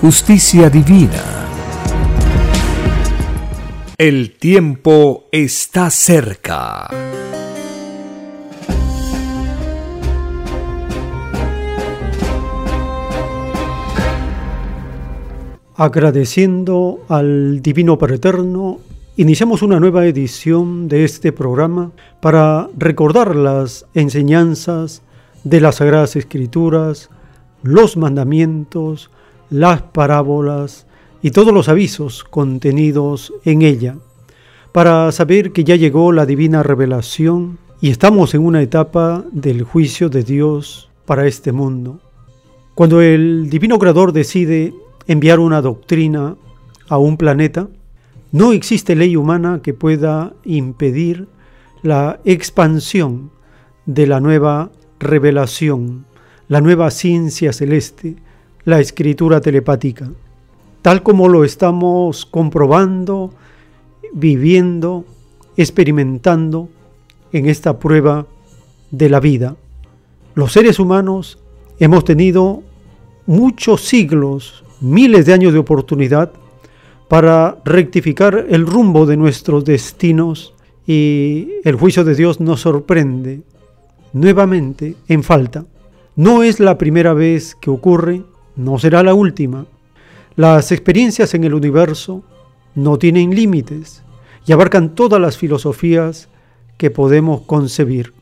justicia divina. El tiempo está cerca. Agradeciendo al Divino Eterno, iniciamos una nueva edición de este programa para recordar las enseñanzas de las Sagradas Escrituras, los mandamientos, las parábolas y todos los avisos contenidos en ella, para saber que ya llegó la divina revelación y estamos en una etapa del juicio de Dios para este mundo. Cuando el divino creador decide enviar una doctrina a un planeta, no existe ley humana que pueda impedir la expansión de la nueva revelación la nueva ciencia celeste, la escritura telepática, tal como lo estamos comprobando, viviendo, experimentando en esta prueba de la vida. Los seres humanos hemos tenido muchos siglos, miles de años de oportunidad para rectificar el rumbo de nuestros destinos y el juicio de Dios nos sorprende nuevamente en falta. No es la primera vez que ocurre, no será la última. Las experiencias en el universo no tienen límites y abarcan todas las filosofías que podemos concebir.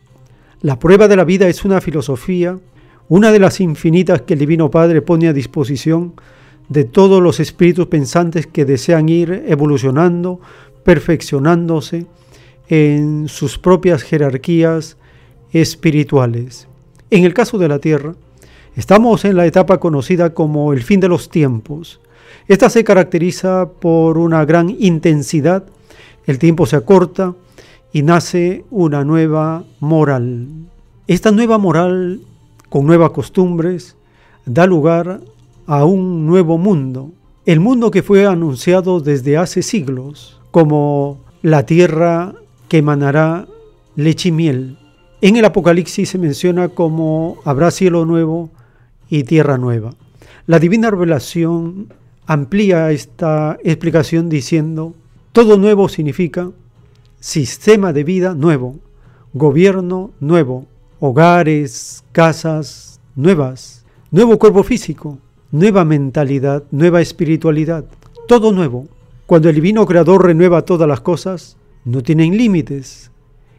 La prueba de la vida es una filosofía, una de las infinitas que el Divino Padre pone a disposición de todos los espíritus pensantes que desean ir evolucionando, perfeccionándose en sus propias jerarquías espirituales. En el caso de la Tierra, estamos en la etapa conocida como el fin de los tiempos. Esta se caracteriza por una gran intensidad, el tiempo se acorta y nace una nueva moral. Esta nueva moral, con nuevas costumbres, da lugar a un nuevo mundo, el mundo que fue anunciado desde hace siglos como la tierra que emanará leche y miel, en el Apocalipsis se menciona como habrá cielo nuevo y tierra nueva. La divina revelación amplía esta explicación diciendo, todo nuevo significa sistema de vida nuevo, gobierno nuevo, hogares, casas nuevas, nuevo cuerpo físico, nueva mentalidad, nueva espiritualidad, todo nuevo. Cuando el divino creador renueva todas las cosas, no tienen límites,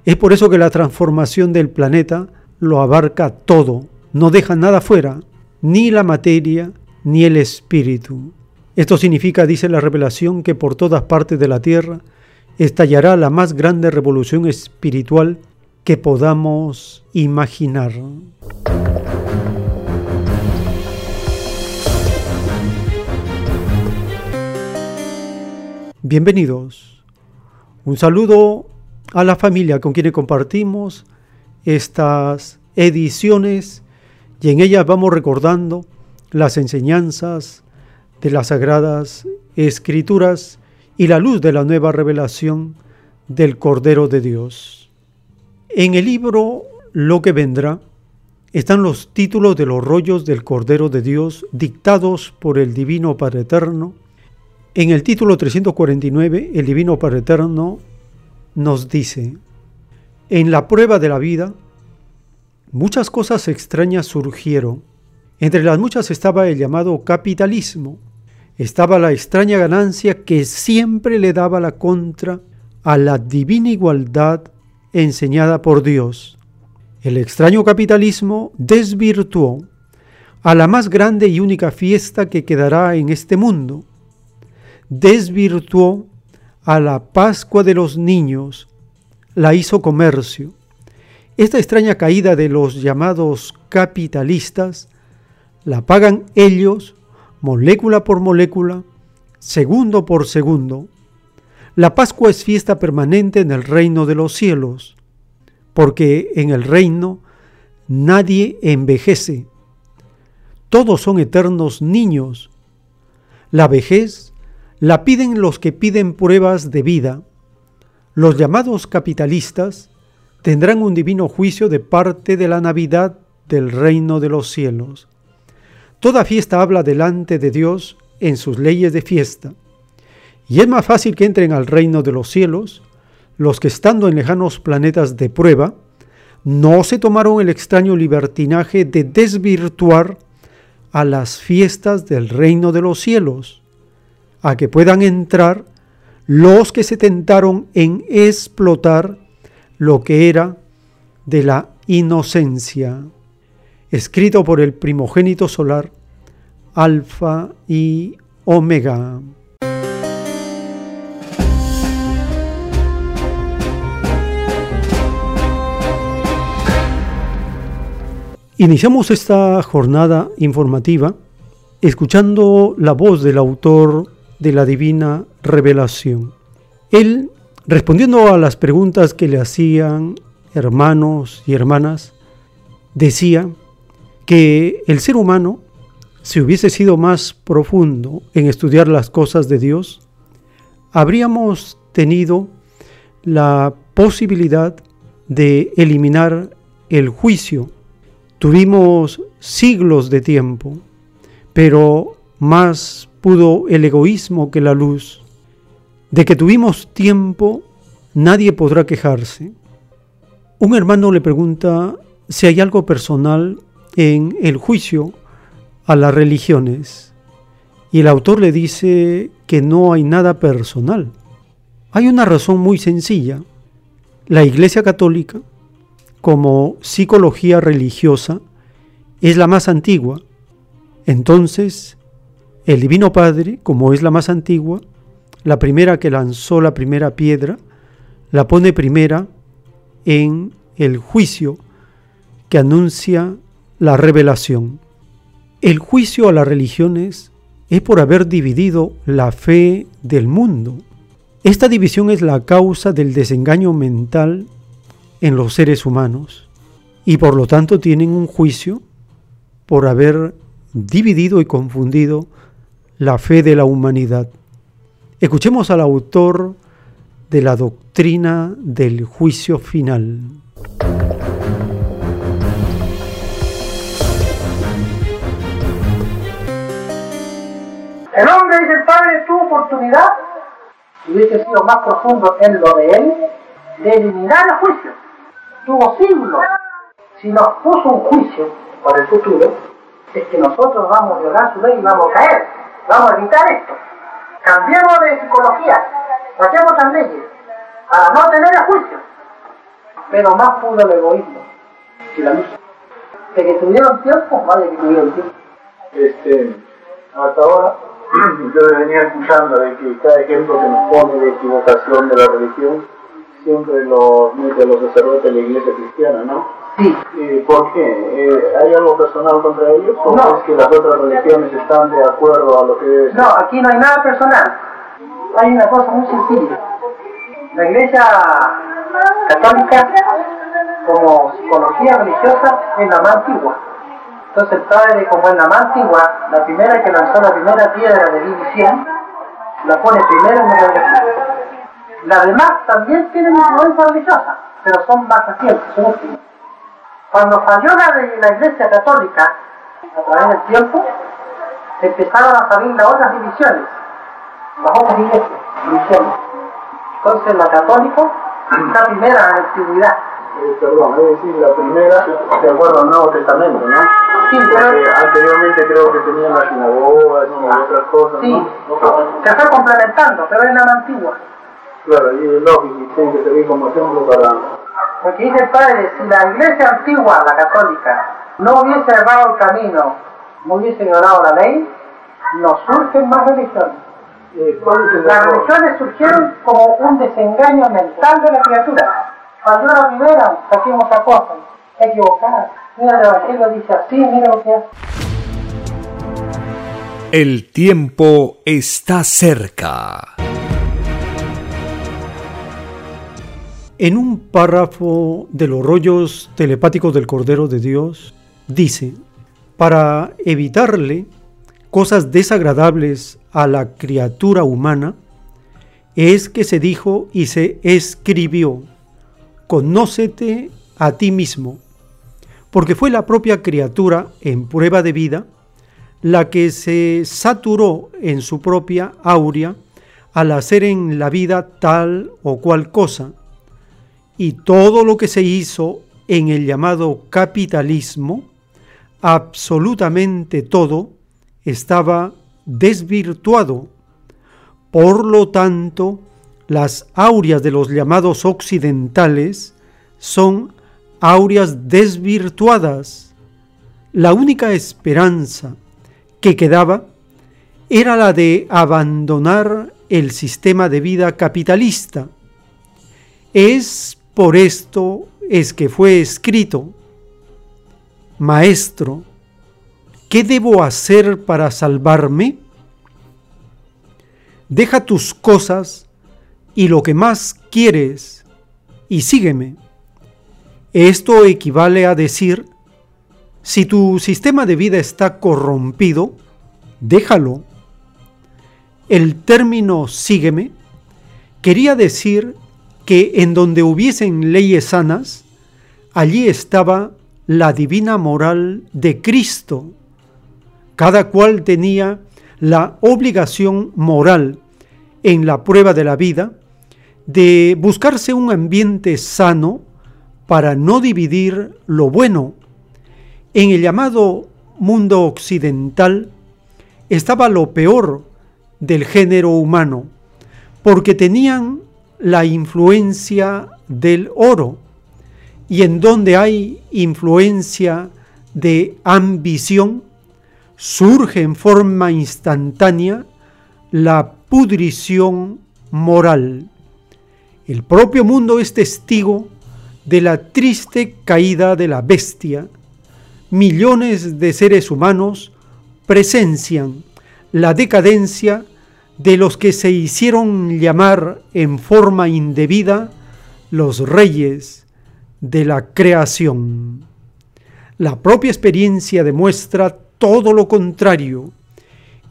es por eso que la transformación del planeta lo abarca todo, no deja nada fuera, ni la materia ni el espíritu. Esto significa, dice la revelación, que por todas partes de la Tierra estallará la más grande revolución espiritual que podamos imaginar. Bienvenidos. Un saludo a la familia con quienes compartimos estas ediciones y en ellas vamos recordando las enseñanzas de las sagradas escrituras y la luz de la nueva revelación del Cordero de Dios. En el libro Lo que vendrá están los títulos de los rollos del Cordero de Dios dictados por el Divino Padre Eterno. En el título 349, el Divino Padre Eterno nos dice, en la prueba de la vida, muchas cosas extrañas surgieron Entre las muchas estaba el llamado capitalismo, estaba la extraña ganancia que siempre le daba la contra a la divina igualdad enseñada por Dios. El extraño capitalismo desvirtuó a la más grande y única fiesta que quedará en este mundo. Desvirtuó a la Pascua de los niños, la hizo comercio. Esta extraña caída de los llamados capitalistas la pagan ellos molécula por molécula, segundo por segundo. La Pascua es fiesta permanente en el reino de los cielos, porque en el reino nadie envejece. Todos son eternos niños. La vejez la piden los que piden pruebas de vida. Los llamados capitalistas tendrán un divino juicio de parte de la Navidad del reino de los cielos. Toda fiesta habla delante de Dios en sus leyes de fiesta. Y es más fácil que entren al reino de los cielos los que estando en lejanos planetas de prueba, no se tomaron el extraño libertinaje de desvirtuar a las fiestas del reino de los cielos, a que puedan entrar los que se tentaron en explotar lo que era de la inocencia escrito por el primogénito solar, Alfa y Omega. Iniciamos esta jornada informativa escuchando la voz del autor de la divina revelación. Él, respondiendo a las preguntas que le hacían hermanos y hermanas, decía que el ser humano, si hubiese sido más profundo en estudiar las cosas de Dios, habríamos tenido la posibilidad de eliminar el juicio. Tuvimos siglos de tiempo, pero más pudo el egoísmo que la luz. De que tuvimos tiempo, nadie podrá quejarse. Un hermano le pregunta si hay algo personal en el juicio a las religiones. Y el autor le dice que no hay nada personal. Hay una razón muy sencilla. La Iglesia Católica, como psicología religiosa, es la más antigua. Entonces, el Divino Padre, como es la más antigua, la primera que lanzó la primera piedra, la pone primera en el juicio que anuncia la revelación. El juicio a las religiones es por haber dividido la fe del mundo. Esta división es la causa del desengaño mental en los seres humanos y por lo tanto tienen un juicio por haber dividido y confundido la fe de la humanidad. Escuchemos al autor de la doctrina del juicio final. El hombre, dice el Padre, tuvo oportunidad, si hubiese sido más profundo en lo de él, de eliminar el juicio. Tuvo siglos. Si nos puso un juicio para el futuro, es que nosotros vamos a violar su ley y vamos a caer. Vamos a evitar esto. Cambiemos de psicología, saquemos las leyes, para no tener el juicio. Pero más pudo el egoísmo que la luz. De que tuvieron tiempo, vaya que tuvieron tiempo. Este, hasta ahora yo venía escuchando de que cada ejemplo que nos pone de equivocación de la religión siempre lo mete los sacerdotes de la iglesia cristiana, ¿no? Sí. ¿Y ¿Por qué? Eh, ¿Hay algo personal contra ellos? ¿O No. es que las otras religiones están de acuerdo a lo que ser? No, aquí no hay nada personal. Hay una cosa muy sencilla. La iglesia católica, como psicología religiosa, es la más antigua. Entonces el padre, como es la más antigua, la primera que lanzó la primera piedra de división, la pone primero en la religión. Las demás también tienen influencia religiosa, pero son más recientes, son últimas. Cuando falló la de la iglesia católica, a través del tiempo, empezaron a salir las otras divisiones, las otras iglesias, divisiones. Entonces la católica está primera en la antigüedad. eh, perdón, es decir, la primera, de acuerdo al Nuevo Testamento, ¿no? Sí, pero anteriormente creo que tenían las sinagogas y otras cosas, sí, ¿no? se está complementando, pero es la antigua. Claro, y es lógico, tiene que servir como ejemplo para... Porque dice el padre, si la iglesia antigua, la católica, no hubiese errado el camino, no hubiese ignorado la ley, no surgen más religiones. Eh, ¿Cuál es el Las religiones surgieron como un desengaño mental de la criatura. Cuando la liberan, saquemos otra cosa, equivocada. Mira, el Evangelio dice así, mira lo que hace. El tiempo está cerca. En un párrafo de los rollos telepáticos del Cordero de Dios, dice, para evitarle cosas desagradables a la criatura humana, es que se dijo y se escribió, conócete a ti mismo, porque fue la propia criatura en prueba de vida la que se saturó en su propia aurea al hacer en la vida tal o cual cosa, y todo lo que se hizo en el llamado capitalismo, absolutamente todo, estaba desvirtuado. Por lo tanto, las aureas de los llamados occidentales son aureas desvirtuadas. La única esperanza que quedaba era la de abandonar el sistema de vida capitalista. Es por esto es que fue escrito, Maestro, ¿qué debo hacer para salvarme? Deja tus cosas y lo que más quieres y sígueme. Esto equivale a decir, si tu sistema de vida está corrompido, déjalo. El término sígueme quería decir que en donde hubiesen leyes sanas, allí estaba la divina moral de Cristo. Cada cual tenía la obligación moral en la prueba de la vida de buscarse un ambiente sano para no dividir lo bueno. En el llamado mundo occidental estaba lo peor del género humano, porque tenían la influencia del oro, y en donde hay influencia de ambición, surge en forma instantánea la pudrición moral. El propio mundo es testigo de la triste caída de la bestia. Millones de seres humanos presencian la decadencia de los que se hicieron llamar en forma indebida los reyes de la creación. La propia experiencia demuestra todo lo contrario.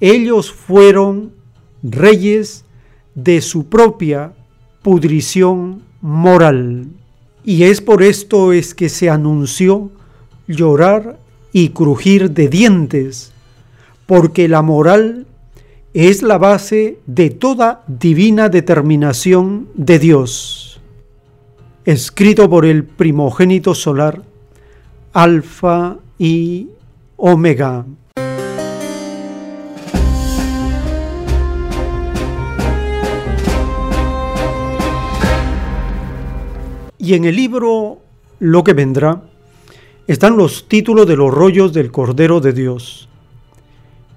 Ellos fueron reyes de su propia pudrición moral. Y es por esto es que se anunció llorar y crujir de dientes, porque la moral es la base de toda divina determinación de Dios. Escrito por el primogénito solar, Alfa y Omega. Y en el libro Lo que vendrá están los títulos de los rollos del Cordero de Dios.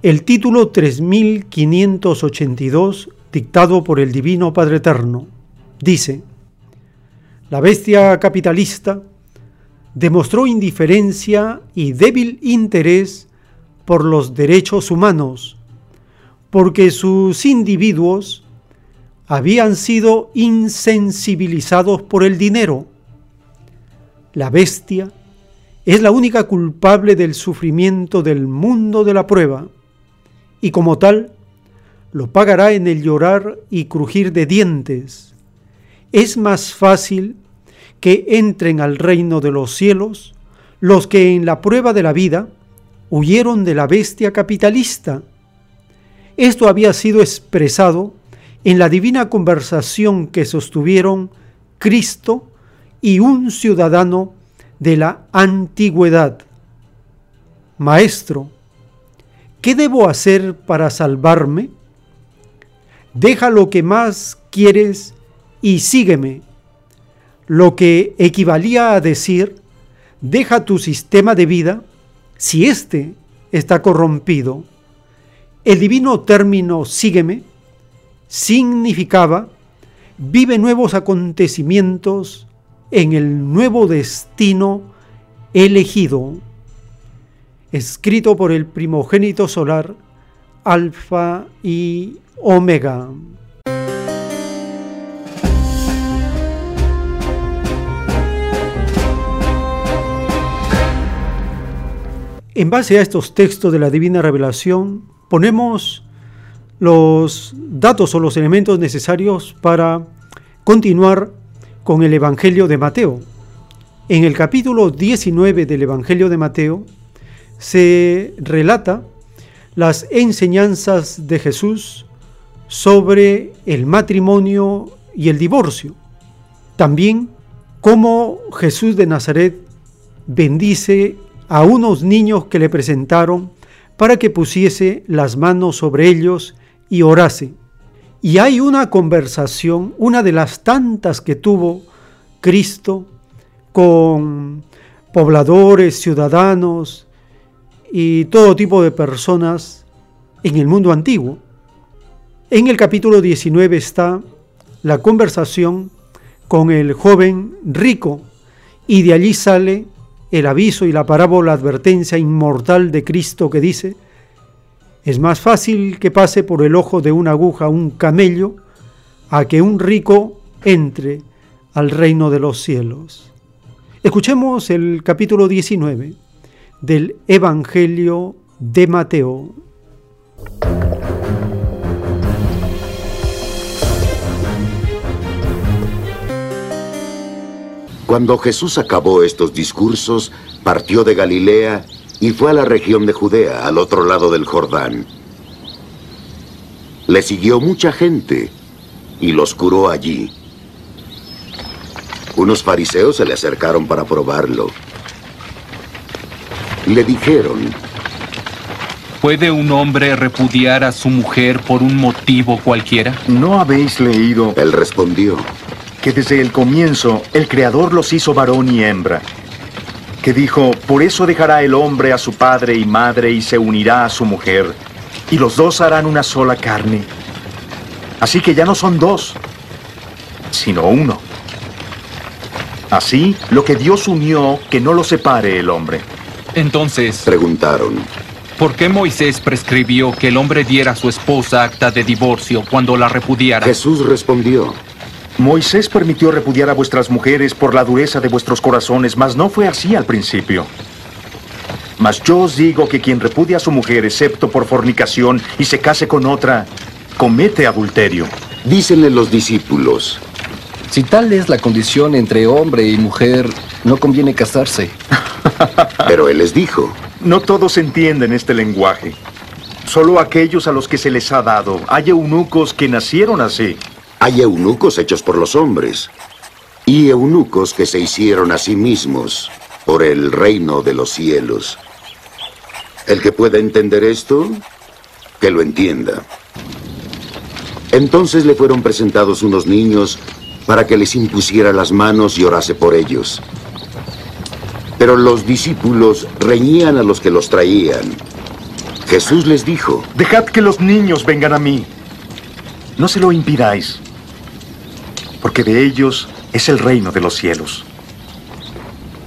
El título 3582, dictado por el Divino Padre Eterno, dice, La bestia capitalista demostró indiferencia y débil interés por los derechos humanos, porque sus individuos habían sido insensibilizados por el dinero. La bestia es la única culpable del sufrimiento del mundo de la prueba, y como tal, lo pagará en el llorar y crujir de dientes. Es más fácil que entren al reino de los cielos los que en la prueba de la vida huyeron de la bestia capitalista. Esto había sido expresado en la divina conversación que sostuvieron Cristo y un ciudadano de la antigüedad. Maestro, ¿qué debo hacer para salvarme? Deja lo que más quieres y sígueme. Lo que equivalía a decir, deja tu sistema de vida si éste está corrompido. El divino término sígueme significaba vive nuevos acontecimientos en el nuevo destino elegido, escrito por el primogénito solar, Alfa y Omega. En base a estos textos de la Divina Revelación, ponemos los datos o los elementos necesarios para continuar con el Evangelio de Mateo. En el capítulo 19 del Evangelio de Mateo se relata las enseñanzas de Jesús sobre el matrimonio y el divorcio. También cómo Jesús de Nazaret bendice a unos niños que le presentaron para que pusiese las manos sobre ellos y orase. Y hay una conversación, una de las tantas que tuvo Cristo con pobladores, ciudadanos y todo tipo de personas en el mundo antiguo. En el capítulo 19 está la conversación con el joven rico y de allí sale el aviso y la parábola advertencia inmortal de Cristo que dice, es más fácil que pase por el ojo de una aguja un camello a que un rico entre al reino de los cielos. Escuchemos el capítulo 19 del Evangelio de Mateo. Cuando Jesús acabó estos discursos, partió de Galilea y fue a la región de Judea, al otro lado del Jordán. Le siguió mucha gente y los curó allí. Unos fariseos se le acercaron para probarlo. Le dijeron, ¿Puede un hombre repudiar a su mujer por un motivo cualquiera? ¿No habéis leído? Él respondió, que desde el comienzo el Creador los hizo varón y hembra, que dijo, por eso dejará el hombre a su padre y madre y se unirá a su mujer, y los dos harán una sola carne. Así que ya no son dos, sino uno. Así, lo que Dios unió, que no lo separe el hombre. Entonces, preguntaron, ¿por qué Moisés prescribió que el hombre diera a su esposa acta de divorcio cuando la repudiara? Jesús respondió, Moisés permitió repudiar a vuestras mujeres por la dureza de vuestros corazones, mas no fue así al principio. Mas yo os digo que quien repudia a su mujer, excepto por fornicación, y se case con otra, comete adulterio. Dícenle los discípulos. Si tal es la condición entre hombre y mujer, no conviene casarse. Pero él les dijo. No todos entienden este lenguaje. Solo aquellos a los que se les ha dado. Hay eunucos que nacieron así. Hay eunucos hechos por los hombres y eunucos que se hicieron a sí mismos por el reino de los cielos. El que pueda entender esto, que lo entienda. Entonces le fueron presentados unos niños para que les impusiera las manos y orase por ellos. Pero los discípulos reñían a los que los traían. Jesús les dijo, Dejad que los niños vengan a mí. No se lo impidáis porque de ellos es el reino de los cielos.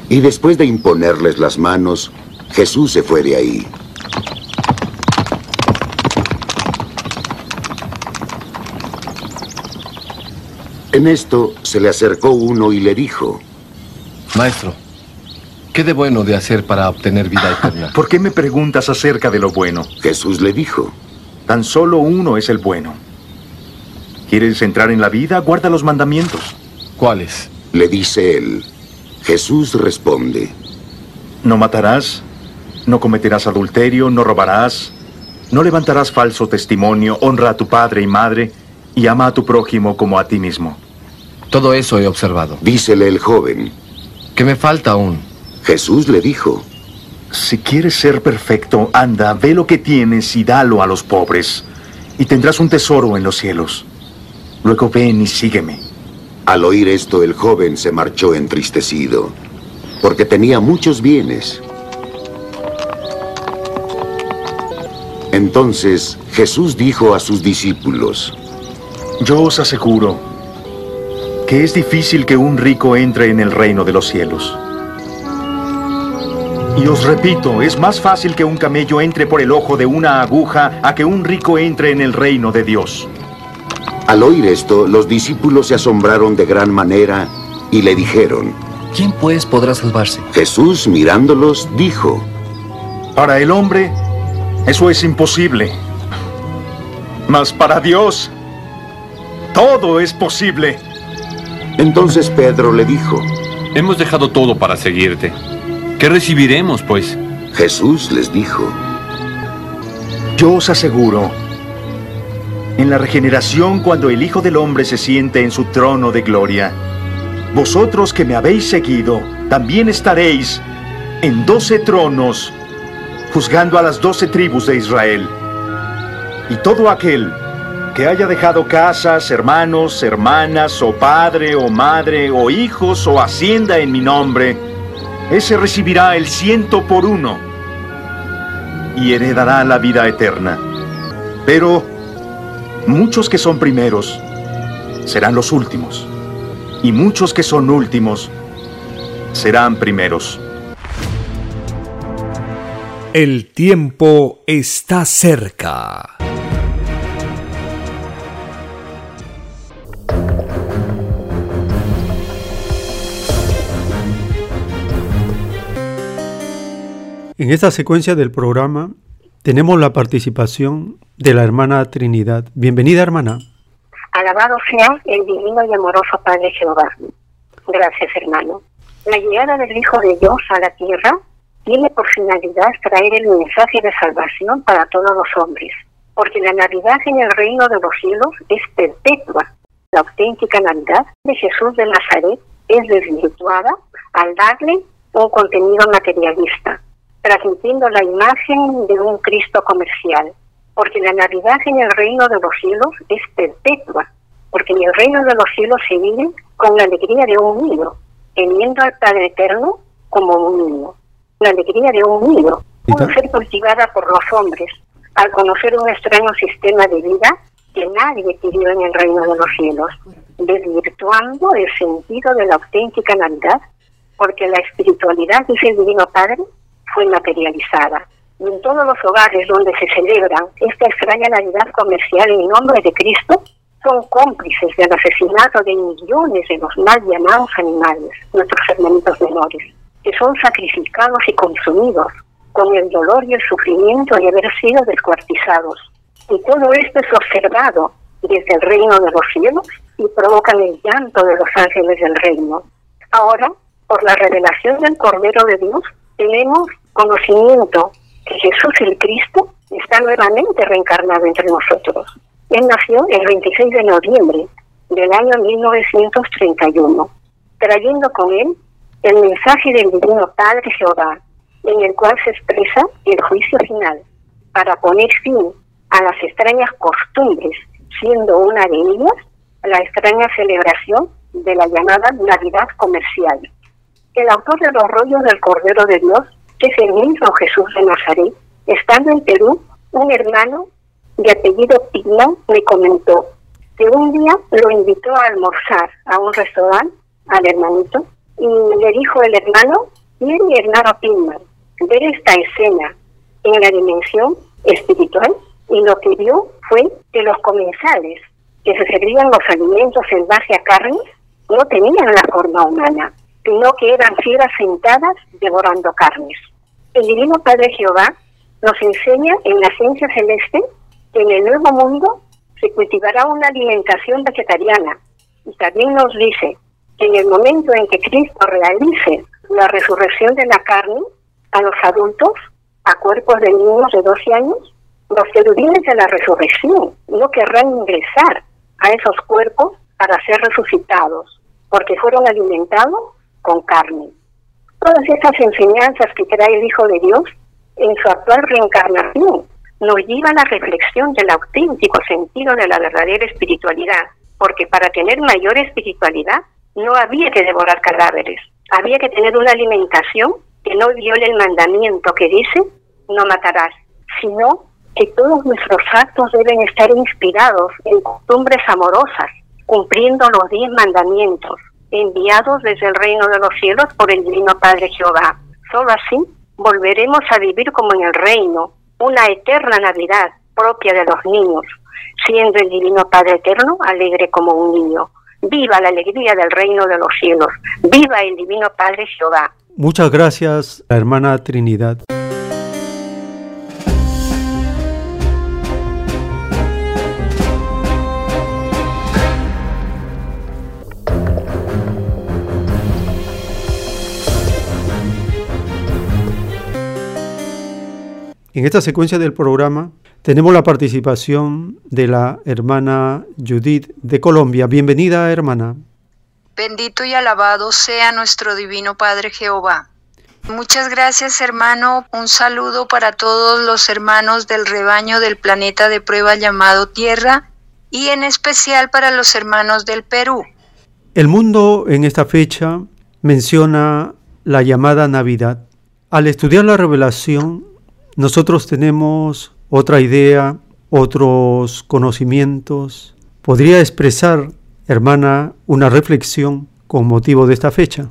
Y después de imponerles las manos, Jesús se fue de ahí. En esto se le acercó uno y le dijo, Maestro, ¿qué de bueno de hacer para obtener vida eterna? ¿Por qué me preguntas acerca de lo bueno? Jesús le dijo, Tan solo uno es el bueno. ¿Quieres entrar en la vida? Guarda los mandamientos. ¿Cuáles? Le dice él. Jesús responde. No matarás, no cometerás adulterio, no robarás, no levantarás falso testimonio, honra a tu padre y madre y ama a tu prójimo como a ti mismo. Todo eso he observado. Dícele el joven. ¿Qué me falta aún? Jesús le dijo. Si quieres ser perfecto, anda, ve lo que tienes y dalo a los pobres, y tendrás un tesoro en los cielos. Luego ven y sígueme. Al oír esto, el joven se marchó entristecido, porque tenía muchos bienes. Entonces Jesús dijo a sus discípulos, Yo os aseguro que es difícil que un rico entre en el reino de los cielos. Y os repito, es más fácil que un camello entre por el ojo de una aguja a que un rico entre en el reino de Dios. Al oír esto, los discípulos se asombraron de gran manera y le dijeron, ¿Quién pues podrá salvarse? Jesús mirándolos dijo, Para el hombre, eso es imposible. Mas para Dios, todo es posible. Entonces Pedro le dijo, Hemos dejado todo para seguirte. ¿Qué recibiremos, pues? Jesús les dijo, Yo os aseguro, en la regeneración cuando el Hijo del Hombre se siente en su trono de gloria, vosotros que me habéis seguido, también estaréis en doce tronos, juzgando a las doce tribus de Israel. Y todo aquel que haya dejado casas, hermanos, hermanas, o padre, o madre, o hijos, o hacienda en mi nombre, ese recibirá el ciento por uno y heredará la vida eterna. Pero muchos que son primeros serán los últimos, y muchos que son últimos serán primeros. El tiempo está cerca. En esta secuencia del programa tenemos la participación de la hermana Trinidad. Bienvenida, hermana. Alabado sea el divino y amoroso Padre Jehová. Gracias, hermano. La llegada del Hijo de Dios a la tierra tiene por finalidad traer el mensaje de salvación para todos los hombres, porque la Navidad en el reino de los cielos es perpetua. La auténtica Navidad de Jesús de Nazaret es desvirtuada al darle un contenido materialista, transmitiendo la imagen de un Cristo comercial, porque la Navidad en el reino de los cielos es perpetua, porque en el reino de los cielos se vive con la alegría de un niño, teniendo al Padre Eterno como un niño. La alegría de un niño puede ser cultivada por los hombres al conocer un extraño sistema de vida que nadie pidió en el reino de los cielos, desvirtuando el sentido de la auténtica Navidad, porque la espiritualidad, dice el Divino Padre, fue materializada. Y en todos los hogares donde se celebran esta extraña Navidad comercial en nombre de Cristo, son cómplices del asesinato de millones de los mal llamados animales, nuestros hermanitos menores, que son sacrificados y consumidos con el dolor y el sufrimiento de haber sido descuartizados. Y todo esto es observado desde el reino de los cielos y provocan el llanto de los ángeles del reino. Ahora, por la revelación del Cordero de Dios, tenemos conocimiento que Jesús el Cristo está nuevamente reencarnado entre nosotros. Él nació el 26 de noviembre del año 1931, trayendo con él el mensaje del Divino Padre Jehová, en el cual se expresa el juicio final, para poner fin a las extrañas costumbres, siendo una de ellas la extraña celebración de la llamada Navidad comercial. El autor de los rollos del Cordero de Dios, que es el mismo Jesús de Nazaret, estando en Perú, un hermano de apellido Pigman me comentó que un día lo invitó a almorzar a un restaurante al hermanito y le dijo el hermano, y mi hermano Pigman, ver esta escena en la dimensión espiritual y lo que vio fue que los comensales que se servían los alimentos en base a carnes no tenían la forma humana, sino que eran fieras sentadas devorando carnes. El Divino Padre Jehová nos enseña en la ciencia celeste que en el nuevo mundo se cultivará una alimentación vegetariana y también nos dice que en el momento en que Cristo realice la resurrección de la carne a los adultos, a cuerpos de niños de 12 años, los querubines de la resurrección no querrán ingresar a esos cuerpos para ser resucitados porque fueron alimentados con carne. Todas esas enseñanzas que trae el Hijo de Dios en su actual reencarnación nos llevan a la reflexión del auténtico sentido de la verdadera espiritualidad, porque para tener mayor espiritualidad no había que devorar cadáveres, había que tener una alimentación que no viole el mandamiento que dice no matarás, sino que todos nuestros actos deben estar inspirados en costumbres amorosas, cumpliendo los diez mandamientos enviados desde el reino de los cielos por el Divino Padre Jehová. Solo así volveremos a vivir como en el reino, una eterna Navidad propia de los niños, siendo el Divino Padre Eterno alegre como un niño. Viva la alegría del reino de los cielos. Viva el Divino Padre Jehová. Muchas gracias, hermana Trinidad. En esta secuencia del programa tenemos la participación de la hermana Judith de Colombia. Bienvenida, hermana. Bendito y alabado sea nuestro Divino Padre Jehová. Muchas gracias, hermano. Un saludo para todos los hermanos del rebaño del planeta de prueba llamado Tierra y en especial para los hermanos del Perú. El mundo en esta fecha menciona la llamada Navidad. Al estudiar la revelación, nosotros tenemos otra idea, otros conocimientos. ¿Podría expresar, hermana, una reflexión con motivo de esta fecha?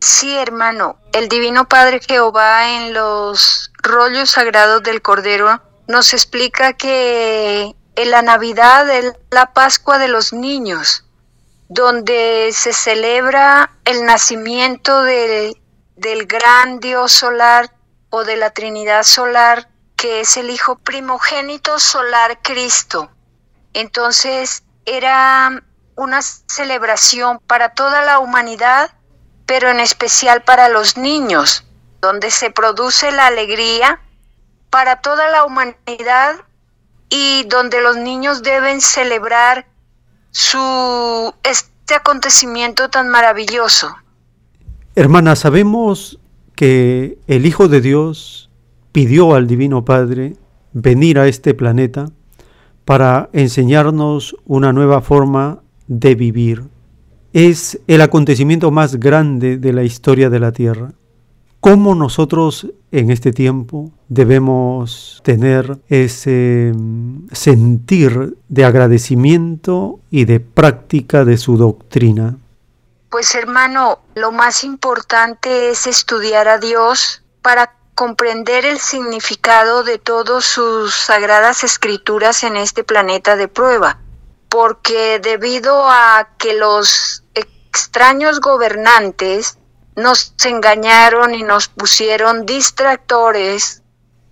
Sí, hermano. El Divino Padre Jehová en los rollos sagrados del Cordero nos explica que en la Navidad es la Pascua de los niños, donde se celebra el nacimiento del gran Dios solar o de la Trinidad solar, que es el Hijo primogénito solar Cristo. Entonces era una celebración para toda la humanidad, pero en especial para los niños, donde se produce la alegría para toda la humanidad y donde los niños deben celebrar su este acontecimiento tan maravilloso. Hermana, sabemos que el Hijo de Dios pidió al Divino Padre venir a este planeta para enseñarnos una nueva forma de vivir. Es el acontecimiento más grande de la historia de la Tierra. ¿Cómo nosotros en este tiempo debemos tener ese mm, sentir de agradecimiento y de práctica de su doctrina? Pues hermano, lo más importante es estudiar a Dios para comprender el significado de todas sus sagradas escrituras en este planeta de prueba, porque debido a que los extraños gobernantes nos engañaron y nos pusieron distractores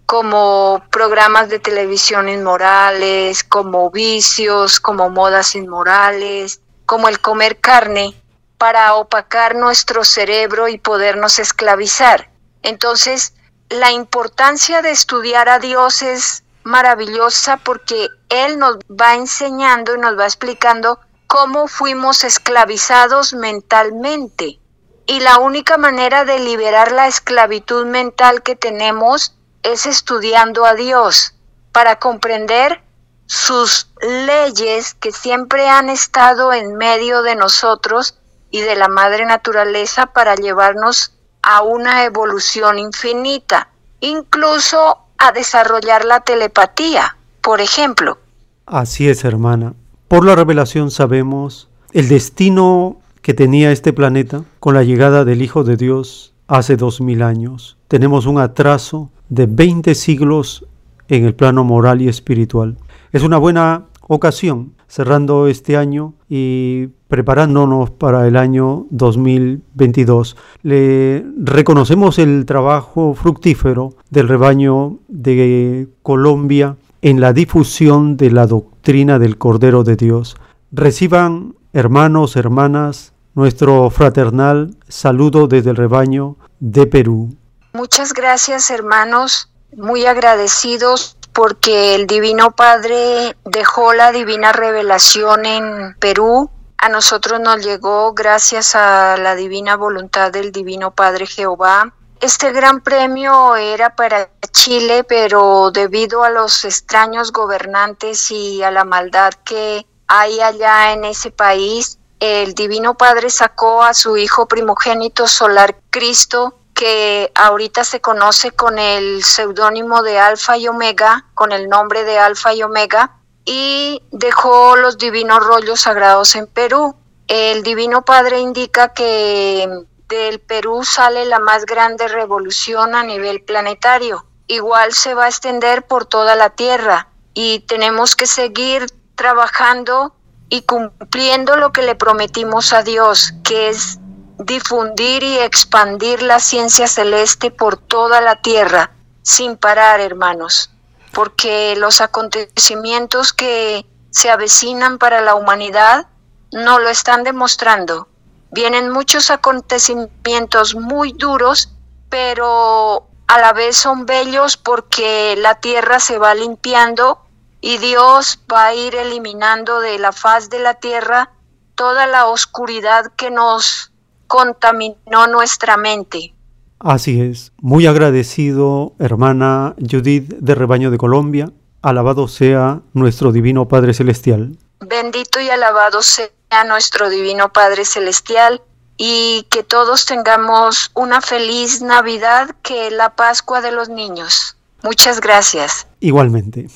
como programas de televisión inmorales, como vicios, como modas inmorales, como el comer carne, para opacar nuestro cerebro y podernos esclavizar. Entonces, la importancia de estudiar a Dios es maravillosa porque Él nos va enseñando y nos va explicando cómo fuimos esclavizados mentalmente. Y la única manera de liberar la esclavitud mental que tenemos es estudiando a Dios para comprender sus leyes que siempre han estado en medio de nosotros y de la madre naturaleza para llevarnos a una evolución infinita, incluso a desarrollar la telepatía, por ejemplo. Así es, hermana. Por la revelación sabemos el destino que tenía este planeta con la llegada del Hijo de Dios hace dos mil años. Tenemos un atraso de 20 siglos en el plano moral y espiritual. Es una buena ocasión, cerrando este año y preparándonos para el año 2022. Le reconocemos el trabajo fructífero del rebaño de Colombia en la difusión de la doctrina del Cordero de Dios. Reciban, hermanos, hermanas, nuestro fraternal saludo desde el rebaño de Perú. Muchas gracias, hermanos, muy agradecidos porque el Divino Padre dejó la divina revelación en Perú a nosotros nos llegó gracias a la divina voluntad del Divino Padre Jehová. Este gran premio era para Chile, pero debido a los extraños gobernantes y a la maldad que hay allá en ese país, el Divino Padre sacó a su Hijo primogénito solar Cristo, que ahorita se conoce con el seudónimo de Alfa y Omega, con el nombre de Alfa y Omega, y dejó los divinos rollos sagrados en Perú. El Divino Padre indica que del Perú sale la más grande revolución a nivel planetario. Igual se va a extender por toda la Tierra y tenemos que seguir trabajando y cumpliendo lo que le prometimos a Dios, que es difundir y expandir la ciencia celeste por toda la Tierra, sin parar, hermanos porque los acontecimientos que se avecinan para la humanidad no lo están demostrando. Vienen muchos acontecimientos muy duros, pero a la vez son bellos porque la tierra se va limpiando y Dios va a ir eliminando de la faz de la tierra toda la oscuridad que nos contaminó nuestra mente. Así es, muy agradecido, hermana Judith de Rebaño de Colombia. Alabado sea nuestro Divino Padre Celestial. Bendito y alabado sea nuestro Divino Padre Celestial y que todos tengamos una feliz Navidad que la Pascua de los niños. Muchas gracias. Igualmente.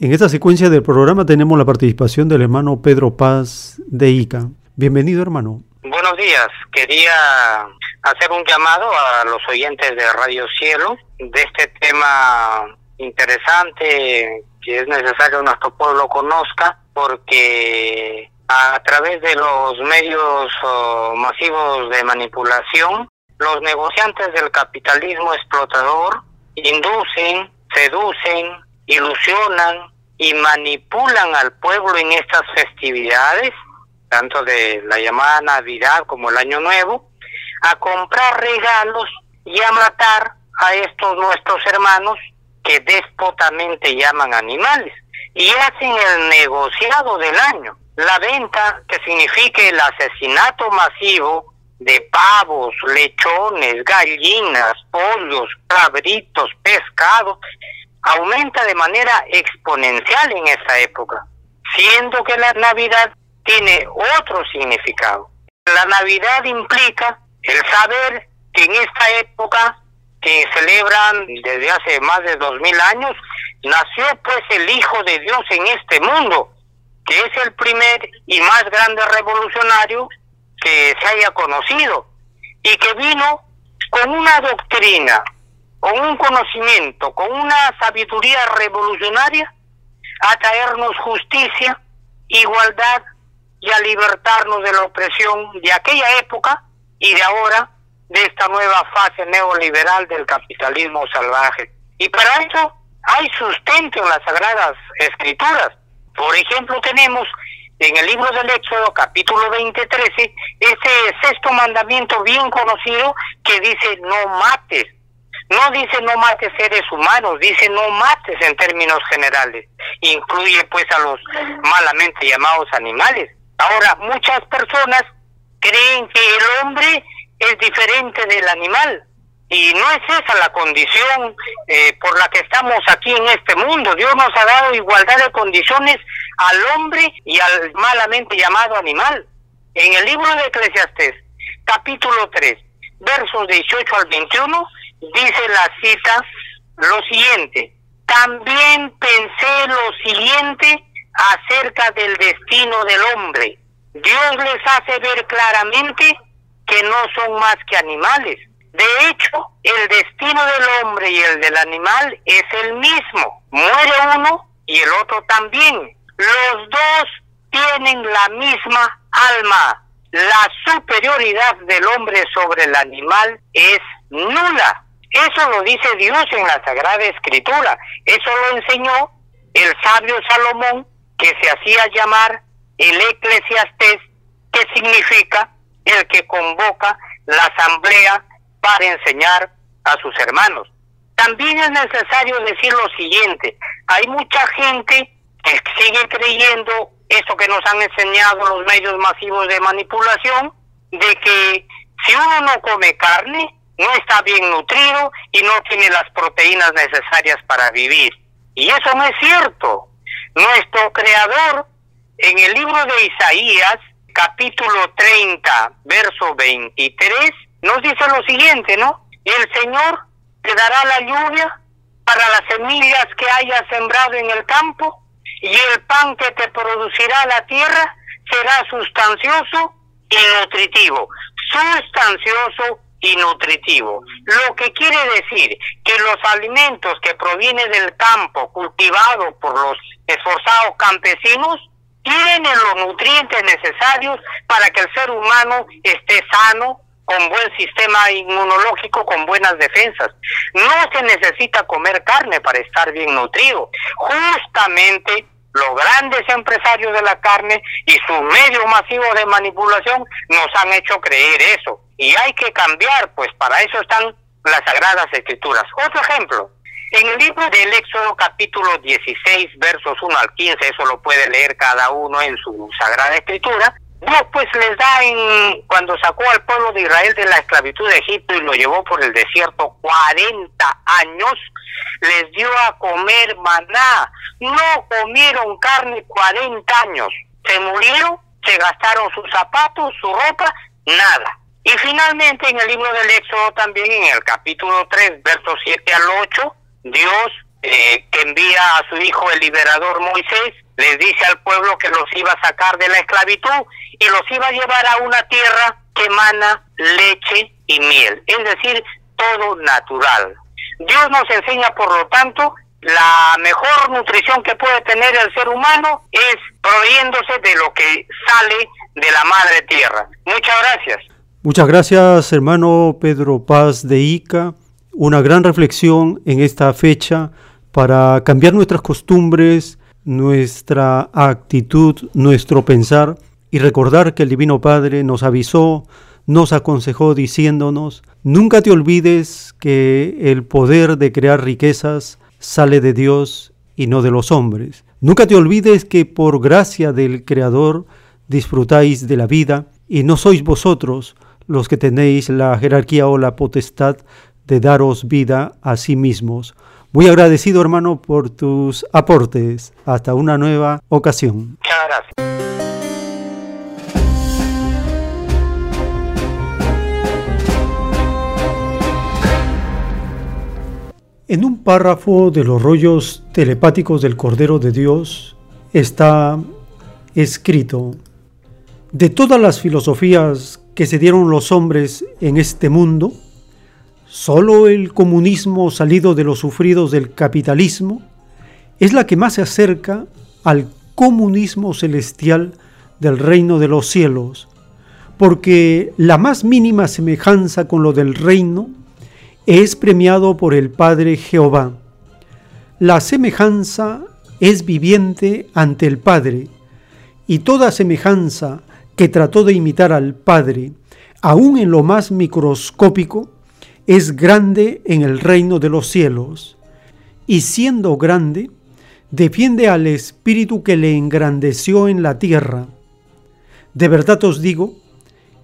En esta secuencia del programa tenemos la participación del hermano Pedro Paz de ICA. Bienvenido, hermano. Buenos días. Quería hacer un llamado a los oyentes de Radio Cielo de este tema interesante que es necesario que nuestro pueblo conozca porque a través de los medios oh, masivos de manipulación, los negociantes del capitalismo explotador inducen, seducen, ilusionan y manipulan al pueblo en estas festividades, tanto de la llamada Navidad como el Año Nuevo, a comprar regalos y a matar a estos nuestros hermanos que despotamente llaman animales y hacen el negociado del año, la venta que signifique el asesinato masivo de pavos, lechones, gallinas, pollos, cabritos, pescados aumenta de manera exponencial en esta época, siendo que la Navidad tiene otro significado. La Navidad implica el saber que en esta época que celebran desde hace más de dos mil años, nació pues el Hijo de Dios en este mundo, que es el primer y más grande revolucionario que se haya conocido y que vino con una doctrina, con un conocimiento, con una sabiduría revolucionaria, a traernos justicia, igualdad y a libertarnos de la opresión de aquella época y de ahora, de esta nueva fase neoliberal del capitalismo salvaje. Y para eso hay sustento en las sagradas escrituras. Por ejemplo, tenemos en el libro del Éxodo, capítulo 20, 13, ese sexto mandamiento bien conocido que dice no mates. No dice no mates seres humanos, dice no mates en términos generales. Incluye pues a los malamente llamados animales. Ahora, muchas personas creen que el hombre es diferente del animal. Y no es esa la condición eh, por la que estamos aquí en este mundo. Dios nos ha dado igualdad de condiciones al hombre y al malamente llamado animal. En el libro de Eclesiastés, capítulo 3, versos 18 al 21, dice la cita lo siguiente, también pensé lo siguiente acerca del destino del hombre. Dios les hace ver claramente que no son más que animales. De hecho, el destino del hombre y el del animal es el mismo. Muere uno y el otro también. Los dos tienen la misma alma. La superioridad del hombre sobre el animal es nula. Eso lo dice Dios en la Sagrada Escritura. Eso lo enseñó el sabio Salomón, que se hacía llamar el eclesiastés, que significa el que convoca la asamblea para enseñar a sus hermanos. también es necesario decir lo siguiente, hay mucha gente que sigue creyendo eso que nos han enseñado los medios masivos de manipulación, de que si uno no come carne, no está bien nutrido y no tiene las proteínas necesarias para vivir. Y eso no es cierto. Nuestro creador, en el libro de Isaías, capítulo 30, verso 23, nos dice lo siguiente, ¿no? El Señor te dará la lluvia para las semillas que hayas sembrado en el campo y el pan que te producirá la tierra será sustancioso y nutritivo. Sustancioso y nutritivo. Lo que quiere decir que los alimentos que provienen del campo cultivado por los esforzados campesinos tienen los nutrientes necesarios para que el ser humano esté sano, con buen sistema inmunológico, con buenas defensas. No se necesita comer carne para estar bien nutrido. Justamente los grandes empresarios de la carne y sus medios masivos de manipulación nos han hecho creer eso. Y hay que cambiar, pues para eso están las Sagradas Escrituras. Otro ejemplo, en el libro del Éxodo capítulo 16, versos 1 al 15, eso lo puede leer cada uno en su Sagrada Escritura, Dios pues les da en, cuando sacó al pueblo de Israel de la esclavitud de Egipto y lo llevó por el desierto 40 años, les dio a comer maná. No comieron carne 40 años. Se murieron, se gastaron sus zapatos, su ropa, nada. Y finalmente en el libro del Éxodo también en el capítulo 3, versos 7 al 8, Dios eh, que envía a su hijo el liberador Moisés, les dice al pueblo que los iba a sacar de la esclavitud y los iba a llevar a una tierra que emana leche y miel, es decir, todo natural. Dios nos enseña, por lo tanto, la mejor nutrición que puede tener el ser humano es proveyéndose de lo que sale de la madre tierra. Muchas gracias. Muchas gracias, hermano Pedro Paz de Ica. Una gran reflexión en esta fecha para cambiar nuestras costumbres, nuestra actitud, nuestro pensar y recordar que el Divino Padre nos avisó, nos aconsejó diciéndonos, nunca te olvides que el poder de crear riquezas sale de Dios y no de los hombres. Nunca te olvides que por gracia del Creador disfrutáis de la vida y no sois vosotros los que tenéis la jerarquía o la potestad de daros vida a sí mismos. Muy agradecido hermano por tus aportes. Hasta una nueva ocasión. Muchas gracias. En un párrafo de los rollos telepáticos del Cordero de Dios está escrito, de todas las filosofías que se dieron los hombres en este mundo, Solo el comunismo salido de los sufridos del capitalismo es la que más se acerca al comunismo celestial del reino de los cielos, porque la más mínima semejanza con lo del reino es premiado por el Padre Jehová. La semejanza es viviente ante el Padre, y toda semejanza que trató de imitar al Padre, aun en lo más microscópico, es grande en el reino de los cielos, y siendo grande, defiende al Espíritu que le engrandeció en la tierra. De verdad os digo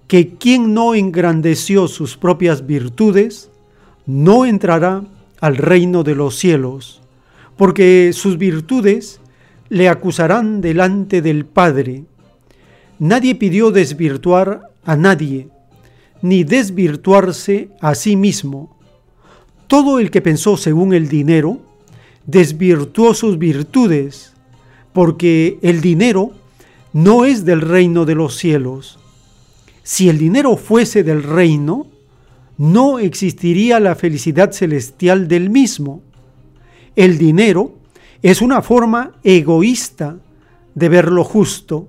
que quien no engrandeció sus propias virtudes, no entrará al reino de los cielos, porque sus virtudes le acusarán delante del Padre. Nadie pidió desvirtuar a nadie, ni desvirtuarse a sí mismo. Todo el que pensó según el dinero, desvirtuó sus virtudes, porque el dinero no es del reino de los cielos. Si el dinero fuese del reino, no existiría la felicidad celestial del mismo. El dinero es una forma egoísta de ver lo justo,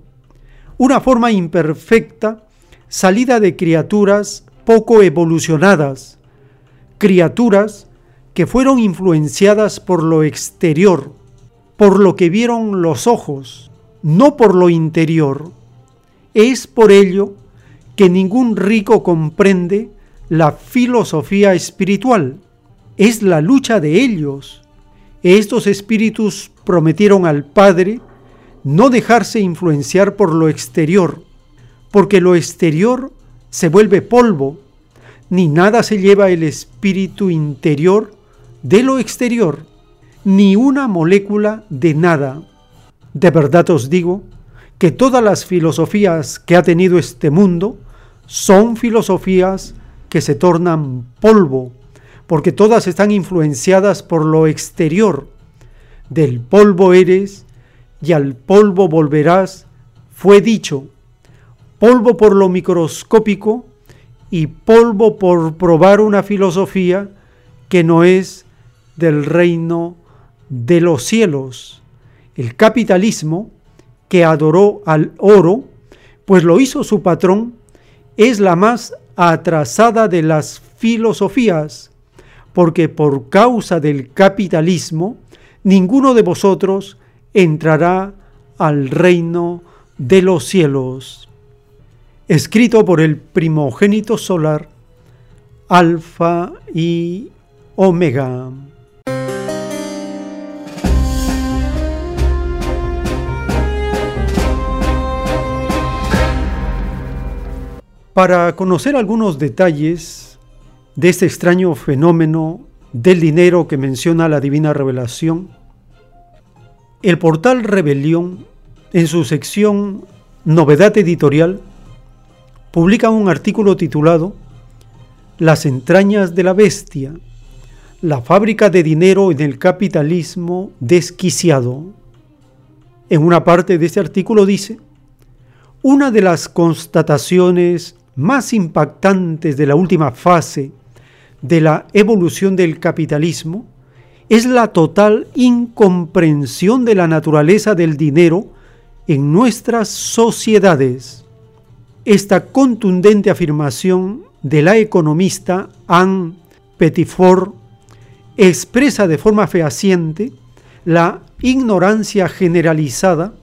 una forma imperfecta salida de criaturas poco evolucionadas, criaturas que fueron influenciadas por lo exterior, por lo que vieron los ojos, no por lo interior. Es por ello que ningún rico comprende la filosofía espiritual. es la lucha de ellos. Estos espíritus prometieron al Padre no dejarse influenciar por lo exterior, porque lo exterior se vuelve polvo, ni nada se lleva el espíritu interior de lo exterior, ni una molécula de nada. De verdad os digo que todas las filosofías que ha tenido este mundo son filosofías que se tornan polvo, porque todas están influenciadas por lo exterior. Del polvo eres y al polvo volverás, fue dicho, polvo por lo microscópico y polvo por probar una filosofía que no es del reino de los cielos. El capitalismo, que adoró al oro, pues lo hizo su patrón, es la más atrasada de las filosofías, porque por causa del capitalismo, ninguno de vosotros entrará al reino de los cielos. Escrito por el primogénito solar, Alfa y Omega. Para conocer algunos detalles de este extraño fenómeno del dinero que menciona la divina revelación, el portal Rebelión, en su sección Novedad Editorial, publica un artículo titulado Las entrañas de la bestia, la fábrica de dinero en el capitalismo desquiciado. En una parte de este artículo dice, una de las constataciones más impactantes de la última fase de la evolución del capitalismo es la total incomprensión de la naturaleza del dinero en nuestras sociedades. Esta contundente afirmación de la economista Anne Petitfort expresa de forma fehaciente la ignorancia generalizada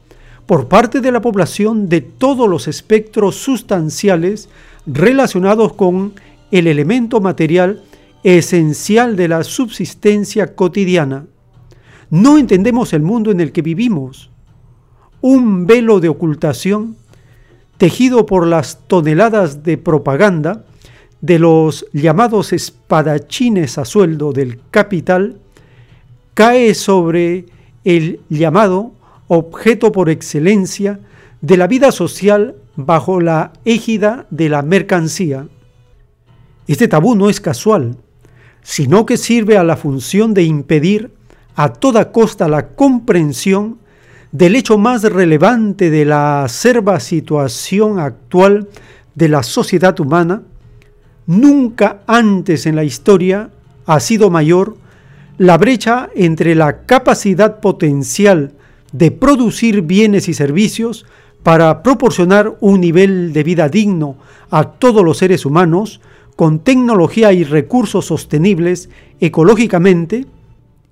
por parte de la población de todos los espectros sustanciales relacionados con el elemento material esencial de la subsistencia cotidiana. No entendemos el mundo en el que vivimos. Un velo de ocultación, tejido por las toneladas de propaganda de los llamados espadachines a sueldo del capital, cae sobre el llamado objeto por excelencia de la vida social bajo la égida de la mercancía. Este tabú no es casual, sino que sirve a la función de impedir a toda costa la comprensión del hecho más relevante de la acerba situación actual de la sociedad humana, nunca antes en la historia ha sido mayor la brecha entre la capacidad potencial de producir bienes y servicios para proporcionar un nivel de vida digno a todos los seres humanos con tecnología y recursos sostenibles ecológicamente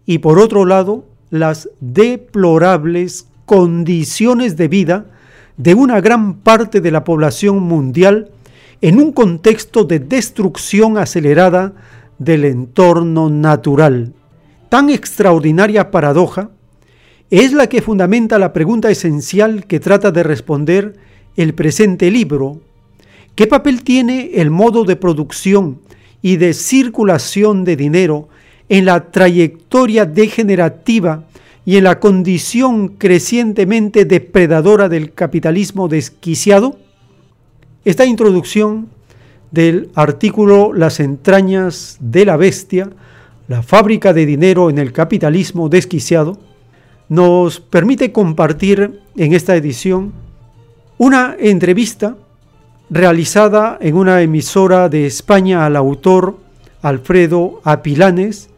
y por otro lado las deplorables condiciones de vida de una gran parte de la población mundial en un contexto de destrucción acelerada del entorno natural. Tan extraordinaria paradoja es la que fundamenta la pregunta esencial que trata de responder el presente libro. ¿Qué papel tiene el modo de producción y de circulación de dinero en la trayectoria degenerativa y en la condición crecientemente depredadora del capitalismo desquiciado? Esta introducción del artículo Las entrañas de la bestia, la fábrica de dinero en el capitalismo desquiciado, nos permite compartir en esta edición una entrevista realizada en una emisora de España al autor Alfredo Apilanes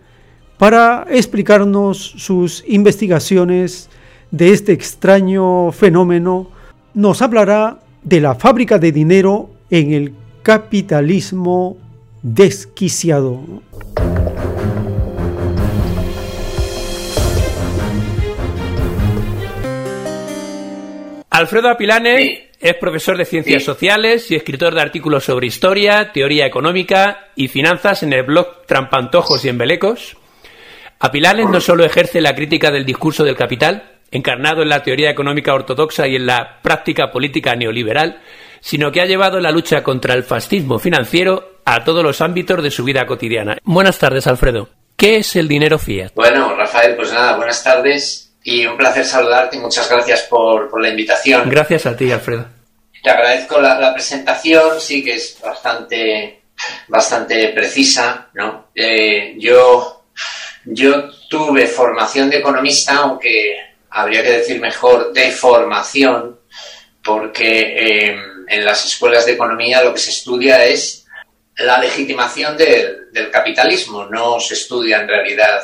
para explicarnos sus investigaciones de este extraño fenómeno. Nos hablará de la fábrica de dinero en el capitalismo desquiciado. Alfredo Apilanes, Es profesor de Ciencias Sociales y escritor de artículos sobre historia, teoría económica y finanzas en el blog Trampantojos y Embelecos. Apilanes no solo ejerce la crítica del discurso del capital, encarnado en la teoría económica ortodoxa y en la práctica política neoliberal, sino que ha llevado la lucha contra el fascismo financiero a todos los ámbitos de su vida cotidiana. Buenas tardes, Alfredo. ¿Qué es el dinero fiat? Bueno, Rafael, pues nada, buenas tardes y un placer saludarte. Muchas gracias por, la invitación. Gracias a ti, Alfredo. Te agradezco la, presentación, sí que es bastante, bastante precisa, ¿no? Eh, yo, yo tuve formación de economista, aunque habría que decir mejor de formación, porque eh, en las escuelas de economía lo que se estudia es la legitimación del, capitalismo, no se estudia en realidad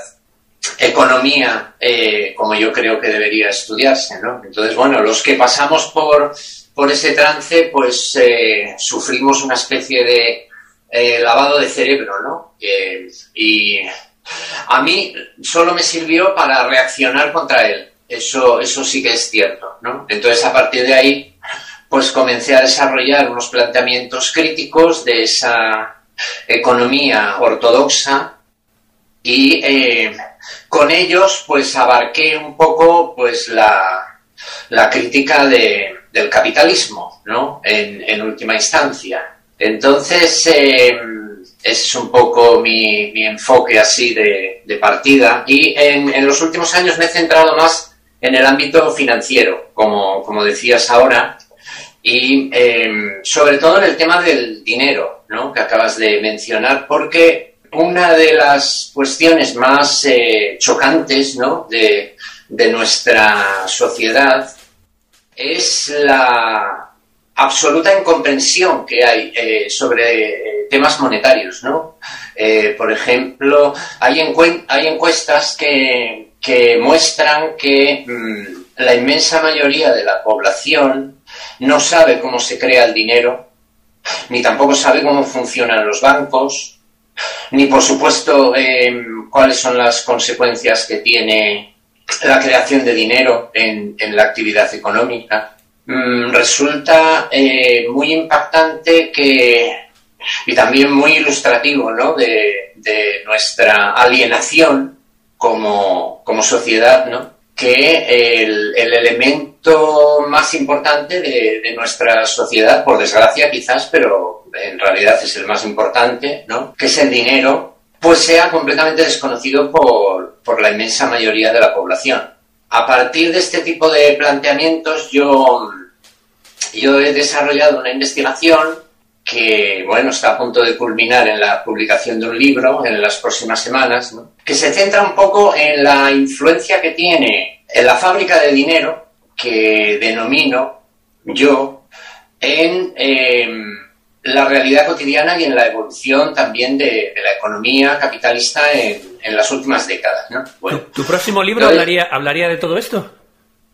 economía eh, como yo creo que debería estudiarse, ¿no? Entonces, bueno, los que pasamos por, por ese trance, pues eh, sufrimos una especie de lavado de cerebro, ¿no? y a mí solo me sirvió para reaccionar contra él. Eso, eso sí que es cierto, ¿no? Entonces, a partir de ahí, pues comencé a desarrollar unos planteamientos críticos de esa economía ortodoxa y eh, con ellos, pues abarqué un poco, pues la, la crítica de, del capitalismo, ¿no? En, en última instancia. Entonces, eh, es un poco mi, mi enfoque así de, partida. Y en, en, los últimos años me he centrado más en el ámbito financiero, como, como decías ahora, y em, sobre todo en el tema del dinero, ¿no? que acabas de mencionar, porque una de las cuestiones más eh, chocantes ¿no? de, de nuestra sociedad es la absoluta incomprensión que hay eh, sobre eh, temas monetarios, ¿no? por ejemplo, hay, hay encuestas que, que muestran que mm, la inmensa mayoría de la población no sabe cómo se crea el dinero, ni tampoco sabe cómo funcionan los bancos, ni por supuesto em, cuáles son las consecuencias que tiene la creación de dinero en, la actividad económica. Mm, resulta eh, muy impactante que y también muy ilustrativo ¿no? de, de nuestra alienación como, como sociedad, ¿no? que el, el elemento más importante de, de, nuestra sociedad, por desgracia quizás, pero en realidad es el más importante, ¿no? que es el dinero, pues sea completamente desconocido por, por la inmensa mayoría de la población. A partir de este tipo de planteamientos yo, yo he desarrollado una investigación que bueno, está a punto de culminar en la publicación de un libro en las próximas semanas, que se centra un poco en la influencia que tiene en la fábrica de dinero, que denomino yo, en em, la realidad cotidiana y en la evolución también de, la economía capitalista en, las últimas décadas. ¿Tu, próximo libro hablaría, hablaría de todo esto?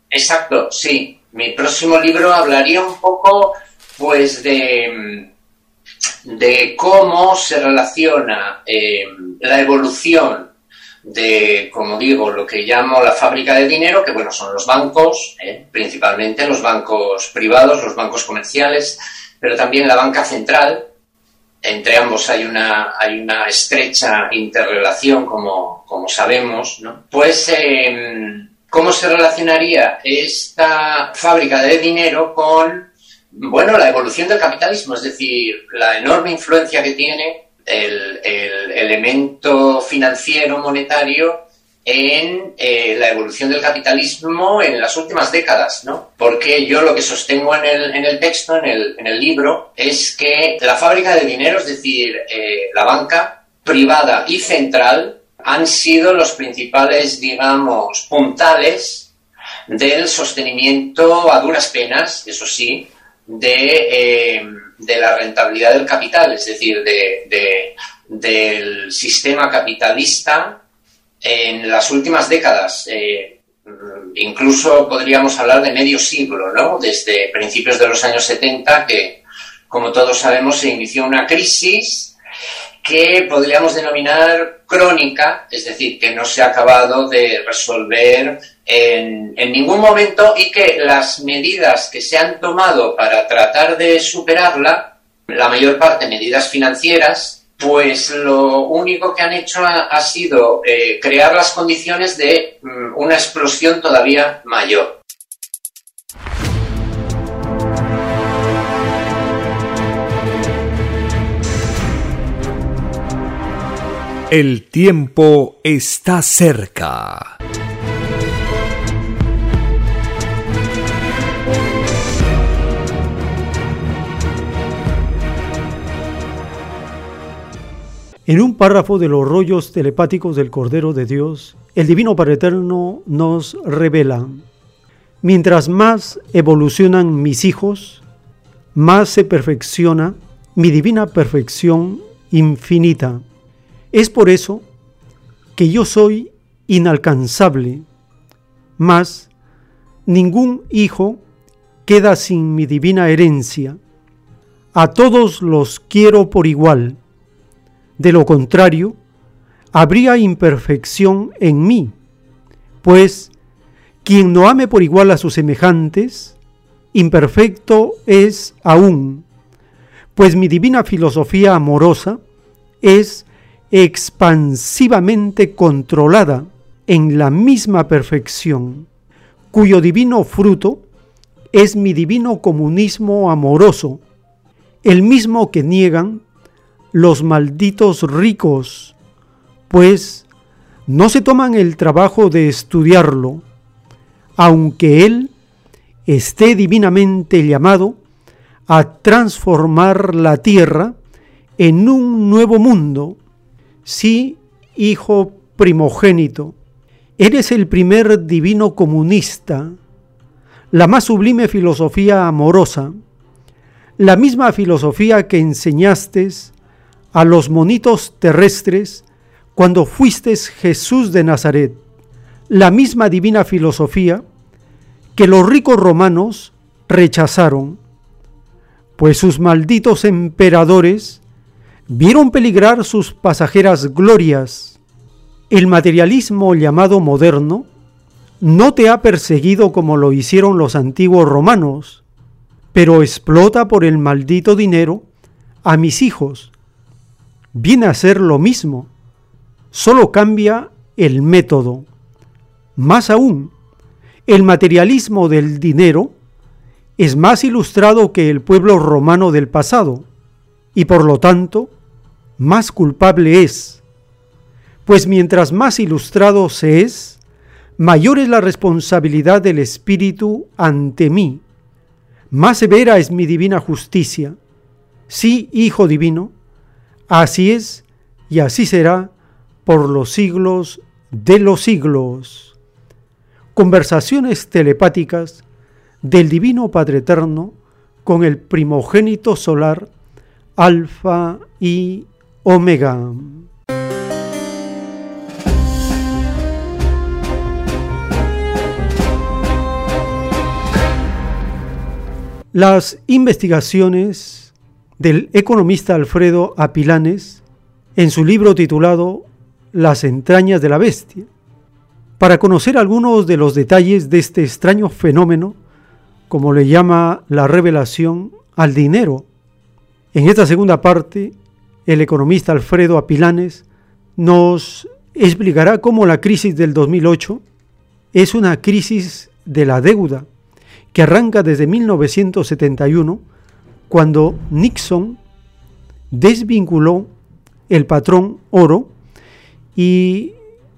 Exacto, sí. Mi próximo libro hablaría un poco pues de em, de cómo se relaciona eh, la evolución de, como digo, lo que llamo la fábrica de dinero, que bueno, son los bancos, eh, principalmente los bancos privados, los bancos comerciales, pero también la banca central. Entre ambos hay una, hay una estrecha interrelación, como, como sabemos. Pues, em, ¿cómo se relacionaría esta fábrica de dinero con bueno, la evolución del capitalismo, es decir, la enorme influencia que tiene el, elemento financiero monetario en eh, la evolución del capitalismo en las últimas décadas, ¿no? Porque yo lo que sostengo en el, en el texto, en el, en el, libro, es que la fábrica de dinero, es decir, eh, la banca privada y central, han sido los principales, digamos, puntales del sostenimiento a duras penas, eso sí, eh, de, la rentabilidad del capital, es decir, de, del sistema capitalista en las últimas décadas. Eh, incluso podríamos hablar de medio siglo, ¿no? Desde principios de los años 70, que, como todos sabemos, se inició una crisis que podríamos denominar crónica, es decir, que no se ha acabado de resolver en, ningún momento y que las medidas que se han tomado para tratar de superarla, la mayor parte medidas financieras, pues lo único que han hecho ha, ha sido eh, crear las condiciones de mm, una explosión todavía mayor. El tiempo está cerca. En un párrafo de los rollos telepáticos del Cordero de Dios, el Divino Padre Eterno nos revela, mientras más evolucionan mis hijos, más se perfecciona mi divina perfección infinita. Es por eso que yo soy inalcanzable, mas ningún hijo queda sin mi divina herencia. A todos los quiero por igual de lo contrario, habría imperfección en mí, pues quien no ame por igual a sus semejantes, imperfecto es aún, pues mi divina filosofía amorosa es expansivamente controlada en la misma perfección, cuyo divino fruto es mi divino comunismo amoroso, el mismo que niegan los malditos ricos, pues no se toman el trabajo de estudiarlo, aunque Él esté divinamente llamado a transformar la tierra en un nuevo mundo. Sí, hijo primogénito, eres el primer divino comunista, la más sublime filosofía amorosa, la misma filosofía que enseñaste a los monitos terrestres cuando fuiste Jesús de Nazaret, la misma divina filosofía que los ricos romanos rechazaron, pues sus malditos emperadores vieron peligrar sus pasajeras glorias. El materialismo llamado moderno no te ha perseguido como lo hicieron los antiguos romanos, pero explota por el maldito dinero a mis hijos viene a ser lo mismo, solo cambia el método. Más aún, el materialismo del dinero es más ilustrado que el pueblo romano del pasado y por lo tanto más culpable es, pues mientras más ilustrado se es, mayor es la responsabilidad del Espíritu ante mí, más severa es mi divina justicia. Sí, Hijo Divino, Así es y así será por los siglos de los siglos. Conversaciones telepáticas del Divino Padre Eterno con el primogénito solar Alfa y Omega. Las investigaciones del economista Alfredo Apilanes en su libro titulado Las entrañas de la bestia, para conocer algunos de los detalles de este extraño fenómeno, como le llama la revelación al dinero. En esta segunda parte, el economista Alfredo Apilanes nos explicará cómo la crisis del 2008 es una crisis de la deuda que arranca desde 1971 cuando Nixon desvinculó el patrón oro y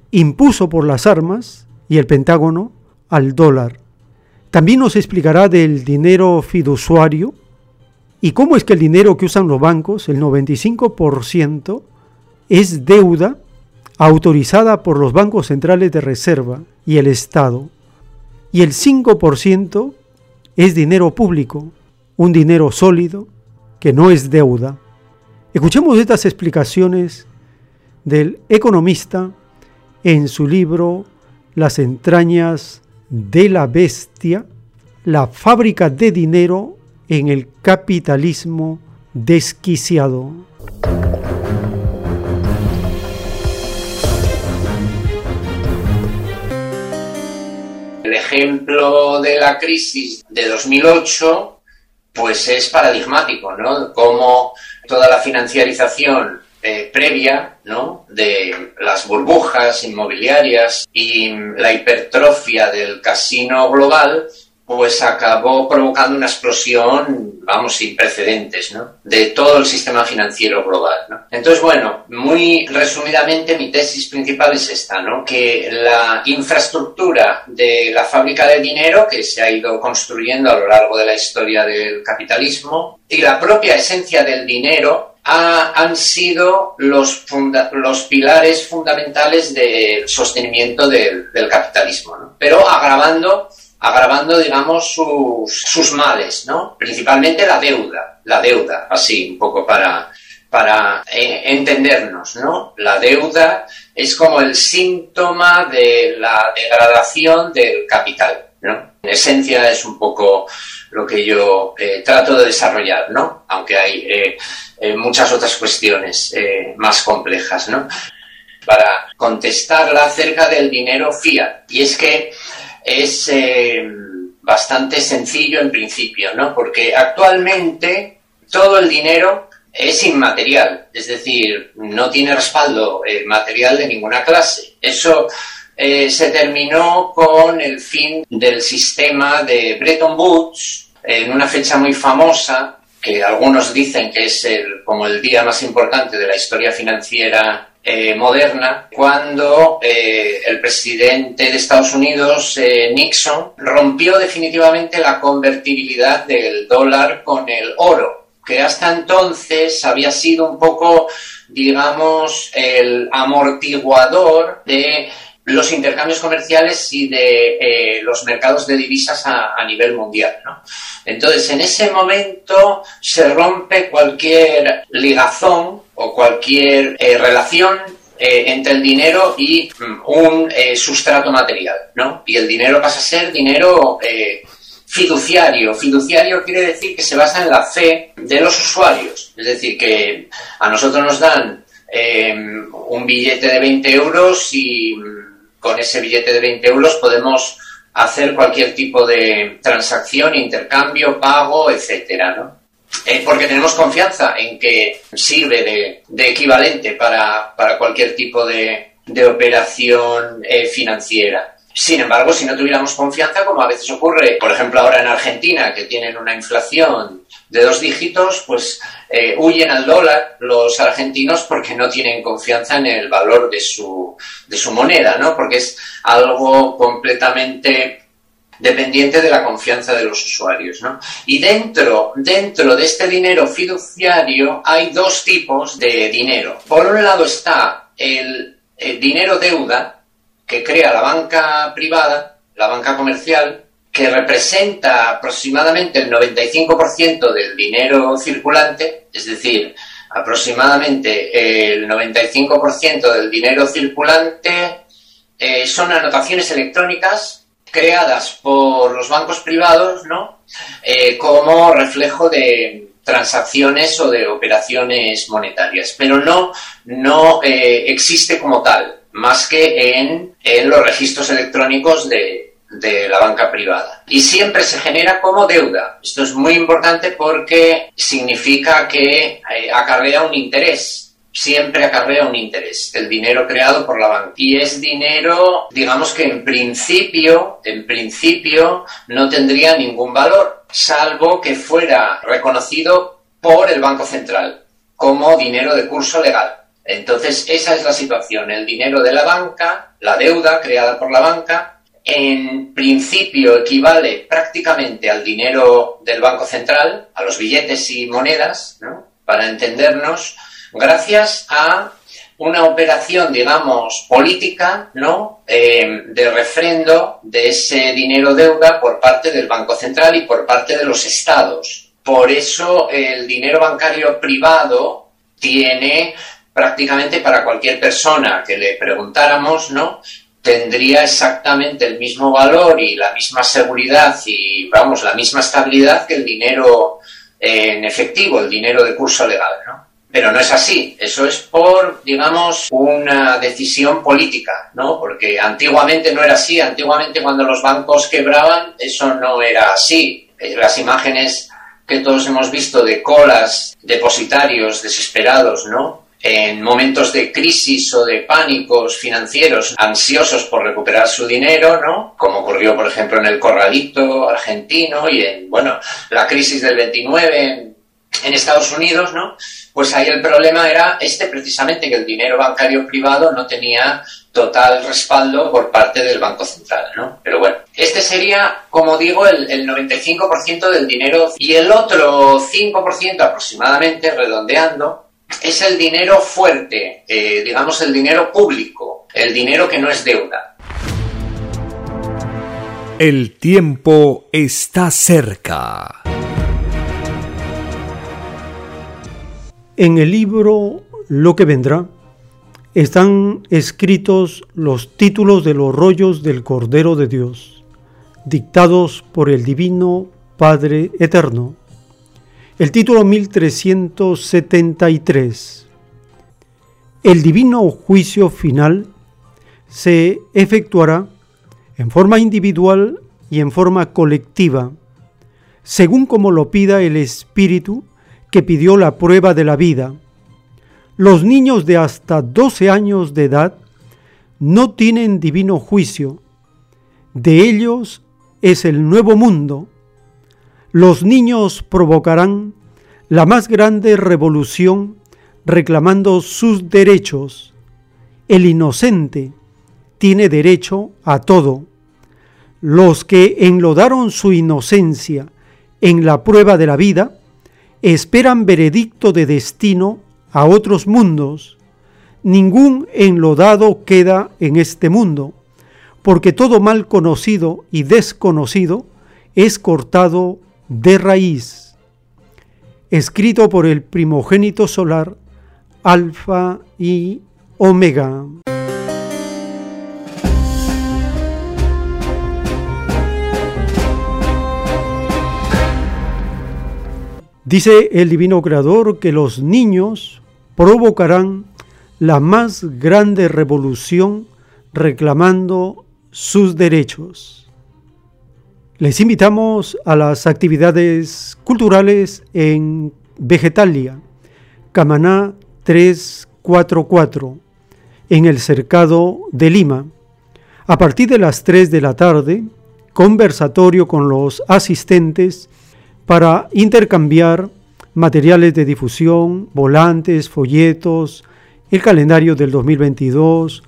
impuso por las armas y el Pentágono al dólar. También nos explicará del dinero fiduciario y cómo es que el dinero que usan los bancos, el 95%, es deuda autorizada por los bancos centrales de reserva y el Estado. Y el 5% es dinero público, un dinero sólido que no es deuda. Escuchemos estas explicaciones del economista en su libro Las entrañas de la bestia, la fábrica de dinero en el capitalismo desquiciado. ejemplo de la crisis de 2008, pues es paradigmático, ¿no? Cómo toda la financiarización eh, previa, ¿no? De las burbujas inmobiliarias y la hipertrofia del casino global, pues acabó provocando una explosión, vamos, sin precedentes, ¿no? De todo el sistema financiero global, ¿no? Entonces, bueno, muy resumidamente mi tesis principal es esta, ¿no? Que la infraestructura de la fábrica de dinero que se ha ido construyendo a lo largo de la historia del capitalismo y la propia esencia del dinero han sido los, los pilares fundamentales del sostenimiento del, del capitalismo, ¿no? Pero agravando agravando, digamos, sus, sus males, ¿no? Principalmente la deuda, la deuda, así, un poco para, para eh, entendernos, ¿no? La deuda es como el síntoma de la degradación del capital, ¿no? En esencia es un poco lo que yo eh, trato de desarrollar, ¿no? Aunque hay eh, muchas otras cuestiones más complejas, ¿no? Para contestarla acerca del dinero fiat. Y es que es eh, bastante sencillo en principio, ¿no? Porque actualmente todo el dinero es inmaterial, es decir, no tiene respaldo eh, material de ninguna clase. Eso eh, se terminó con el fin del sistema de Bretton Woods en una fecha muy famosa que algunos dicen que es el, como el día más importante de la historia financiera eh, moderna cuando eh, el presidente de Estados Unidos, eh, Nixon, rompió definitivamente la convertibilidad del dólar con el oro, que hasta entonces había sido un poco, digamos, el amortiguador de los intercambios comerciales y de los mercados de divisas a, nivel mundial. Entonces, en ese momento se rompe cualquier ligazón o cualquier eh, relación eh, entre el dinero y mm, un sustrato material, ¿no? Y el dinero pasa a ser dinero fiduciario. Fiduciario quiere decir que se basa en la fe de los usuarios. Es decir, que a nosotros nos dan un billete de 20 euros y con ese billete de 20 euros podemos hacer cualquier tipo de transacción, intercambio, pago, etcétera, ¿no? Eh, porque tenemos confianza en que sirve de, equivalente para, cualquier tipo de, operación eh, financiera. Sin embargo, si no tuviéramos confianza, como a veces ocurre, por ejemplo, ahora en Argentina, que tienen una inflación de dos dígitos, pues eh, huyen al dólar los argentinos porque no tienen confianza en el valor de su, de su moneda, ¿no? Porque es algo completamente dependiente de la confianza de los usuarios, ¿no? Y dentro, dentro de este dinero fiduciario hay dos tipos de dinero. Por un lado está el, dinero deuda que crea la banca privada, la banca comercial, que representa aproximadamente el 95% del dinero circulante, es decir, aproximadamente el 95% del dinero circulante eh, son anotaciones electrónicas creadas por los bancos privados, ¿no? Eh, como reflejo de transacciones o de operaciones monetarias, pero no, no eh, existe como tal, más que en, en los registros electrónicos de, de la banca privada. Y siempre se genera como deuda. Esto es muy importante porque significa que eh, acarrea un interés. Siempre acarrea un interés, el dinero creado por la banca. Y es dinero, digamos que en principio, en principio, no tendría ningún valor, salvo que fuera reconocido por el Banco Central como dinero de curso legal. Entonces, esa es la situación. El dinero de la banca, la deuda creada por la banca, en principio equivale prácticamente al dinero del Banco Central, a los billetes y monedas, ¿no? para entendernos, gracias a una operación, digamos, política, ¿no? Eh, de refrendo de ese dinero deuda por parte del Banco Central y por parte de los estados. Por eso el dinero bancario privado tiene prácticamente para cualquier persona que le preguntáramos, ¿no? tendría exactamente el mismo valor y la misma seguridad y, vamos, la misma estabilidad que el dinero en efectivo, el dinero de curso legal, ¿no? Pero no es así, eso es por, digamos, una decisión política, ¿no? Porque antiguamente no era así, antiguamente cuando los bancos quebraban, eso no era así. Eh, las imágenes que todos hemos visto de colas, depositarios desesperados, ¿no? En momentos de crisis o de pánicos financieros, ansiosos por recuperar su dinero, ¿no? Como ocurrió, por ejemplo, en el corralito argentino y en, bueno, la crisis del 29 en, en Estados Unidos, ¿no? Pues ahí el problema era este precisamente, que el dinero bancario privado no tenía total respaldo por parte del Banco Central, ¿no? Pero bueno, este sería, como digo, el, 95% del dinero y el otro 5% aproximadamente, redondeando, es el dinero fuerte, eh, digamos el dinero público, el dinero que no es deuda. El tiempo está cerca. En el libro Lo que vendrá, están escritos los títulos de los rollos del Cordero de Dios, dictados por el Divino Padre Eterno. El título 1373. El divino juicio final se efectuará en forma individual y en forma colectiva, según como lo pida el Espíritu que pidió la prueba de la vida los niños de hasta 12 años de edad no tienen divino juicio. De ellos es el nuevo mundo. Los niños provocarán la más grande revolución reclamando sus derechos. El inocente tiene derecho a todo. Los que enlodaron su inocencia en la prueba de la vida esperan veredicto de destino a otros mundos, ningún enlodado queda en este mundo, porque todo mal conocido y desconocido es cortado de raíz. Escrito por el primogénito solar, Alfa y Omega. Dice el Divino Creador que los niños provocarán la más grande revolución reclamando sus derechos. Les invitamos a las actividades culturales en Vegetalia, Camaná 344, en el Cercado de Lima. A partir de las 3 de la tarde, conversatorio con los asistentes para intercambiar materiales de difusión, volantes, folletos, el calendario del 2022,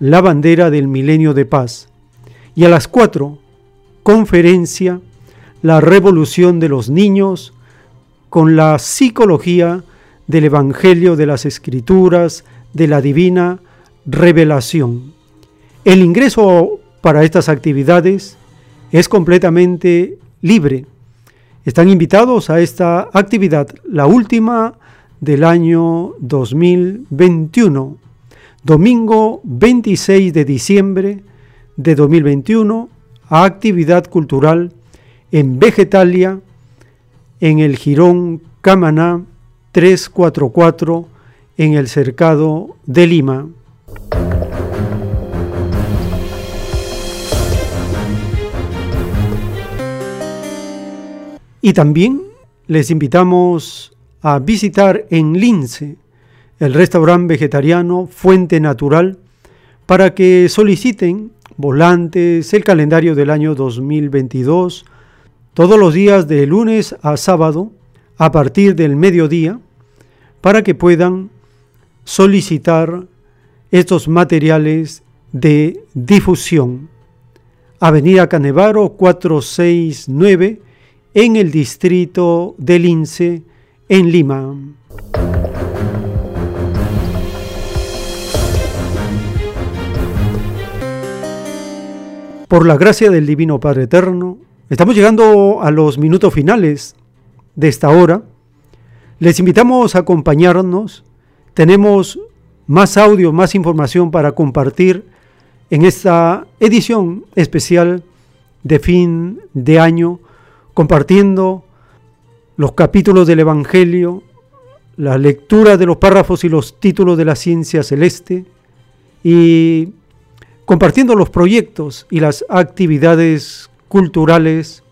la bandera del milenio de paz. Y a las 4, conferencia, la revolución de los niños con la psicología del Evangelio de las Escrituras, de la divina revelación. El ingreso para estas actividades es completamente libre están invitados a esta actividad, la última del año 2021, domingo 26 de diciembre de 2021, a actividad cultural en Vegetalia, en el Girón Camaná 344, en el Cercado de Lima. Y también les invitamos a visitar en Lince el restaurante vegetariano Fuente Natural para que soliciten volantes, el calendario del año 2022, todos los días de lunes a sábado a partir del mediodía, para que puedan solicitar estos materiales de difusión. Avenida Canevaro 469 en el distrito de Lince, en Lima. Por la gracia del Divino Padre Eterno, estamos llegando a los minutos finales de esta hora. Les invitamos a acompañarnos. Tenemos más audio, más información para compartir en esta edición especial de fin de año compartiendo los capítulos del Evangelio, la lectura de los párrafos y los títulos de la ciencia celeste y compartiendo los proyectos y las actividades culturales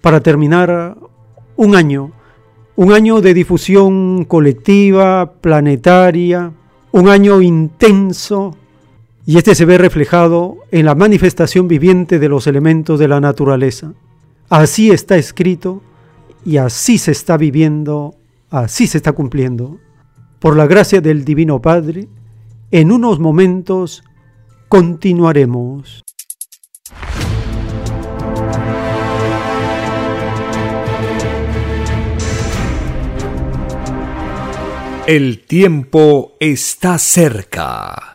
para terminar un año, un año de difusión colectiva, planetaria, un año intenso, y este se ve reflejado en la manifestación viviente de los elementos de la naturaleza. Así está escrito y así se está viviendo, así se está cumpliendo. Por la gracia del Divino Padre, en unos momentos continuaremos. El tiempo está cerca.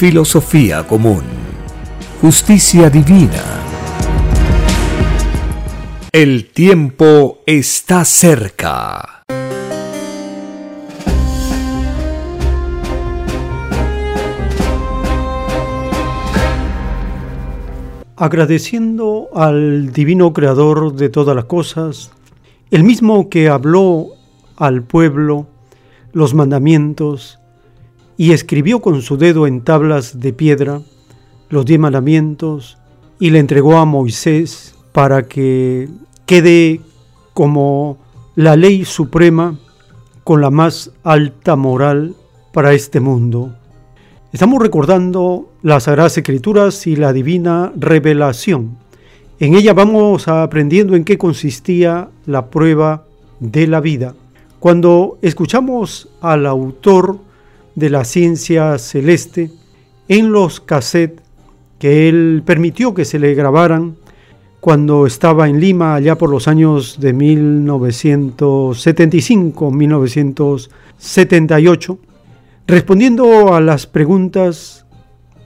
Filosofía común. Justicia divina. El tiempo está cerca. Agradeciendo al Divino Creador de todas las cosas, el mismo que habló al pueblo los mandamientos, y escribió con su dedo en tablas de piedra los diez mandamientos y le entregó a Moisés para que quede como la ley suprema con la más alta moral para este mundo. Estamos recordando las Sagradas Escrituras y la Divina Revelación. En ella vamos aprendiendo en qué consistía la prueba de la vida. Cuando escuchamos al autor de la ciencia celeste en los cassettes que él permitió que se le grabaran cuando estaba en Lima allá por los años de 1975-1978, respondiendo a las preguntas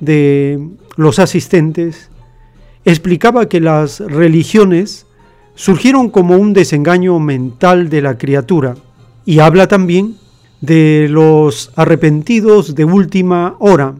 de los asistentes, explicaba que las religiones surgieron como un desengaño mental de la criatura. Y habla también de los arrepentidos de última hora,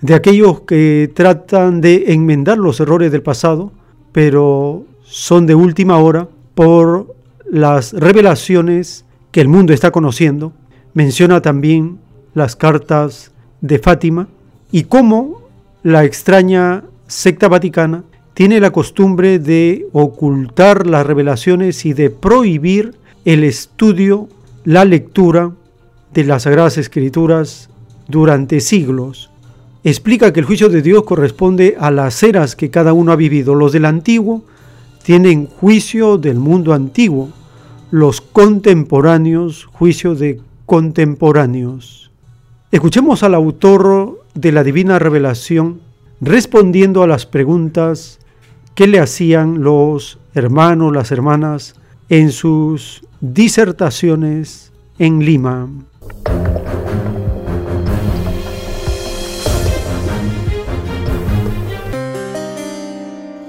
de aquellos que tratan de enmendar los errores del pasado, pero son de última hora por las revelaciones que el mundo está conociendo. Menciona también las cartas de Fátima y cómo la extraña secta vaticana tiene la costumbre de ocultar las revelaciones y de prohibir el estudio, la lectura de las Sagradas Escrituras durante siglos. Explica que el juicio de Dios corresponde a las eras que cada uno ha vivido. Los del antiguo tienen juicio del mundo antiguo, los contemporáneos juicio de contemporáneos. Escuchemos al autor de la Divina Revelación respondiendo a las preguntas que le hacían los hermanos, las hermanas en sus disertaciones en Lima.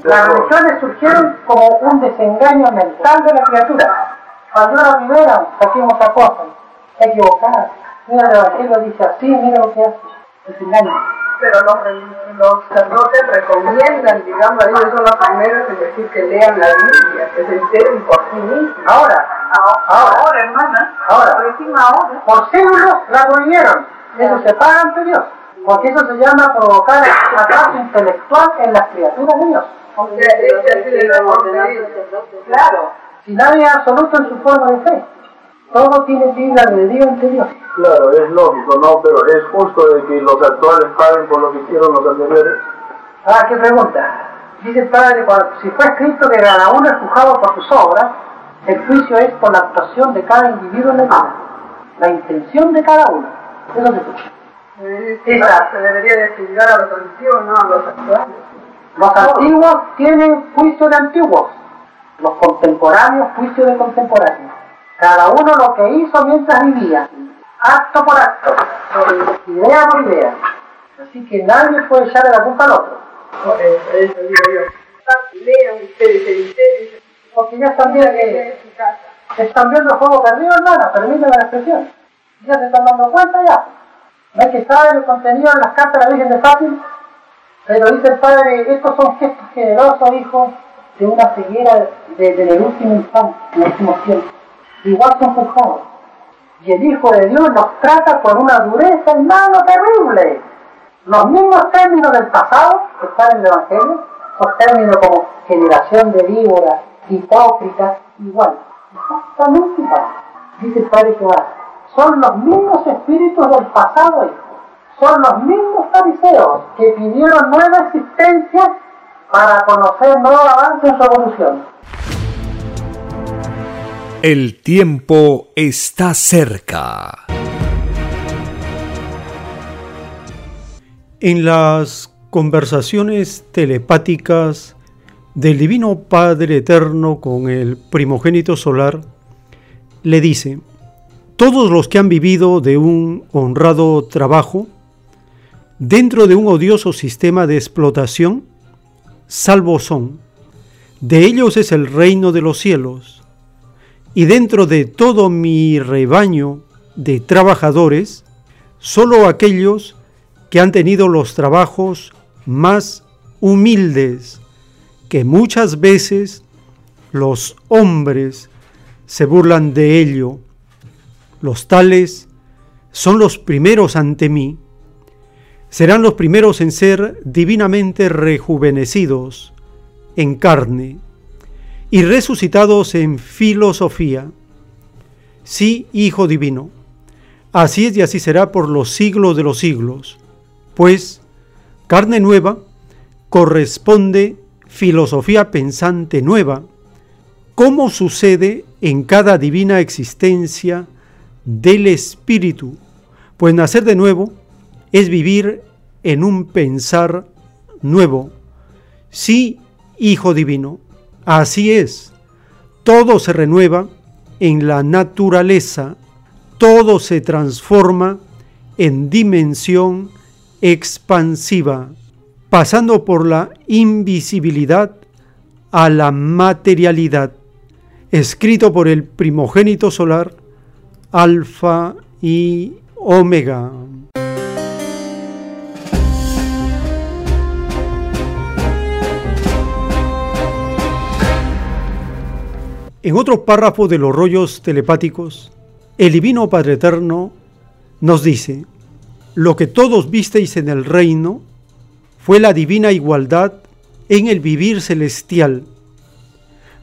Las religiones surgieron como un desengaño mental de la criatura. Cuando una Rivera, saquemos a cosas, equivocada. Mira el Evangelio dice así, mira lo que hace. Desengaño. Pero los, los sacerdotes recomiendan, digamos, ellos son los primeros en decir que lean la Biblia, que se enteren por sí mismos. Ahora, ahora, ahora, hermana, ahora, ahora. por siglos la prohibieron. Eso se paga ante Dios. Porque eso se llama provocar atraso intelectual en las criaturas de Dios. O sea, este la Claro, si nadie es absoluto en su forma de fe. Todo tiene libre albedrío ante Dios. Claro, es lógico, ¿no? Pero es justo de que los actuales paguen por lo que hicieron los anteriores. Ah, qué pregunta. Dice el Padre, cuando, si fue escrito que cada uno es juzgado por sus obras, el juicio es por la actuación de cada individuo en la vida. La intención de cada uno. Eso se escucha. Esa se debería de juzgar a los antiguos, no a los actuales. Los antiguos tienen juicio de antiguos. Los contemporáneos, juicio de contemporáneos. Cada uno lo que hizo mientras vivía. Acto por acto. Idea por idea. Así que nadie puede echarle la culpa al otro. Lean ustedes. Porque ya están viendo que están viendo el juego perdido, hermana, permíteme la expresión. Ya se están dando cuenta ya. ¿Ves que saben el contenido en las cartas de la Virgen de Fátima? Pero dice el Padre, estos son gestos generosos, hijos, de una ceguera desde el último instante, en el último tiempo. Igual son juzgados. Y el Hijo de Dios los trata con una dureza, hermano, terrible. Los mismos términos del pasado que están en el Evangelio, son términos como generación de víboras, hipócritas, igual. Exactamente igual. Dice el Padre Jehová, son los mismos espíritus del pasado, hijo. Son los mismos fariseos que pidieron nueva existencia para conocer nuevo avance en su evolución. El tiempo está cerca. En las conversaciones telepáticas del Divino Padre Eterno con el primogénito solar, le dice, todos los que han vivido de un honrado trabajo, dentro de un odioso sistema de explotación, salvos son. De ellos es el reino de los cielos. Y dentro de todo mi rebaño de trabajadores, solo aquellos que han tenido los trabajos más humildes, que muchas veces los hombres se burlan de ello. Los tales son los primeros ante mí, serán los primeros en ser divinamente rejuvenecidos en carne y resucitados en filosofía. Sí, Hijo Divino, así es y así será por los siglos de los siglos, pues carne nueva corresponde filosofía pensante nueva, como sucede en cada divina existencia del Espíritu, pues nacer de nuevo es vivir en un pensar nuevo. Sí, Hijo Divino, así es. Todo se renueva en la naturaleza, todo se transforma en dimensión expansiva, pasando por la invisibilidad a la materialidad, escrito por el primogénito solar, Alfa y Omega. En otro párrafo de los rollos telepáticos, el Divino Padre Eterno nos dice, lo que todos visteis en el reino fue la divina igualdad en el vivir celestial,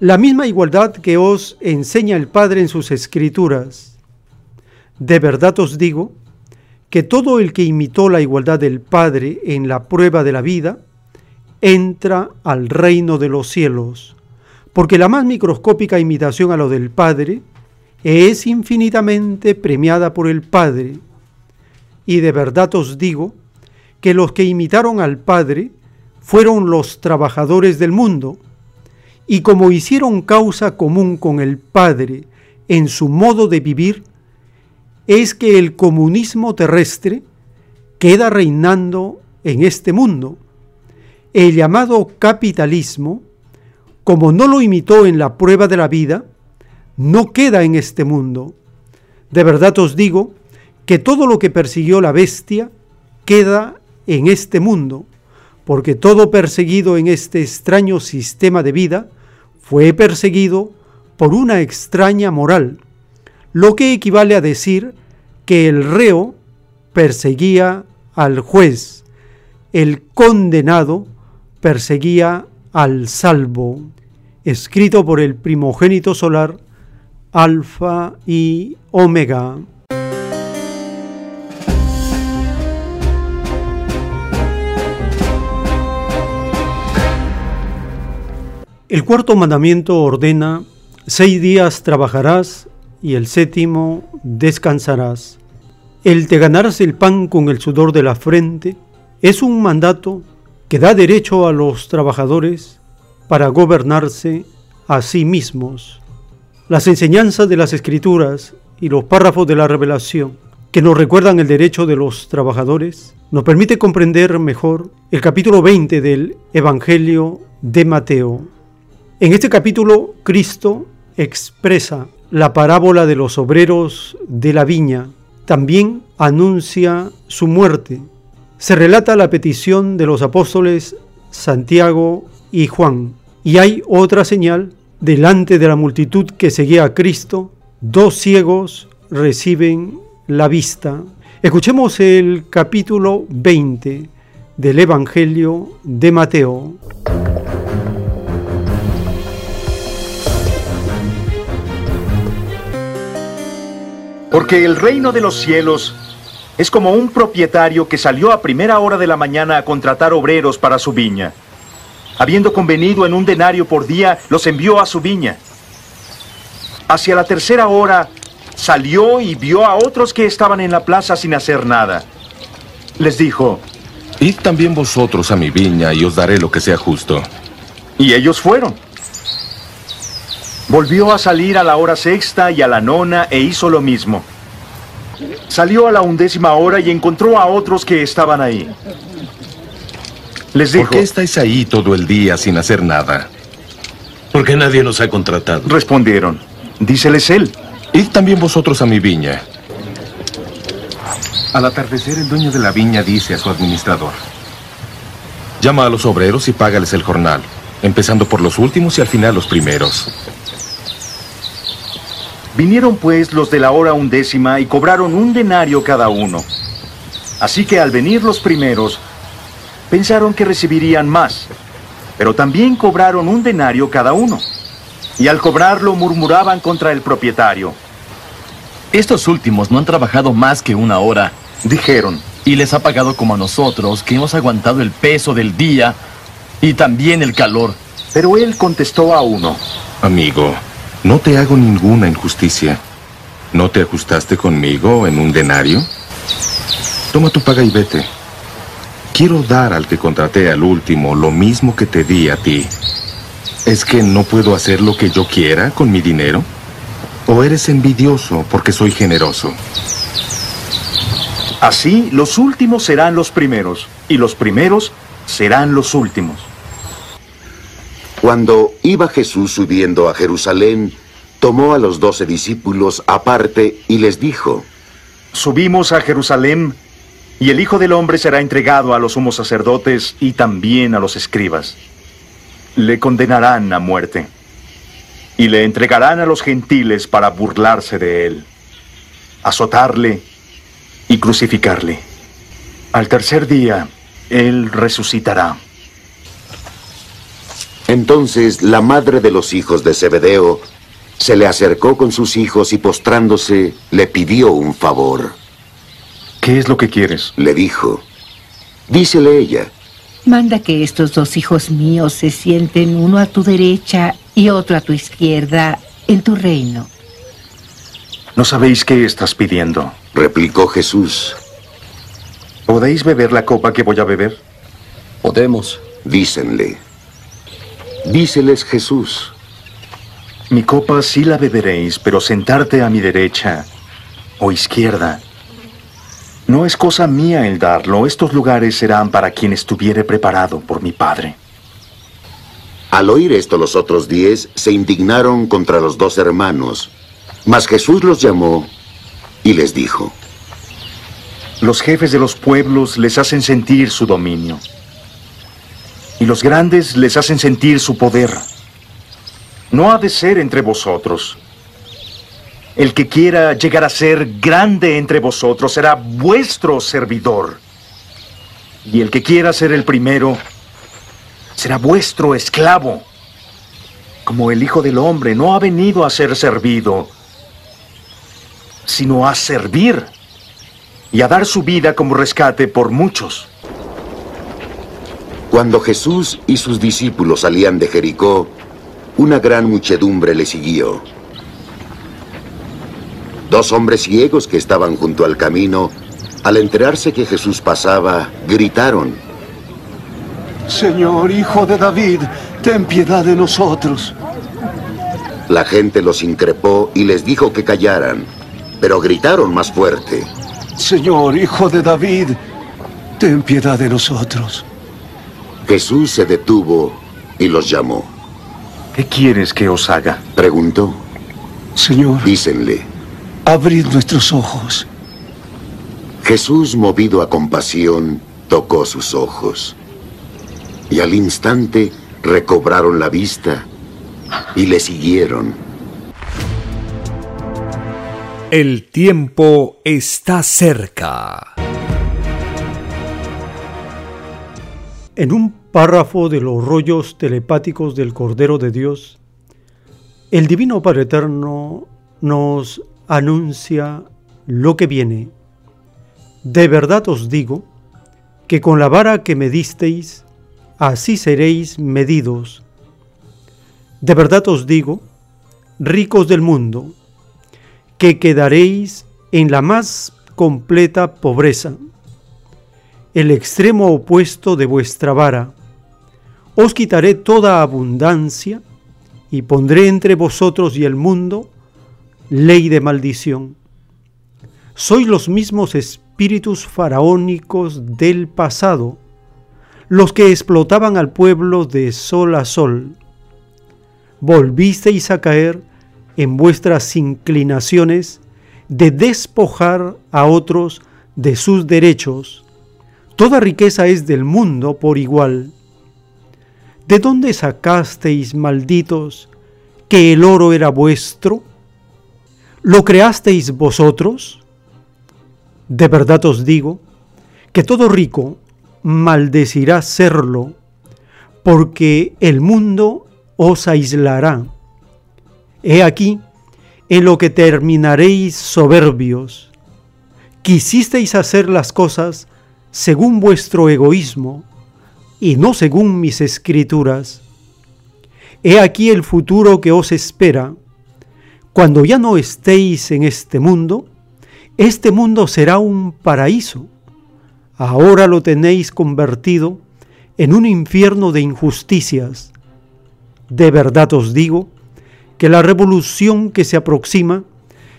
la misma igualdad que os enseña el Padre en sus escrituras. De verdad os digo que todo el que imitó la igualdad del Padre en la prueba de la vida, entra al reino de los cielos porque la más microscópica imitación a lo del Padre es infinitamente premiada por el Padre. Y de verdad os digo que los que imitaron al Padre fueron los trabajadores del mundo, y como hicieron causa común con el Padre en su modo de vivir, es que el comunismo terrestre queda reinando en este mundo. El llamado capitalismo como no lo imitó en la prueba de la vida, no queda en este mundo. De verdad os digo que todo lo que persiguió la bestia queda en este mundo, porque todo perseguido en este extraño sistema de vida fue perseguido por una extraña moral, lo que equivale a decir que el reo perseguía al juez, el condenado perseguía al salvo escrito por el primogénito solar, Alfa y Omega. El cuarto mandamiento ordena, seis días trabajarás y el séptimo descansarás. El te ganarás el pan con el sudor de la frente es un mandato que da derecho a los trabajadores para gobernarse a sí mismos. Las enseñanzas de las escrituras y los párrafos de la revelación que nos recuerdan el derecho de los trabajadores nos permite comprender mejor el capítulo 20 del Evangelio de Mateo. En este capítulo Cristo expresa la parábola de los obreros de la viña. También anuncia su muerte. Se relata la petición de los apóstoles Santiago y Juan. Y hay otra señal, delante de la multitud que seguía a Cristo, dos ciegos reciben la vista. Escuchemos el capítulo 20 del Evangelio de Mateo. Porque el reino de los cielos es como un propietario que salió a primera hora de la mañana a contratar obreros para su viña. Habiendo convenido en un denario por día, los envió a su viña. Hacia la tercera hora salió y vio a otros que estaban en la plaza sin hacer nada. Les dijo, Id también vosotros a mi viña y os daré lo que sea justo. Y ellos fueron. Volvió a salir a la hora sexta y a la nona e hizo lo mismo. Salió a la undécima hora y encontró a otros que estaban ahí. Les dijo, ¿Por qué estáis ahí todo el día sin hacer nada? Porque nadie nos ha contratado. Respondieron, díceles él. Id también vosotros a mi viña. Al atardecer el dueño de la viña dice a su administrador, llama a los obreros y págales el jornal, empezando por los últimos y al final los primeros. Vinieron pues los de la hora undécima y cobraron un denario cada uno. Así que al venir los primeros, pensaron que recibirían más, pero también cobraron un denario cada uno. Y al cobrarlo murmuraban contra el propietario. Estos últimos no han trabajado más que una hora, dijeron. Y les ha pagado como a nosotros, que hemos aguantado el peso del día y también el calor. Pero él contestó a uno. Amigo, no te hago ninguna injusticia. ¿No te ajustaste conmigo en un denario? Toma tu paga y vete. Quiero dar al que contraté al último lo mismo que te di a ti. ¿Es que no puedo hacer lo que yo quiera con mi dinero? ¿O eres envidioso porque soy generoso? Así los últimos serán los primeros y los primeros serán los últimos. Cuando iba Jesús subiendo a Jerusalén, tomó a los doce discípulos aparte y les dijo, Subimos a Jerusalén y el Hijo del Hombre será entregado a los sumos sacerdotes y también a los escribas. Le condenarán a muerte y le entregarán a los gentiles para burlarse de él, azotarle y crucificarle. Al tercer día, él resucitará. Entonces la madre de los hijos de Zebedeo se le acercó con sus hijos y postrándose le pidió un favor. ¿Qué es lo que quieres? Le dijo. Dícele ella. Manda que estos dos hijos míos se sienten uno a tu derecha y otro a tu izquierda en tu reino. No sabéis qué estás pidiendo, replicó Jesús. ¿Podéis beber la copa que voy a beber? Podemos. Dícenle. Díceles Jesús. Mi copa sí la beberéis, pero sentarte a mi derecha o izquierda. No es cosa mía el darlo, estos lugares serán para quien estuviere preparado por mi Padre. Al oír esto los otros diez se indignaron contra los dos hermanos, mas Jesús los llamó y les dijo, Los jefes de los pueblos les hacen sentir su dominio, y los grandes les hacen sentir su poder. No ha de ser entre vosotros. El que quiera llegar a ser grande entre vosotros será vuestro servidor. Y el que quiera ser el primero será vuestro esclavo. Como el Hijo del Hombre no ha venido a ser servido, sino a servir y a dar su vida como rescate por muchos. Cuando Jesús y sus discípulos salían de Jericó, una gran muchedumbre le siguió. Dos hombres ciegos que estaban junto al camino, al enterarse que Jesús pasaba, gritaron, Señor, Hijo de David, ten piedad de nosotros. La gente los increpó y les dijo que callaran, pero gritaron más fuerte. Señor, Hijo de David, ten piedad de nosotros. Jesús se detuvo y los llamó. ¿Qué quieres que os haga? Preguntó. Señor. Dícenle. Abrid nuestros ojos. Jesús, movido a compasión, tocó sus ojos. Y al instante recobraron la vista y le siguieron. El tiempo está cerca. En un párrafo de los rollos telepáticos del Cordero de Dios, el Divino Padre Eterno nos anuncia lo que viene. De verdad os digo que con la vara que me disteis, así seréis medidos. De verdad os digo, ricos del mundo, que quedaréis en la más completa pobreza, el extremo opuesto de vuestra vara. Os quitaré toda abundancia y pondré entre vosotros y el mundo ley de maldición. Sois los mismos espíritus faraónicos del pasado, los que explotaban al pueblo de sol a sol. Volvisteis a caer en vuestras inclinaciones de despojar a otros de sus derechos. Toda riqueza es del mundo por igual. ¿De dónde sacasteis, malditos, que el oro era vuestro? ¿Lo creasteis vosotros? De verdad os digo que todo rico maldecirá serlo, porque el mundo os aislará. He aquí en lo que terminaréis soberbios. Quisisteis hacer las cosas según vuestro egoísmo y no según mis escrituras. He aquí el futuro que os espera. Cuando ya no estéis en este mundo, este mundo será un paraíso. Ahora lo tenéis convertido en un infierno de injusticias. De verdad os digo que la revolución que se aproxima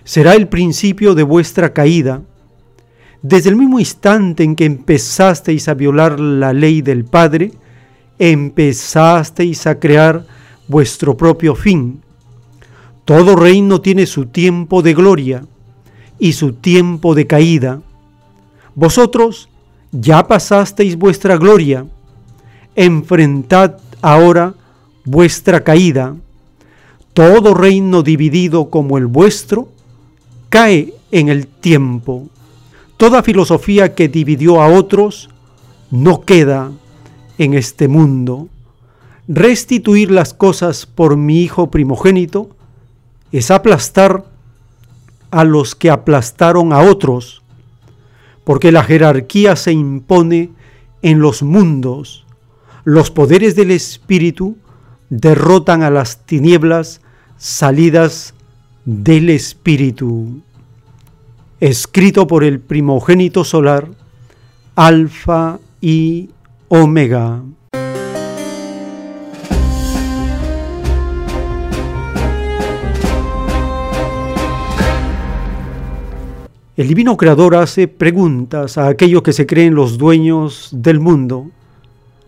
será el principio de vuestra caída. Desde el mismo instante en que empezasteis a violar la ley del Padre, empezasteis a crear vuestro propio fin. Todo reino tiene su tiempo de gloria y su tiempo de caída. Vosotros ya pasasteis vuestra gloria, enfrentad ahora vuestra caída. Todo reino dividido como el vuestro cae en el tiempo. Toda filosofía que dividió a otros no queda en este mundo. Restituir las cosas por mi hijo primogénito es aplastar a los que aplastaron a otros, porque la jerarquía se impone en los mundos. Los poderes del espíritu derrotan a las tinieblas salidas del espíritu. Escrito por el primogénito solar, Alfa y Omega. El divino creador hace preguntas a aquellos que se creen los dueños del mundo.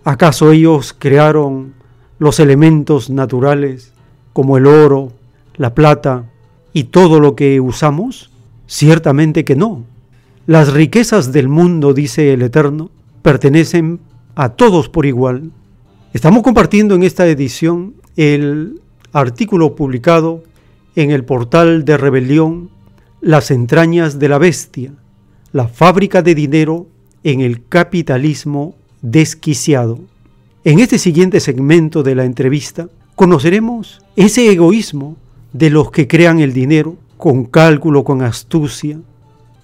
¿Acaso ellos crearon los elementos naturales como el oro, la plata y todo lo que usamos? Ciertamente que no. Las riquezas del mundo, dice el Eterno, pertenecen a todos por igual. Estamos compartiendo en esta edición el artículo publicado en el portal de rebelión las entrañas de la bestia, la fábrica de dinero en el capitalismo desquiciado. En este siguiente segmento de la entrevista conoceremos ese egoísmo de los que crean el dinero con cálculo, con astucia.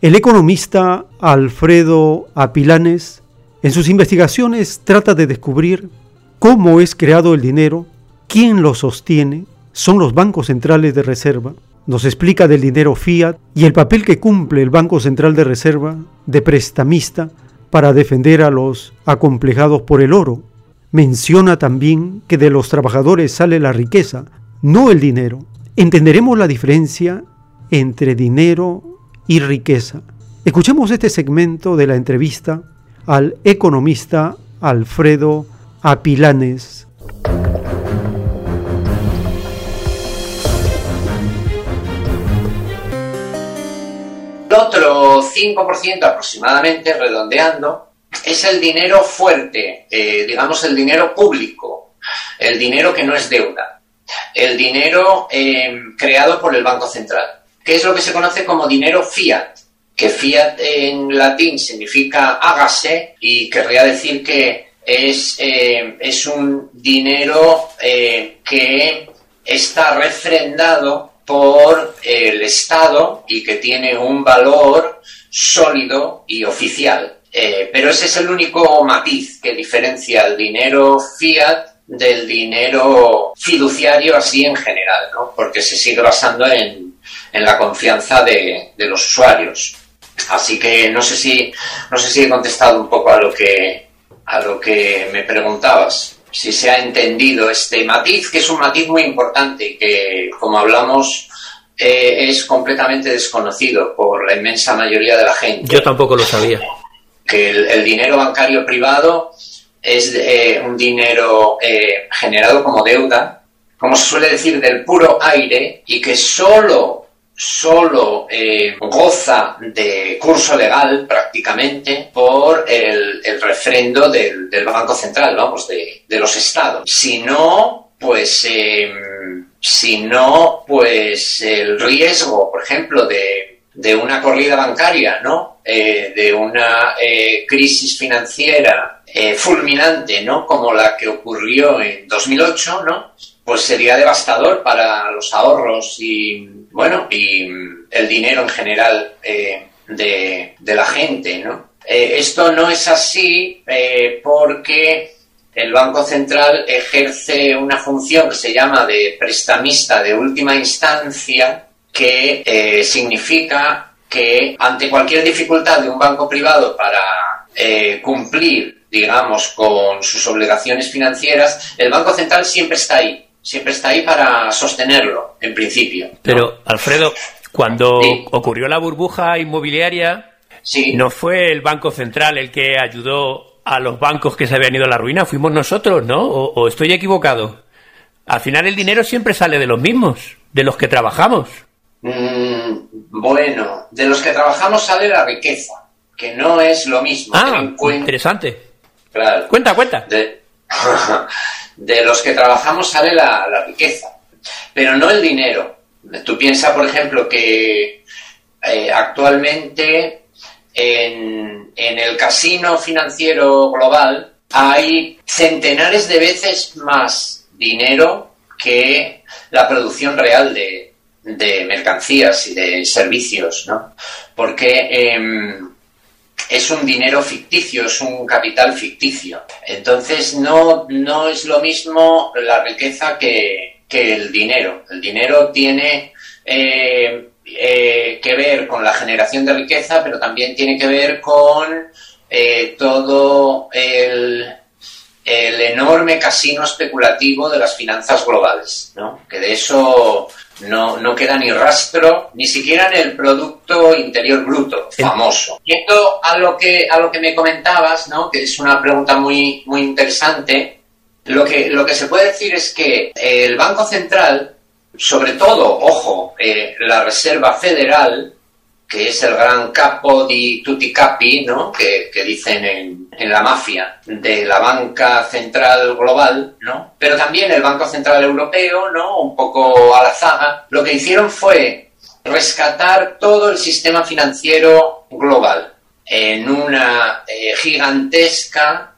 El economista Alfredo Apilanes en sus investigaciones trata de descubrir cómo es creado el dinero, quién lo sostiene, son los bancos centrales de reserva, nos explica del dinero fiat y el papel que cumple el Banco Central de Reserva de prestamista para defender a los acomplejados por el oro. Menciona también que de los trabajadores sale la riqueza, no el dinero. Entenderemos la diferencia entre dinero y riqueza. Escuchemos este segmento de la entrevista al economista Alfredo Apilanes. 5% aproximadamente, redondeando, es el dinero fuerte, eh, digamos el dinero público, el dinero que no es deuda, el dinero eh, creado por el Banco Central, que es lo que se conoce como dinero fiat, que fiat en latín significa hágase y querría decir que es, eh, es un dinero que está refrendado por el Estado y que tiene un valor sólido y oficial. Eh, pero ese es el único matiz que diferencia el dinero fiat del dinero fiduciario así en general, ¿no? porque se sigue basando en, la confianza de, de, los usuarios. Así que no sé si no sé si he contestado un poco a lo que a lo que me preguntabas si se ha entendido este matiz, que es un matiz muy importante y que, como hablamos, eh, es completamente desconocido por la inmensa mayoría de la gente. Yo tampoco lo sabía. Que el, dinero bancario privado es eh, un dinero eh, generado como deuda, como se suele decir, del puro aire y que solo solo eh, goza de curso legal prácticamente por el, el refrendo del, del Banco Central, vamos, de, de los estados. Si no, pues eh, si no, pues el riesgo, por ejemplo, de, de una corrida bancaria, ¿no? Eh, de una eh, crisis financiera eh, fulminante, ¿no? Como la que ocurrió en 2008, ¿no? Pues sería devastador para los ahorros y, bueno, y mm, el dinero en general de, de la gente, ¿no? Esto no es así porque el Banco Central ejerce una función que se llama de prestamista de última instancia, que eh, significa que ante cualquier dificultad de un banco privado para eh, cumplir, digamos, con sus obligaciones financieras, el Banco Central siempre está ahí, siempre está ahí para sostenerlo, en principio. Pero, Alfredo, cuando ocurrió la burbuja inmobiliaria, no fue el Banco Central el que ayudó a los bancos que se habían ido a la ruina, fuimos nosotros, ¿no? ¿O, o estoy equivocado? Al final el dinero siempre sale de los mismos, de los que trabajamos. Mm, bueno, de los que trabajamos sale la riqueza, que no es lo mismo. Ah, interesante. Claro. Cuenta, cuenta. De, de los que trabajamos sale la, la riqueza, pero no el dinero. Tú piensas, por ejemplo, que eh, actualmente en, en el casino financiero global hay centenares de veces más dinero que la producción real de, mercancías y de servicios, ¿no? Porque em, es un dinero ficticio, es un capital ficticio. Entonces no, no es lo mismo la riqueza que, que el dinero. El dinero tiene eh, eh, que ver con la generación de riqueza, pero también tiene que ver con eh, todo el, el enorme casino especulativo de las finanzas globales, ¿no? Que de eso no, no queda ni rastro, ni siquiera en el Producto Interior Bruto, famoso. Yendo a lo que, a lo que me comentabas, ¿no? Que es una pregunta muy, muy interesante, lo que, lo que se puede decir es que el Banco Central, sobre todo, ojo, eh, la Reserva Federal, que es el gran capo di tutti capi, ¿no? Que, que dicen en, en la mafia de la banca central global, ¿no? Pero también el Banco Central Europeo, ¿no? Un poco a la zaga. Lo que hicieron fue rescatar todo el sistema financiero global en una eh, gigantesca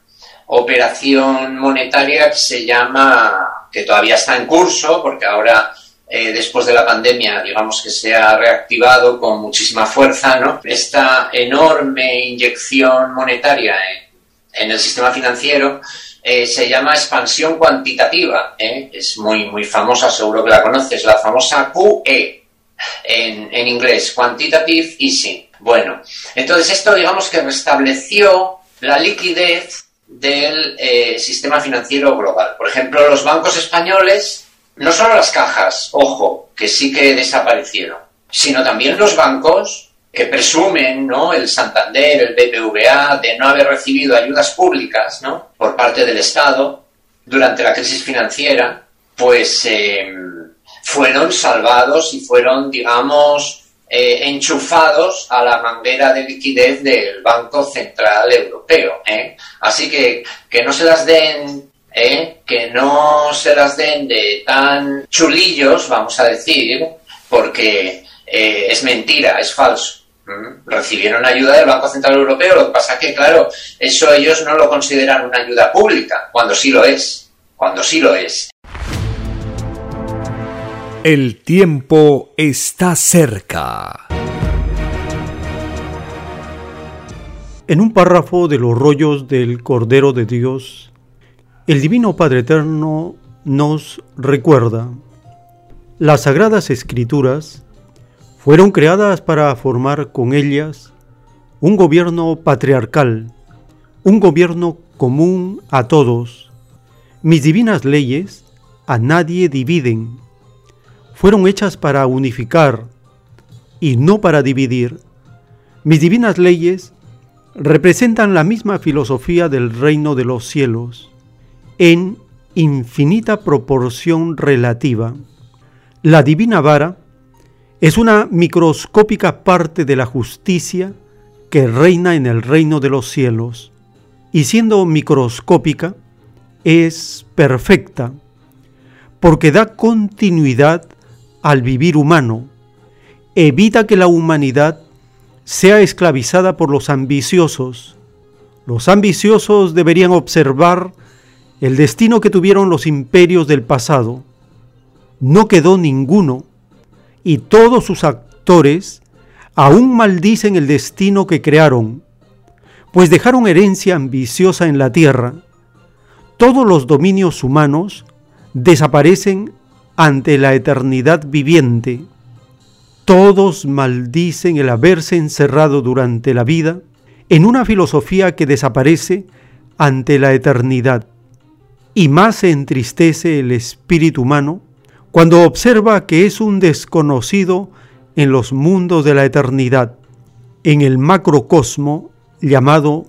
operación monetaria que se llama, que todavía está en curso, porque ahora eh, después de la pandemia, digamos que se ha reactivado con muchísima fuerza, ¿no? Esta enorme inyección monetaria en, el sistema financiero eh, se llama expansión cuantitativa, ¿eh? es muy, muy famosa, seguro que la conoces, la famosa QE en, en inglés, Quantitative Easing. Bueno, entonces esto digamos que restableció la liquidez del eh, sistema financiero global. Por ejemplo, los bancos españoles no solo las cajas, ojo, que sí que desaparecieron, sino también los bancos que presumen, ¿no? El Santander, el BBVA, de no haber recibido ayudas públicas, ¿no? Por parte del Estado durante la crisis financiera, pues eh, fueron salvados y fueron, digamos, eh, enchufados a la manguera de liquidez del Banco Central Europeo. ¿eh? Así que que no se las den ¿eh? que no se las den de tan chulillos, vamos a decir, porque eh, es mentira, es falso. ¿Mm? Recibieron ayuda del Banco Central Europeo, lo que pasa es que, claro, eso ellos no lo consideran una ayuda pública, cuando sí lo es, cuando sí lo es. El tiempo está cerca. En un párrafo de los rollos del Cordero de Dios, el Divino Padre Eterno nos recuerda, las Sagradas Escrituras fueron creadas para formar con ellas un gobierno patriarcal, un gobierno común a todos. Mis divinas leyes a nadie dividen. Fueron hechas para unificar y no para dividir. Mis divinas leyes representan la misma filosofía del reino de los cielos en infinita proporción relativa. La divina vara Es una microscópica parte de la justicia que reina en el reino de los cielos, y siendo microscópica, es perfecta, porque da continuidad al vivir humano, evita que la humanidad sea esclavizada por los ambiciosos. Los ambiciosos deberían observar el destino que tuvieron los imperios del pasado. No quedó ninguno, y todos sus actores aún maldicen el destino que crearon, pues dejaron herencia ambiciosa en la tierra. Todos los dominios humanos desaparecen ante la eternidad viviente. Todos maldicen el haberse encerrado durante la vida en una filosofía que desaparece ante la eternidad. Y más se entristece el espíritu humano cuando observa que es un desconocido en los mundos de la eternidad, en el macrocosmo llamado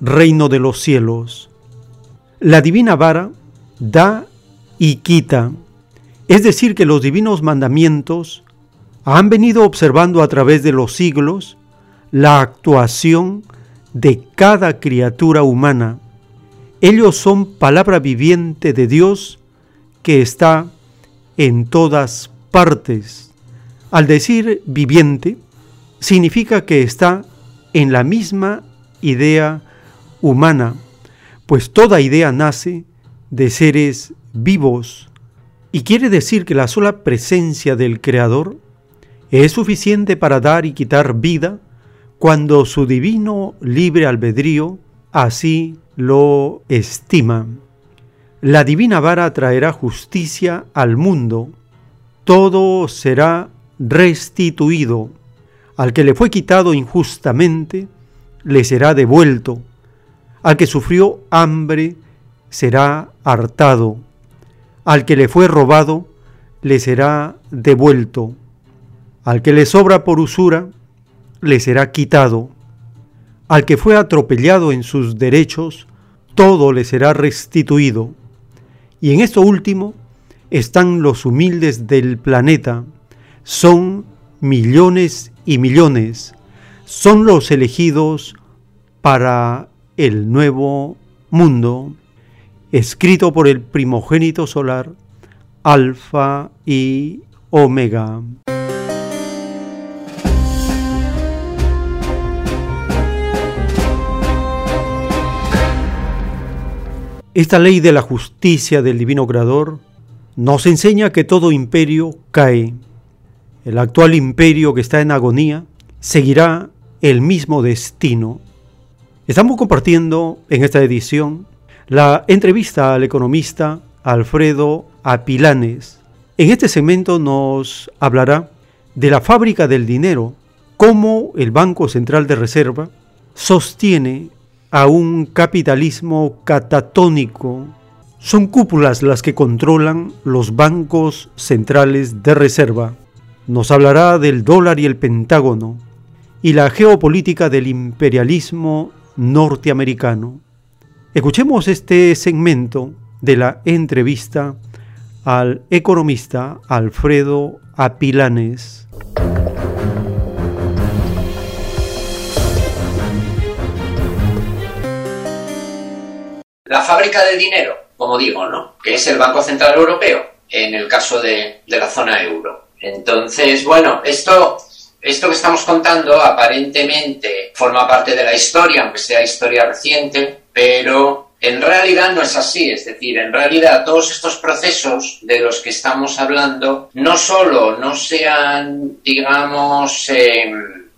reino de los cielos. La divina vara da y quita, es decir, que los divinos mandamientos han venido observando a través de los siglos la actuación de cada criatura humana. Ellos son palabra viviente de Dios que está en todas partes. Al decir viviente, significa que está en la misma idea humana, pues toda idea nace de seres vivos y quiere decir que la sola presencia del Creador es suficiente para dar y quitar vida cuando su divino libre albedrío así lo estima. La divina vara traerá justicia al mundo, todo será restituido. Al que le fue quitado injustamente, le será devuelto. Al que sufrió hambre, será hartado. Al que le fue robado, le será devuelto. Al que le sobra por usura, le será quitado. Al que fue atropellado en sus derechos, todo le será restituido. Y en esto último están los humildes del planeta, son millones y millones, son los elegidos para el nuevo mundo, escrito por el primogénito solar, Alfa y Omega. Esta ley de la justicia del divino creador nos enseña que todo imperio cae el actual imperio que está en agonía seguirá el mismo destino. Estamos compartiendo en esta edición la entrevista al economista Alfredo Apilanes. En este segmento nos hablará de la fábrica del dinero, cómo el Banco Central de Reserva sostiene a un capitalismo catatónico. Son cúpulas las que controlan los bancos centrales de reserva nos hablará del dólar y el Pentágono y la geopolítica del imperialismo norteamericano. Escuchemos este segmento de la entrevista al economista Alfredo Apilanes. La fábrica de dinero, como digo, ¿no? Que es el Banco Central Europeo, en el caso de, de la zona euro. Entonces, bueno, esto, esto que estamos contando aparentemente forma parte de la historia, aunque sea historia reciente, pero en realidad no es así, es decir, en realidad todos estos procesos de los que estamos hablando no solo no se han, digamos, em,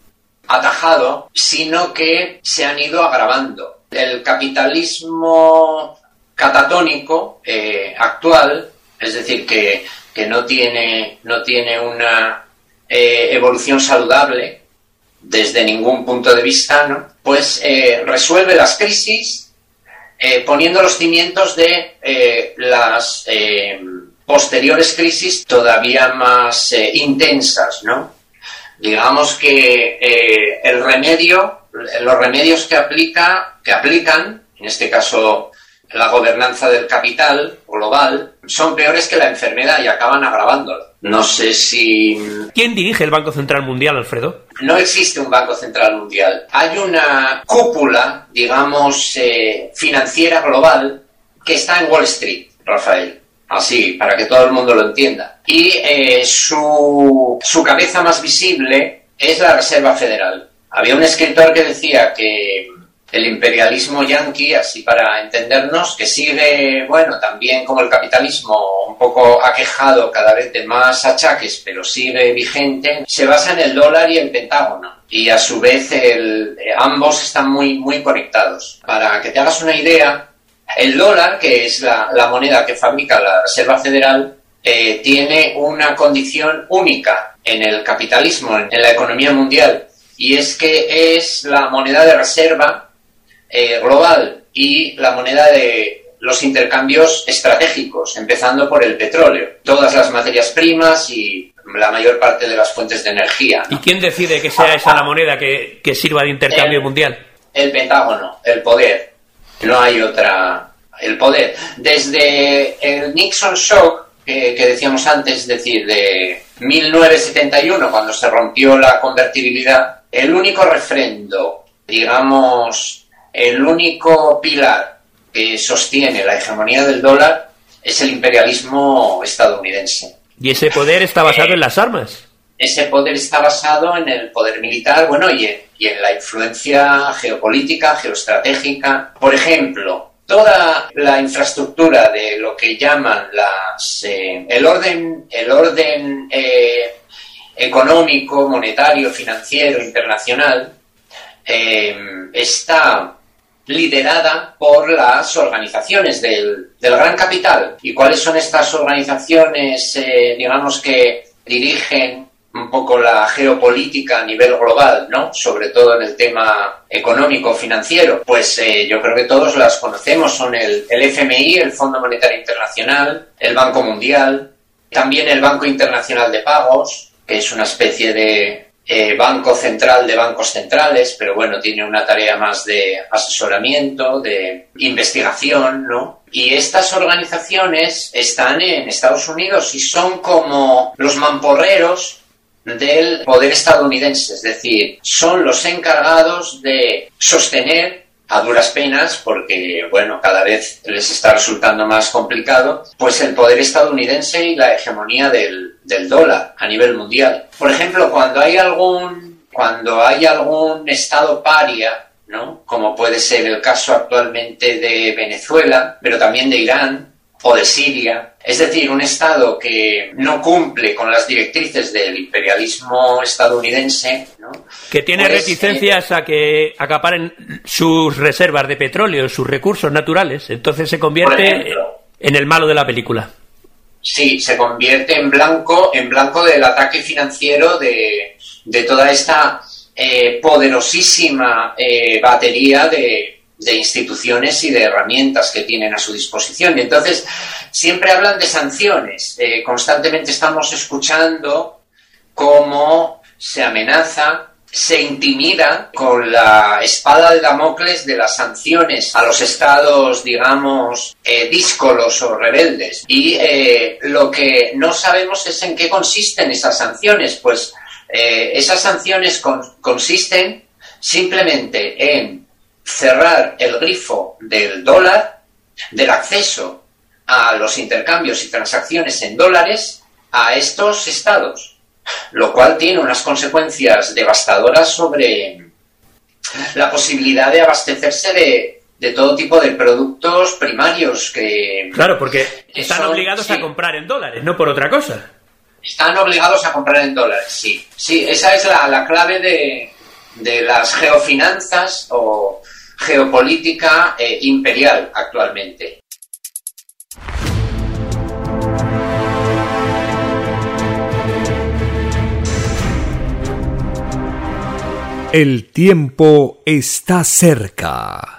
atajado, sino que se han ido agravando. El capitalismo catatónico eh, actual, es decir, que que no tiene, no tiene una eh, evolución saludable desde ningún punto de vista, ¿no? pues eh, resuelve las crisis poniendo los cimientos de las posteriores crisis todavía más intensas, ¿no? Digamos que el remedio, los remedios que aplica, que aplican, en este caso la gobernanza del capital global son peores que la enfermedad y acaban agravándola. No sé si... ¿Quién dirige el Banco Central Mundial, Alfredo? No existe un Banco Central Mundial. Hay una cúpula, digamos, eh, financiera global que está en Wall Street, Rafael. Así, para que todo el mundo lo entienda. Y eh, su, su cabeza más visible es la Reserva Federal. Había un escritor que decía que el imperialismo yanqui, así para entendernos, que sigue, bueno, también como el capitalismo, un poco aquejado cada vez de más achaques, pero sigue vigente, se basa en el dólar y el Pentágono. Y a su vez el, ambos están muy, muy conectados. Para que te hagas una idea, el dólar, que es la, la moneda que fabrica la Reserva Federal, eh, tiene una condición única en el capitalismo, en la economía mundial, y es que es la moneda de reserva eh, global y la moneda de los intercambios estratégicos, empezando por el petróleo, todas las materias primas y la mayor parte de las fuentes de energía. ¿Y quién decide que sea esa la moneda que, que sirva de intercambio El- mundial? El Pentágono, el poder. No hay otra. El poder. Desde el Nixon Shock, que, que decíamos antes, es decir, de 1971, cuando se rompió la convertibilidad, el único refrendo, digamos, el único pilar que sostiene la hegemonía del dólar es el imperialismo estadounidense. Y ese poder está basado en las armas. Ese poder está basado en el poder militar, bueno, y en, y en la influencia geopolítica, geoestratégica. Por ejemplo, toda la infraestructura de lo que llaman las eh, el orden eh, económico, monetario, financiero, internacional eh, está liderada por las organizaciones del, del gran capital. ¿Y cuáles son estas organizaciones, digamos, que dirigen un poco la geopolítica a nivel global, ¿no? Sobre todo en el tema económico, financiero. Pues eh, yo creo que todos las conocemos. Son el, el FMI, el Fondo Monetario Internacional, el Banco Mundial, también el Banco Internacional de Pagos, que es una especie de eh, banco central de bancos centrales, pero bueno, tiene una tarea más de asesoramiento, de investigación, ¿no? Y estas organizaciones están en Estados Unidos y son como los mamporreros del poder estadounidense, es decir, son los encargados de sostener a duras penas, porque bueno, cada vez les está resultando más complicado, pues el poder estadounidense y la hegemonía del, del dólar a nivel mundial. Por ejemplo, cuando hay algún, cuando hay algún estado paria, ¿no? Como puede ser el caso actualmente de Venezuela, pero también de Irán o de Siria, es decir, un Estado que no cumple con las directrices del imperialismo estadounidense, ¿no? Que tiene Pues, reticencias a que acaparen sus reservas de petróleo, sus recursos naturales. Entonces se convierte ejemplo. en el malo de la película. Sí, se convierte en blanco, en blanco del ataque financiero de, de toda esta eh, poderosísima eh, batería de, de instituciones y de herramientas que tienen a su disposición. Y entonces siempre hablan de sanciones. Eh, constantemente estamos escuchando cómo se amenaza, se intimida con la espada de Damocles de las sanciones a los estados, digamos, eh, díscolos o rebeldes. Y eh, lo que no sabemos es en qué consisten esas sanciones. Pues esas sanciones con- consisten simplemente en cerrar el grifo del dólar, del acceso a los intercambios y transacciones en dólares a estos estados lo cual tiene unas consecuencias devastadoras sobre la posibilidad de abastecerse de, de todo tipo de productos primarios que Claro, porque están obligados sí. a comprar en dólares, no por otra cosa. están obligados a comprar en dólares. Sí, sí, esa es la, la clave de, de las geofinanzas o geopolítica eh, imperial actualmente. El tiempo está cerca.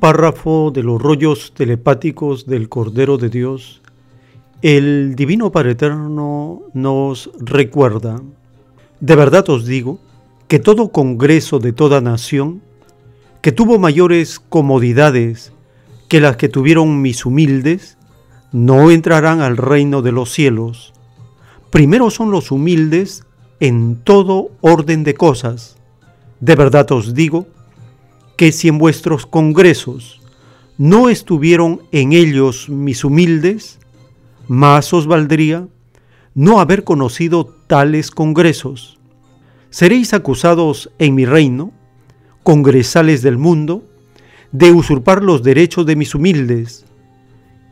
Párrafo de los rollos telepáticos del Cordero de Dios, el Divino Padre Eterno nos recuerda, de verdad os digo, que todo congreso de toda nación, que tuvo mayores comodidades que las que tuvieron mis humildes, no entrarán al reino de los cielos. Primero son los humildes en todo orden de cosas. De verdad os digo que si en vuestros congresos no estuvieron en ellos mis humildes, más os valdría no haber conocido tales congresos seréis acusados en mi reino, congresales del mundo, de usurpar los derechos de mis humildes.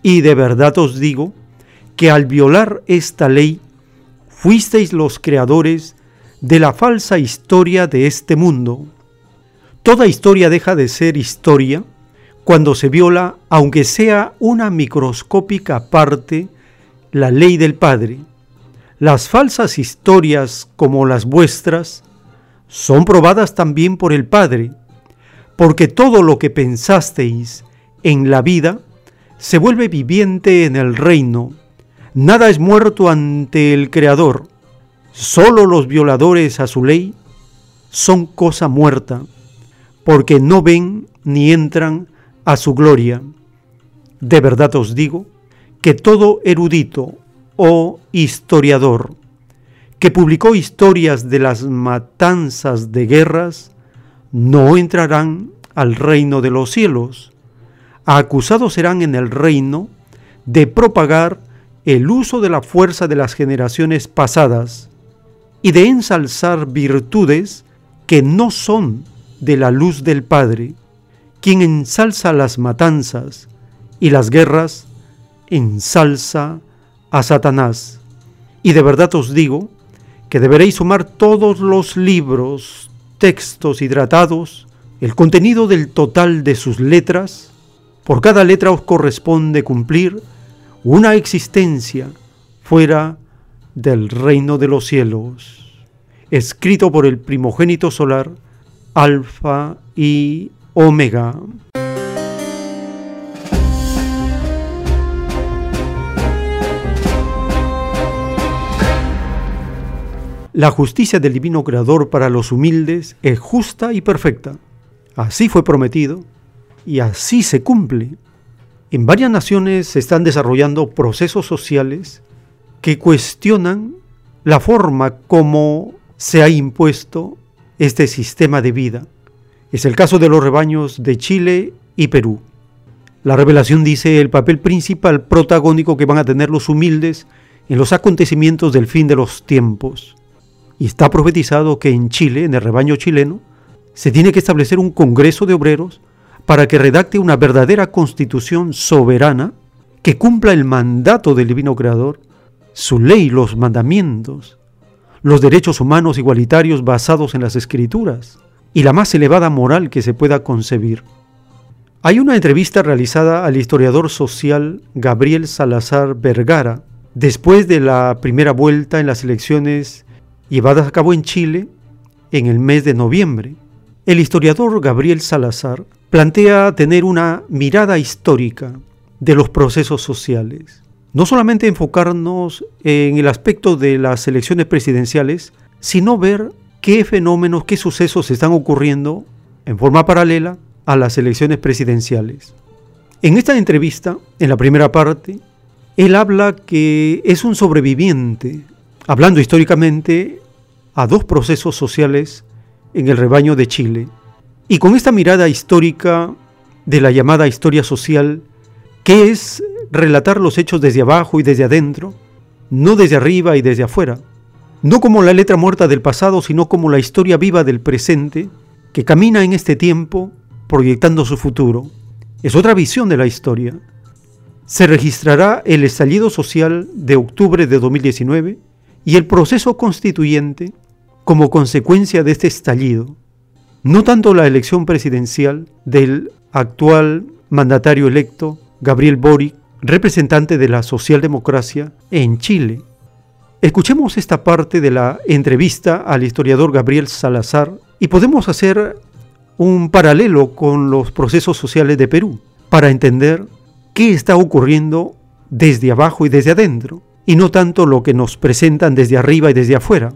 Y de verdad os digo que al violar esta ley, fuisteis los creadores de la falsa historia de este mundo. Toda historia deja de ser historia cuando se viola, aunque sea una microscópica parte, la ley del Padre las falsas historias como las vuestras son probadas también por el Padre, porque todo lo que pensasteis en la vida se vuelve viviente en el reino. Nada es muerto ante el Creador. Solo los violadores a su ley son cosa muerta, porque no ven ni entran a su gloria. De verdad os digo que todo erudito o historiador, que publicó historias de las matanzas de guerras, no entrarán al reino de los cielos. Acusados serán en el reino de propagar el uso de la fuerza de las generaciones pasadas y de ensalzar virtudes que no son de la luz del Padre. Quien ensalza las matanzas y las guerras, ensalza a Satanás. Y de verdad os digo que deberéis sumar todos los libros, textos hidratados, el contenido del total de sus letras. Por cada letra os corresponde cumplir una existencia fuera del reino de los cielos, escrito por el primogénito solar, Alfa y Omega. La justicia del divino creador para los humildes es justa y perfecta. Así fue prometido y así se cumple. En varias naciones se están desarrollando procesos sociales que cuestionan la forma como se ha impuesto este sistema de vida. Es el caso de los rebaños de Chile y Perú. La revelación dice el papel principal protagónico que van a tener los humildes en los acontecimientos del fin de los tiempos. Y está profetizado que en Chile, en el rebaño chileno, se tiene que establecer un Congreso de Obreros para que redacte una verdadera constitución soberana que cumpla el mandato del Divino Creador, su ley, los mandamientos, los derechos humanos igualitarios basados en las escrituras y la más elevada moral que se pueda concebir. Hay una entrevista realizada al historiador social Gabriel Salazar Vergara, después de la primera vuelta en las elecciones llevadas a cabo en Chile en el mes de noviembre. El historiador Gabriel Salazar plantea tener una mirada histórica de los procesos sociales. No solamente enfocarnos en el aspecto de las elecciones presidenciales, sino ver qué fenómenos, qué sucesos están ocurriendo en forma paralela a las elecciones presidenciales. En esta entrevista, en la primera parte, él habla que es un sobreviviente, hablando históricamente a dos procesos sociales en el rebaño de Chile. Y con esta mirada histórica de la llamada historia social, que es relatar los hechos desde abajo y desde adentro, no desde arriba y desde afuera, no como la letra muerta del pasado, sino como la historia viva del presente, que camina en este tiempo proyectando su futuro. Es otra visión de la historia. Se registrará el estallido social de octubre de 2019 y el proceso constituyente como consecuencia de este estallido. No tanto la elección presidencial del actual mandatario electo, Gabriel Boric, representante de la socialdemocracia en Chile. Escuchemos esta parte de la entrevista al historiador Gabriel Salazar y podemos hacer un paralelo con los procesos sociales de Perú para entender qué está ocurriendo desde abajo y desde adentro, y no tanto lo que nos presentan desde arriba y desde afuera.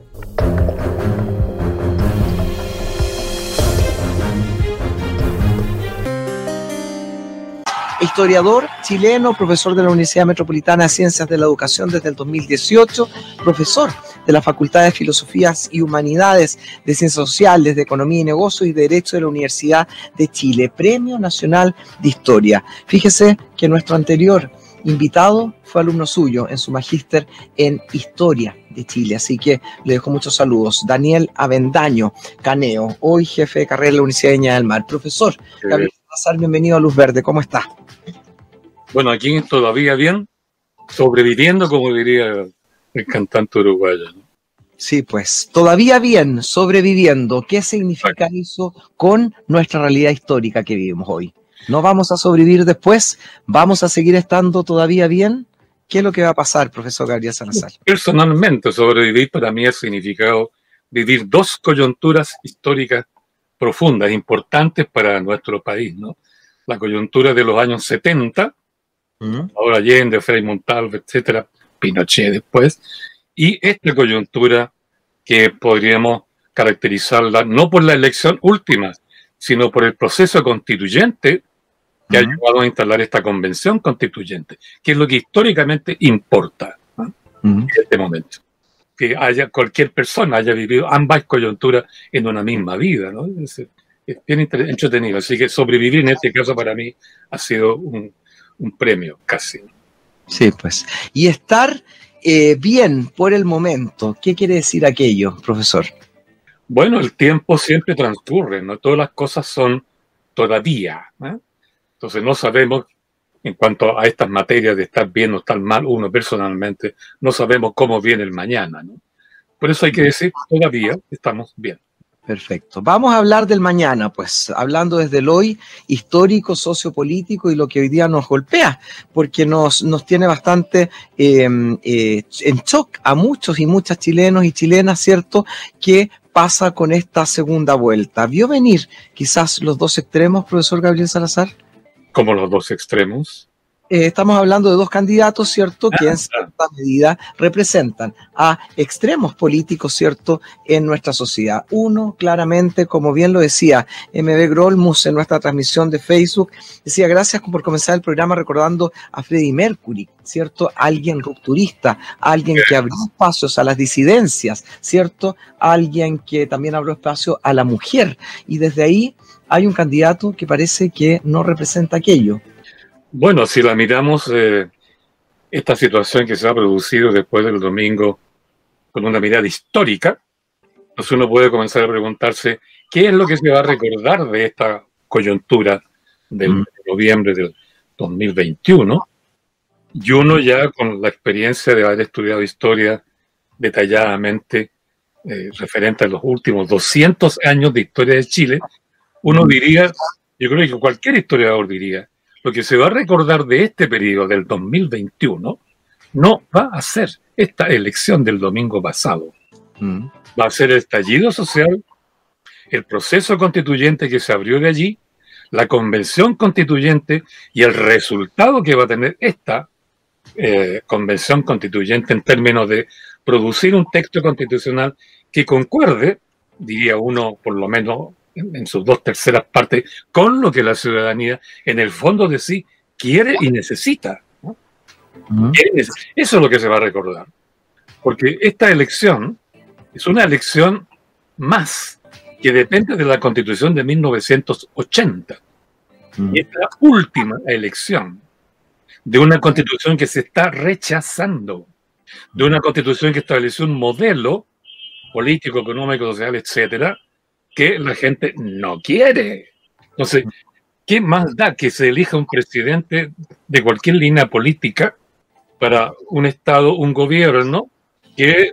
Historiador chileno, profesor de la Universidad Metropolitana de Ciencias de la Educación desde el 2018, profesor de la Facultad de Filosofías y Humanidades, de Ciencias Sociales, de Economía y Negocios y Derecho de la Universidad de Chile, Premio Nacional de Historia. Fíjese que nuestro anterior invitado fue alumno suyo en su magíster en Historia de Chile, así que le dejo muchos saludos. Daniel Avendaño Caneo, hoy jefe de carrera de la Universidad de Viña del Mar. Profesor, Gabriel Salazar, bienvenido a Luz Verde, ¿cómo está? Bueno, aquí todavía bien, sobreviviendo, como diría el cantante uruguayo. ¿no? Sí, pues todavía bien, sobreviviendo. ¿Qué significa eso con nuestra realidad histórica que vivimos hoy? ¿No vamos a sobrevivir después? ¿Vamos a seguir estando todavía bien? ¿Qué es lo que va a pasar, profesor Gabriel Salazar? Personalmente, sobrevivir para mí ha significado vivir dos coyunturas históricas profundas, importantes para nuestro país, ¿no? La coyuntura de los años 70, ahora Allende, Frei Montalvo, etcétera, Pinochet después, y esta coyuntura que podríamos caracterizarla no por la elección última, sino por el proceso constituyente que ha llevado a instalar esta convención constituyente, que es lo que históricamente importa en este momento. Que haya cualquier persona haya vivido ambas coyunturas en una misma vida, ¿no? Es, es bien entretenido. Así que sobrevivir en este caso para mí ha sido un, un premio casi. Sí, pues. Y estar eh, bien por el momento, ¿qué quiere decir aquello, profesor? Bueno, el tiempo siempre transcurre, no todas las cosas son todavía. ¿eh? Entonces no sabemos, en cuanto a estas materias de estar bien o estar mal, uno personalmente, no sabemos cómo viene el mañana. ¿no? Por eso hay que decir, todavía estamos bien. Perfecto. Vamos a hablar del mañana, pues, hablando desde el hoy histórico, sociopolítico y lo que hoy día nos golpea, porque nos, nos tiene bastante eh, eh, en shock a muchos y muchas chilenos y chilenas, ¿cierto? ¿Qué pasa con esta segunda vuelta? ¿Vio venir quizás los dos extremos, profesor Gabriel Salazar? Como los dos extremos. Eh, estamos hablando de dos candidatos, ¿cierto?, que en cierta medida representan a extremos políticos, ¿cierto?, en nuestra sociedad. Uno, claramente, como bien lo decía MB Grolmus en nuestra transmisión de Facebook, decía, gracias por comenzar el programa recordando a Freddie Mercury, ¿cierto? Alguien rupturista, alguien que abrió espacios a las disidencias, ¿cierto? Alguien que también abrió espacio a la mujer. Y desde ahí hay un candidato que parece que no representa aquello. Bueno, si la miramos, eh, esta situación que se ha producido después del domingo con una mirada histórica, pues uno puede comenzar a preguntarse qué es lo que se va a recordar de esta coyuntura del Mm. noviembre del 2021. Y uno ya con la experiencia de haber estudiado historia detalladamente eh, referente a los últimos 200 años de historia de Chile, uno diría, yo creo que cualquier historiador diría, lo que se va a recordar de este periodo del 2021 no va a ser esta elección del domingo pasado. Mm. Va a ser el estallido social, el proceso constituyente que se abrió de allí, la convención constituyente y el resultado que va a tener esta eh, convención constituyente en términos de producir un texto constitucional que concuerde, diría uno por lo menos en, sus dos terceras partes, con lo que la ciudadanía en el fondo de sí quiere y necesita. Eso es lo que se va a recordar. Porque esta elección es una elección más que depende de la constitución de 1980. Y es la última elección de una constitución que se está rechazando, de una constitución que estableció un modelo político, económico, social, etcétera, que la gente no quiere. Entonces, ¿qué más da que se elija un presidente de cualquier línea política para un Estado, un gobierno, que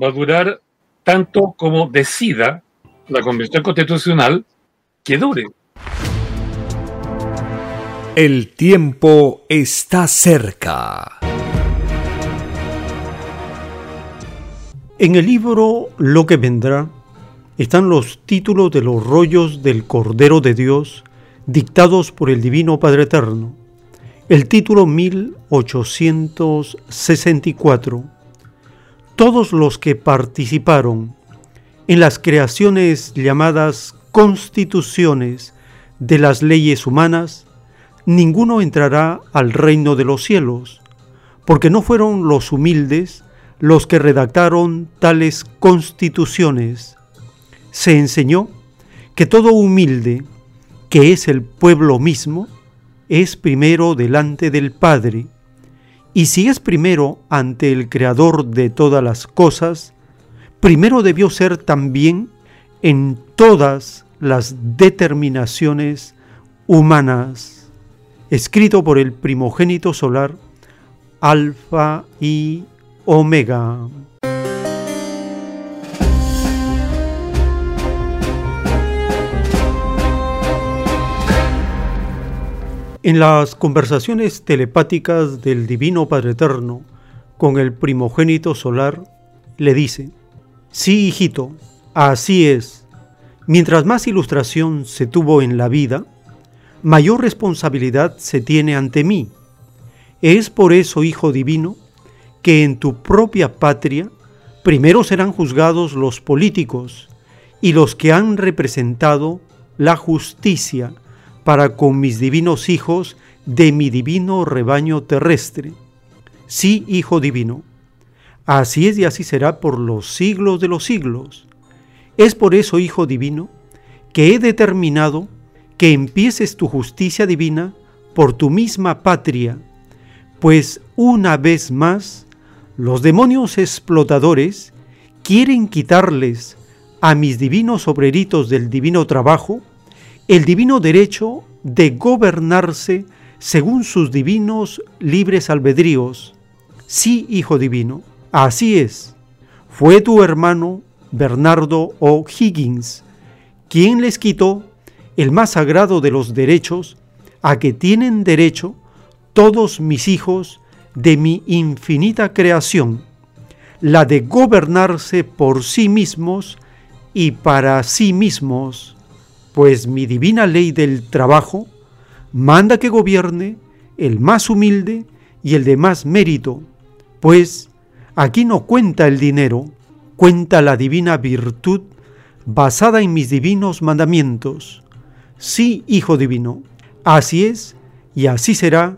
va a durar tanto como decida la Convención Constitucional que dure? El tiempo está cerca. En el libro Lo que vendrá están los títulos de los rollos del Cordero de Dios dictados por el Divino Padre Eterno. El título 1864. Todos los que participaron en las creaciones llamadas constituciones de las leyes humanas, ninguno entrará al reino de los cielos, porque no fueron los humildes los que redactaron tales constituciones. Se enseñó que todo humilde, que es el pueblo mismo, es primero delante del Padre, y si es primero ante el Creador de todas las cosas, primero debió ser también en todas las determinaciones humanas. Escrito por el primogénito solar, Alfa y Omega. En las conversaciones telepáticas del Divino Padre Eterno con el primogénito solar, le dice, sí, hijito, así es. Mientras más ilustración se tuvo en la vida, mayor responsabilidad se tiene ante mí. Es por eso, hijo divino, que en tu propia patria primero serán juzgados los políticos y los que han representado la justicia para con mis divinos hijos de mi divino rebaño terrestre. Sí, Hijo divino, así es y así será por los siglos de los siglos. Es por eso, Hijo divino, que he determinado que empieces tu justicia divina por tu misma patria, pues una vez más los demonios explotadores quieren quitarles a mis divinos obreritos del divino trabajo el divino derecho de gobernarse según sus divinos libres albedríos. Sí, Hijo Divino, así es. Fue tu hermano Bernardo O. Higgins quien les quitó el más sagrado de los derechos a que tienen derecho todos mis hijos de mi infinita creación, la de gobernarse por sí mismos y para sí mismos pues mi divina ley del trabajo manda que gobierne el más humilde y el de más mérito, pues aquí no cuenta el dinero, cuenta la divina virtud basada en mis divinos mandamientos. Sí, Hijo Divino, así es y así será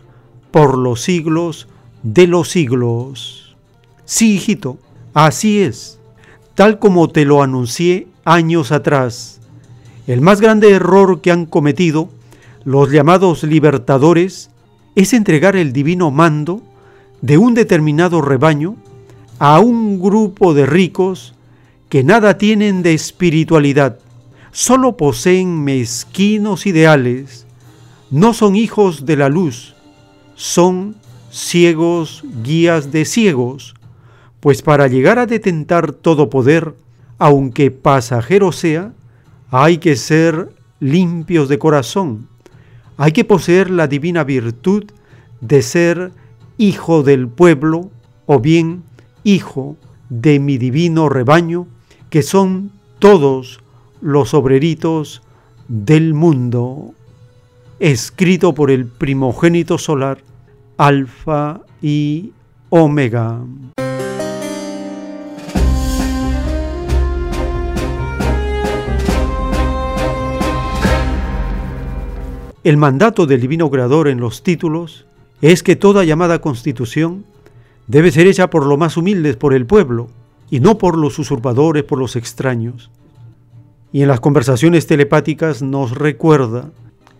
por los siglos de los siglos. Sí, hijito, así es, tal como te lo anuncié años atrás. El más grande error que han cometido los llamados libertadores es entregar el divino mando de un determinado rebaño a un grupo de ricos que nada tienen de espiritualidad, solo poseen mezquinos ideales, no son hijos de la luz, son ciegos guías de ciegos, pues para llegar a detentar todo poder, aunque pasajero sea, hay que ser limpios de corazón, hay que poseer la divina virtud de ser hijo del pueblo o bien hijo de mi divino rebaño, que son todos los obreritos del mundo, escrito por el primogénito solar, Alfa y Omega. El mandato del Divino Creador en los títulos es que toda llamada constitución debe ser hecha por los más humildes, por el pueblo, y no por los usurpadores, por los extraños. Y en las conversaciones telepáticas nos recuerda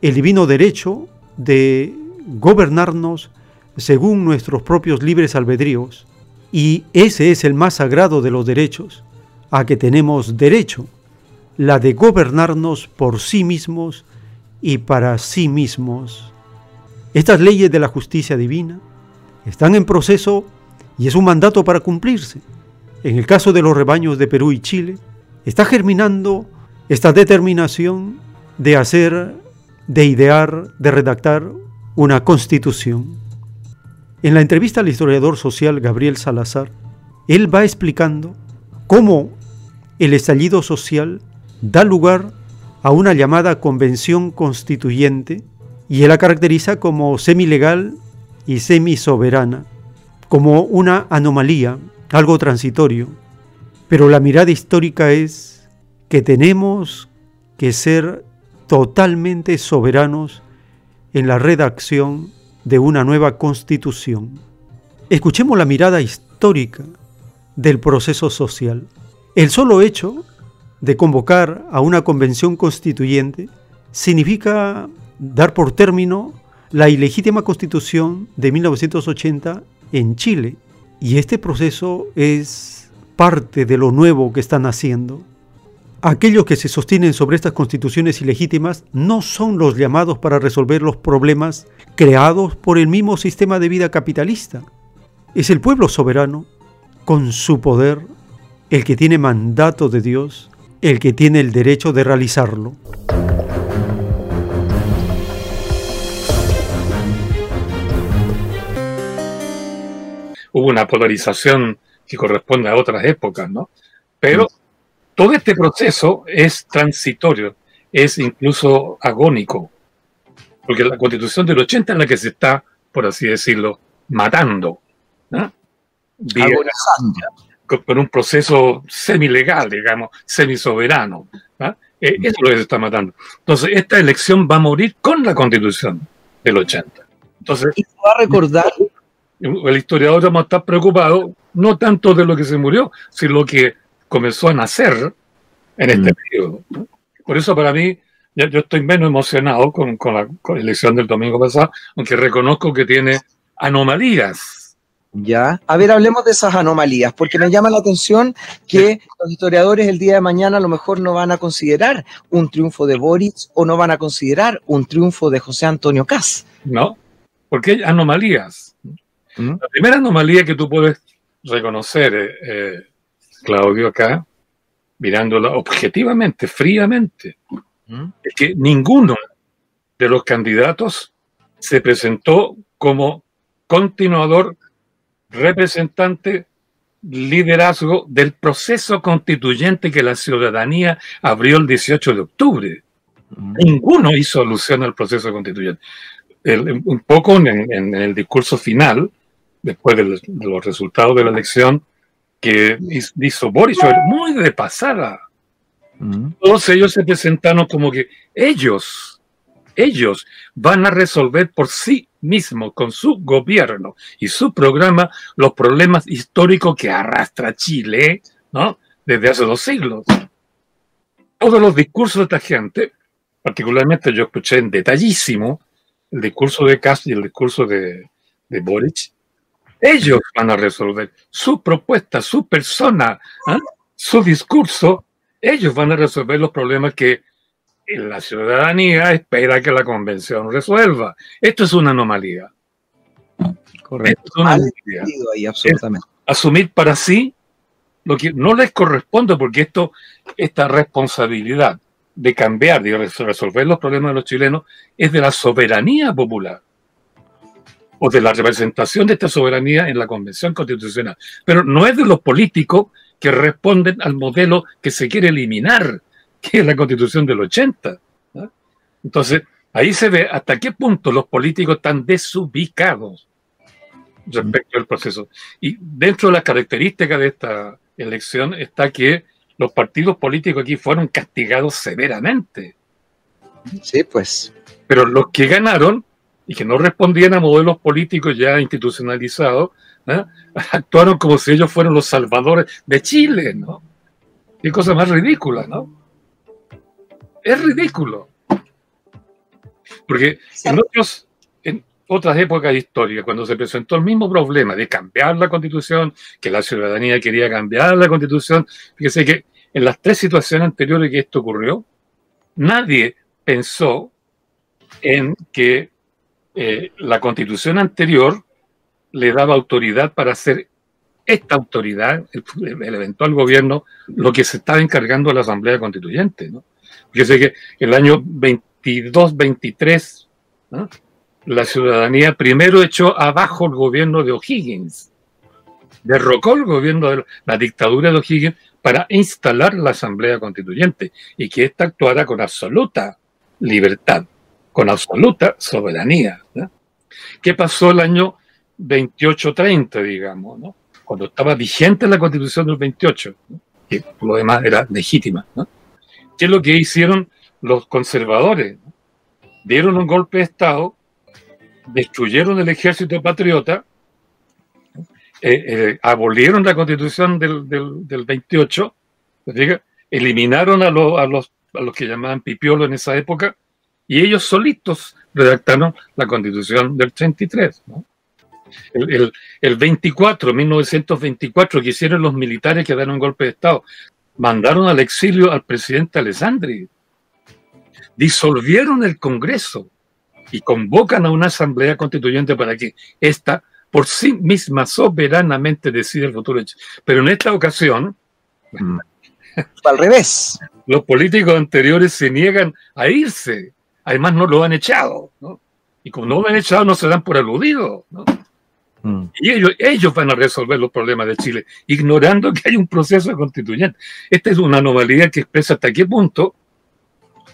el divino derecho de gobernarnos según nuestros propios libres albedríos. Y ese es el más sagrado de los derechos, a que tenemos derecho, la de gobernarnos por sí mismos y para sí mismos. Estas leyes de la justicia divina están en proceso y es un mandato para cumplirse. En el caso de los rebaños de Perú y Chile, está germinando esta determinación de hacer, de idear, de redactar una constitución. En la entrevista al historiador social Gabriel Salazar, él va explicando cómo el estallido social da lugar a una llamada convención constituyente y él la caracteriza como semilegal y semisoberana, como una anomalía, algo transitorio. Pero la mirada histórica es que tenemos que ser totalmente soberanos en la redacción de una nueva constitución. Escuchemos la mirada histórica del proceso social. El solo hecho de convocar a una convención constituyente significa dar por término la ilegítima constitución de 1980 en Chile. Y este proceso es parte de lo nuevo que están haciendo. Aquellos que se sostienen sobre estas constituciones ilegítimas no son los llamados para resolver los problemas creados por el mismo sistema de vida capitalista. Es el pueblo soberano, con su poder, el que tiene mandato de Dios el que tiene el derecho de realizarlo. Hubo una polarización que corresponde a otras épocas, ¿no? Pero todo este proceso es transitorio, es incluso agónico, porque la constitución del 80 es la que se está, por así decirlo, matando. ¿no? Con un proceso semilegal, digamos, semisoberano. ¿ah? Eh, eso es lo que se está matando. Entonces, esta elección va a morir con la constitución del 80. Entonces, ¿Y va a recordar? El historiador vamos a estar preocupado no tanto de lo que se murió, sino lo que comenzó a nacer en este Mm. periodo. Por eso, para mí, yo estoy menos emocionado con, con la elección del domingo pasado, aunque reconozco que tiene anomalías. Ya. A ver, hablemos de esas anomalías, porque me llama la atención que los historiadores el día de mañana a lo mejor no van a considerar un triunfo de Boric o no van a considerar un triunfo de José Antonio Caz. ¿no? Porque hay anomalías. La primera anomalía que tú puedes reconocer, eh, eh, Claudio, acá, mirándola objetivamente, fríamente, es que ninguno de los candidatos se presentó como continuador, representante, liderazgo del proceso constituyente que la ciudadanía abrió el 18 de octubre. Ninguno hizo alusión al proceso constituyente. El- un poco en, en- en el discurso final, después del- de los resultados de la elección, que hizo- Boris, muy de pasada. Todos ellos se presentaron como que ellos, ellos van a resolver por sí mismos, con su gobierno y su programa, los problemas históricos que arrastra Chile, ¿no? Desde hace dos siglos. Todos los discursos de esta gente, particularmente yo escuché en detallísimo el discurso de Kass y el discurso de, de Boric, ellos van a resolver su propuesta, su persona, ¿ah? su discurso, ellos van a resolver los problemas que la ciudadanía espera que la convención resuelva. Esto es una anomalía. Correcto. Esto es una Mal anomalía. ahí, absolutamente. Asumir para sí lo que no les corresponde, porque esto, esta responsabilidad de cambiar, de res- resolver los problemas de los chilenos, es de la soberanía popular. o de la representación de esta soberanía en la Convención Constitucional. Pero no es de los políticos que responden al modelo que se quiere eliminar, que es la Constitución del 80. ¿no? Entonces, ahí se ve hasta qué punto los políticos están desubicados respecto al proceso. Y dentro de las características de esta elección está que los partidos políticos aquí fueron castigados severamente. Sí, pues. Pero los que ganaron y que no respondían a modelos políticos ya institucionalizados, ¿no? actuaron como si ellos fueran los salvadores de Chile, ¿no? Qué cosa más ridícula, ¿no? Es ridículo. Porque en, otros, en otras épocas históricas, cuando se presentó el mismo problema de cambiar la constitución, que la ciudadanía quería cambiar la constitución, fíjese que en las tres situaciones anteriores que esto ocurrió, nadie pensó en que eh, la constitución anterior le daba autoridad para hacer esta autoridad, el, el, eventual gobierno, lo que se estaba encargando a la Asamblea Constituyente. ¿no? Fíjese que el año 22-23, ¿no? la ciudadanía primero echó abajo el gobierno de O'Higgins, derrocó el gobierno de la dictadura de O'Higgins para instalar la Asamblea Constituyente y que ésta actuara con absoluta libertad, con absoluta soberanía. ¿Qué pasó el año 28-30, digamos, ¿no? cuando estaba vigente la Constitución del 28, ¿no? que por lo demás era legítima? ¿no? ¿Qué es lo que hicieron los conservadores? Dieron un golpe de Estado, destruyeron el ejército patriota, eh, eh, abolieron la constitución del, del, del 28, ¿diga? eliminaron a, lo, a, los, a los que llamaban pipiolo en esa época, y ellos solitos redactaron la constitución del 33. ¿no? El, el, el, 24, 1924, que hicieron los militares que dieron un golpe de Estado, mandaron al exilio al presidente Alessandri, disolvieron el Congreso y convocan a una asamblea constituyente para que ésta por sí misma soberanamente decide el futuro. Pero en esta ocasión, mm. al revés, los políticos anteriores se niegan a irse, además no lo han echado, ¿no? y como no lo han echado no se dan por aludidos. ¿no? Mm. Y ellos, ellos van a resolver los problemas de Chile, ignorando que hay un proceso constituyente. Esta es una anomalía que expresa hasta qué punto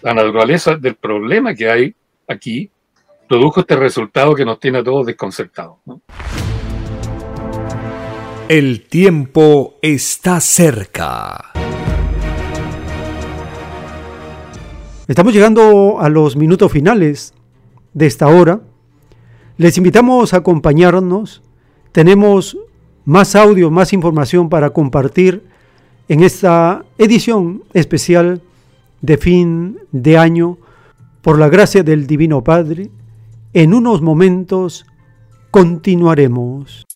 la naturaleza del problema que hay aquí produjo este resultado que nos tiene a todos desconcertados. ¿no? El tiempo está cerca. Estamos llegando a los minutos finales de esta hora. Les invitamos a acompañarnos. Tenemos más audio, más información para compartir en esta edición especial de fin de año por la gracia del Divino Padre en unos momentos continuaremos.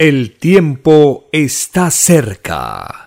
El tiempo está cerca.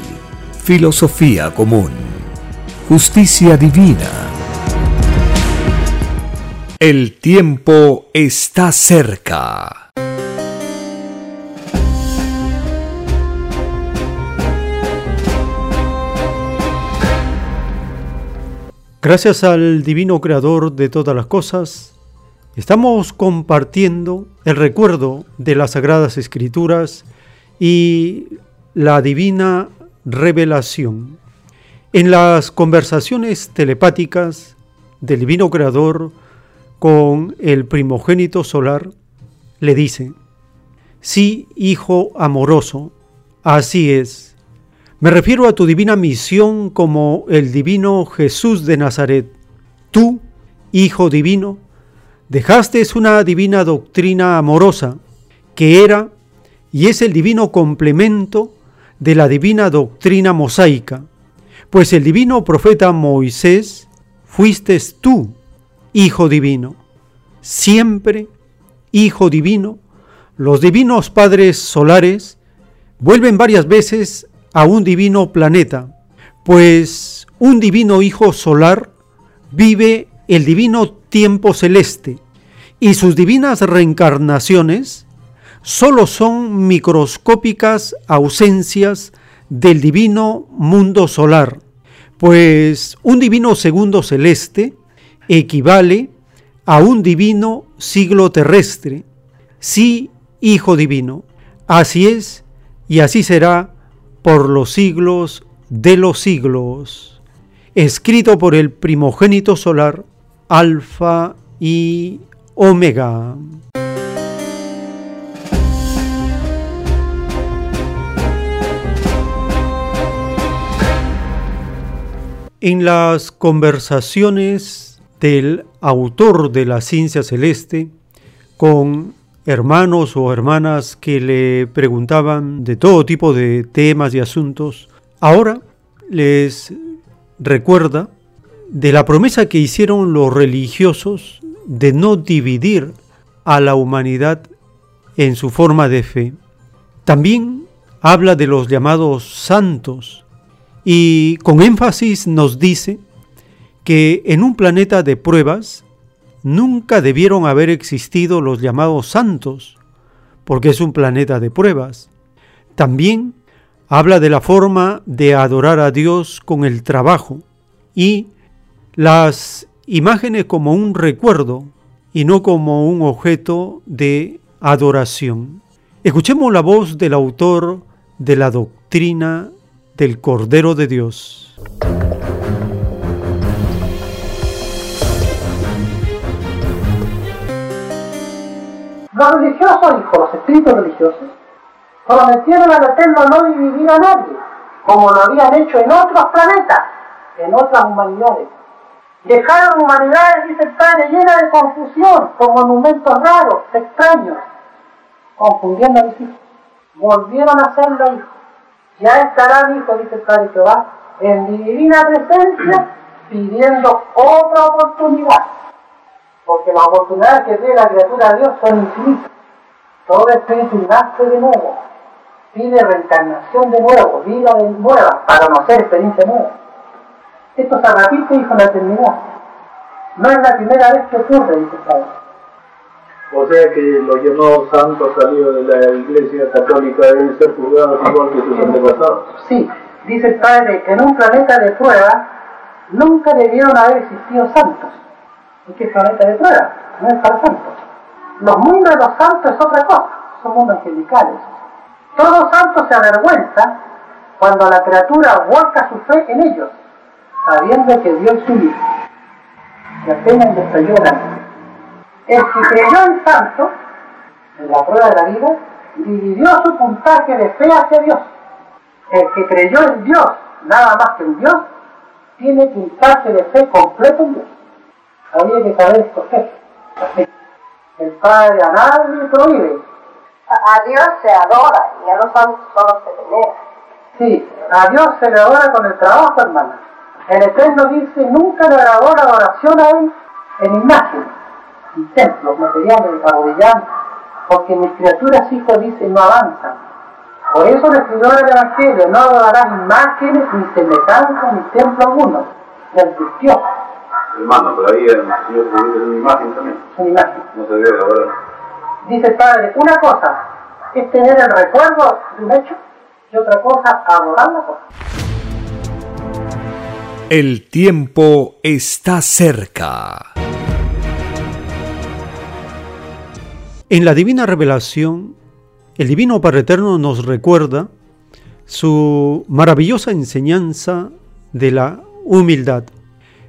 filosofía común, justicia divina. El tiempo está cerca. Gracias al divino creador de todas las cosas, estamos compartiendo el recuerdo de las sagradas escrituras y la divina revelación. En las conversaciones telepáticas del divino creador con el primogénito solar, le dice, sí, hijo amoroso, así es. Me refiero a tu divina misión como el divino Jesús de Nazaret. Tú, Hijo divino, dejaste una divina doctrina amorosa que era y es el divino complemento de la divina doctrina mosaica, pues el divino profeta Moisés fuiste tú, Hijo divino. Siempre, Hijo divino, los divinos padres solares vuelven varias veces a un divino planeta, pues un divino hijo solar vive el divino tiempo celeste y sus divinas reencarnaciones solo son microscópicas ausencias del divino mundo solar, pues un divino segundo celeste equivale a un divino siglo terrestre. Sí, Hijo divino, así es y así será por los siglos de los siglos. Escrito por el primogénito solar, Alfa y Omega. En las conversaciones del autor de la ciencia celeste con hermanos o hermanas que le preguntaban de todo tipo de temas y asuntos, ahora les recuerda de la promesa que hicieron los religiosos de no dividir a la humanidad en su forma de fe. También habla de los llamados santos y con énfasis nos dice que en un planeta de pruebas nunca debieron haber existido los llamados santos, porque es un planeta de pruebas. También habla de la forma de adorar a Dios con el trabajo y las imágenes como un recuerdo y no como un objeto de adoración. Escuchemos la voz del autor de la doctrina del Cordero de Dios. Los religiosos, hijos, los espíritus religiosos, prometieron al Eterno no dividir a nadie, como lo habían hecho en otros planetas, en otras humanidades. Dejaron humanidades, dice el Padre, llenas de confusión, con monumentos raros, extraños, confundiendo a mis hijos. Volvieron a serlo hijos. Ya estarán hijos, dice el Padre Jehová, en mi divina presencia, pidiendo otra oportunidad. Porque las oportunidades que tiene la criatura de Dios son infinitas. Todo espíritu nace de nuevo, pide reencarnación de nuevo, vida de nueva, para conocer experiencia nueva. Esto se repite, hijo, la eternidad. No es la primera vez que ocurre, dice el Padre. O sea que los llamados santos salidos de la Iglesia Católica deben ser juzgados igual que sus antepasados. Sí, dice el Padre, en un planeta de prueba nunca debieron haber existido santos. ¿Y qué planeta de prueba? No es para santos. Los mundos de los santos es otra cosa, son mundos angelicales. Todo santo se avergüenza cuando la criatura vuelca su fe en ellos, sabiendo que Dios su. Y apenas les. El que creyó en santo, en la prueba de la vida, dividió su puntaje de fe hacia Dios. El que creyó en Dios, nada más que en Dios, tiene puntaje de fe completo en Dios. Había que saber escoger. El Padre a nadie prohíbe. A Dios se adora y a los santos solo se venera. Sí, a Dios se le adora con el trabajo, hermana. El Eterno dice, nunca le agradó la adoración a Él en imagen, en templos materiales, arrodillando, porque mis criaturas, hijos, dicen, no avanzan. Por eso le escribió el Evangelio, no adorarás imágenes, ni semejanzas, ni templo alguno. Le advirtió. Hermano, pero ahí el Señor se dice una imagen también. Una imagen. No se debe adorar. Dice el Padre, una cosa es tener el recuerdo de un hecho y otra cosa adorar la cosa. El tiempo está cerca. En la divina revelación, el Divino Padre Eterno nos recuerda su maravillosa enseñanza de la humildad.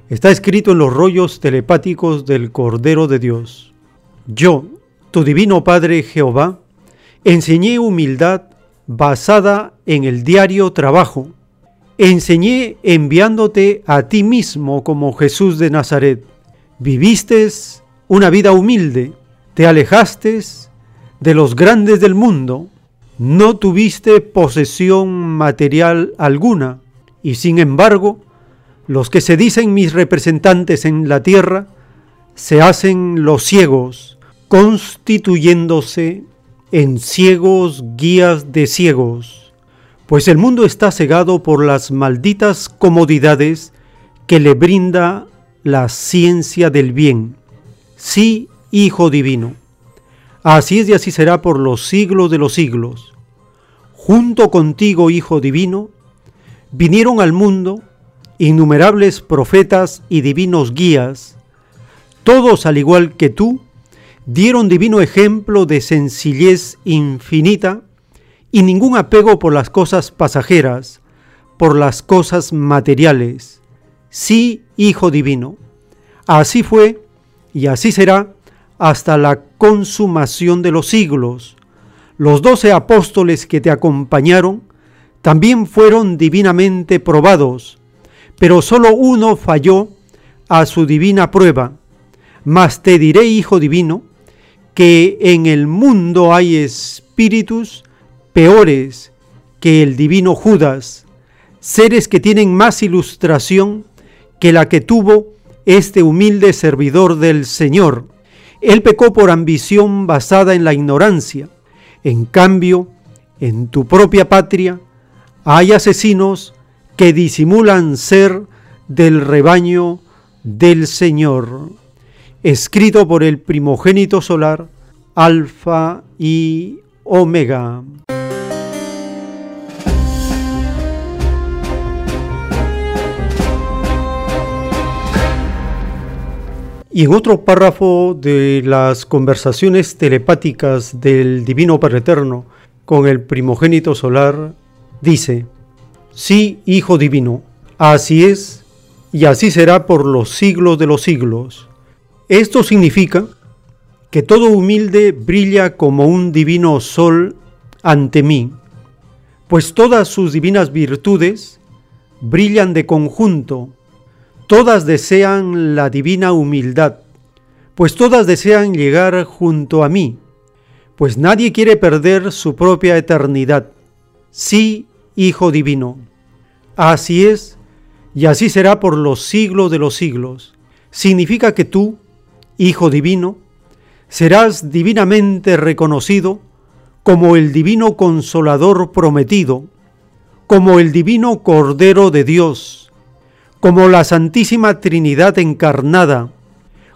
Está escrito en los rollos telepáticos del Cordero de Dios. Yo, tu Divino Padre Jehová, enseñé humildad basada en el diario trabajo. Enseñé enviándote a ti mismo como Jesús de Nazaret. Viviste una vida humilde te alejaste de los grandes del mundo, no tuviste posesión material alguna, y sin embargo, los que se dicen mis representantes en la tierra, se hacen los ciegos, constituyéndose en ciegos guías de ciegos, pues el mundo está cegado por las malditas comodidades que le brinda la ciencia del bien. Sí Hijo Divino. Así es y así será por los siglos de los siglos. Junto contigo, Hijo Divino, vinieron al mundo innumerables profetas y divinos guías, todos al igual que tú, dieron divino ejemplo de sencillez infinita y ningún apego por las cosas pasajeras, por las cosas materiales. Sí, Hijo Divino. Así fue y así será hasta la consumación de los siglos. Los doce apóstoles que te acompañaron también fueron divinamente probados, pero solo uno falló a su divina prueba. Mas te diré, Hijo Divino, que en el mundo hay espíritus peores que el divino Judas, seres que tienen más ilustración que la que tuvo este humilde servidor del Señor. Él pecó por ambición basada en la ignorancia. En cambio, en tu propia patria hay asesinos que disimulan ser del rebaño del Señor, escrito por el primogénito solar, Alfa y Omega. Y en otro párrafo de las conversaciones telepáticas del Divino Padre Eterno con el primogénito solar, dice, Sí, Hijo Divino, así es, y así será por los siglos de los siglos. Esto significa que todo humilde brilla como un divino sol ante mí, pues todas sus divinas virtudes brillan de conjunto Todas desean la divina humildad, pues todas desean llegar junto a mí, pues nadie quiere perder su propia eternidad. Sí, Hijo Divino. Así es, y así será por los siglos de los siglos. Significa que tú, Hijo Divino, serás divinamente reconocido como el divino consolador prometido, como el divino Cordero de Dios, como la Santísima Trinidad encarnada,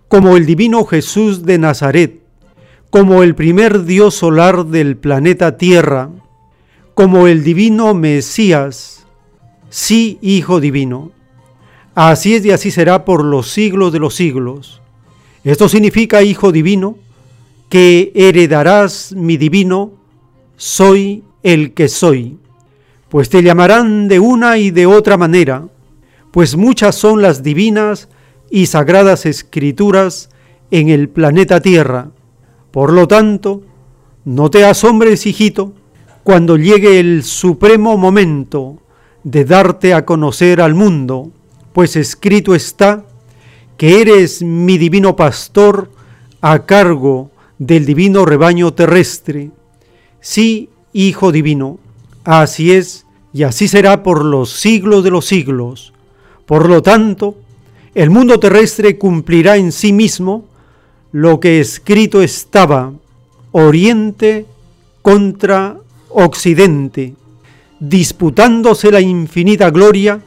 como el Divino Jesús de Nazaret, como el primer Dios solar del planeta Tierra, como el Divino Mesías, sí Hijo Divino. Así es y así será por los siglos de los siglos. Esto significa, Hijo Divino, que heredarás mi divino, soy el que soy, pues te llamarán de una y de otra manera pues muchas son las divinas y sagradas escrituras en el planeta Tierra. Por lo tanto, no te asombres, hijito, cuando llegue el supremo momento de darte a conocer al mundo, pues escrito está que eres mi divino pastor a cargo del divino rebaño terrestre. Sí, Hijo divino, así es y así será por los siglos de los siglos. Por lo tanto, el mundo terrestre cumplirá en sí mismo lo que escrito estaba, Oriente contra Occidente, disputándose la infinita gloria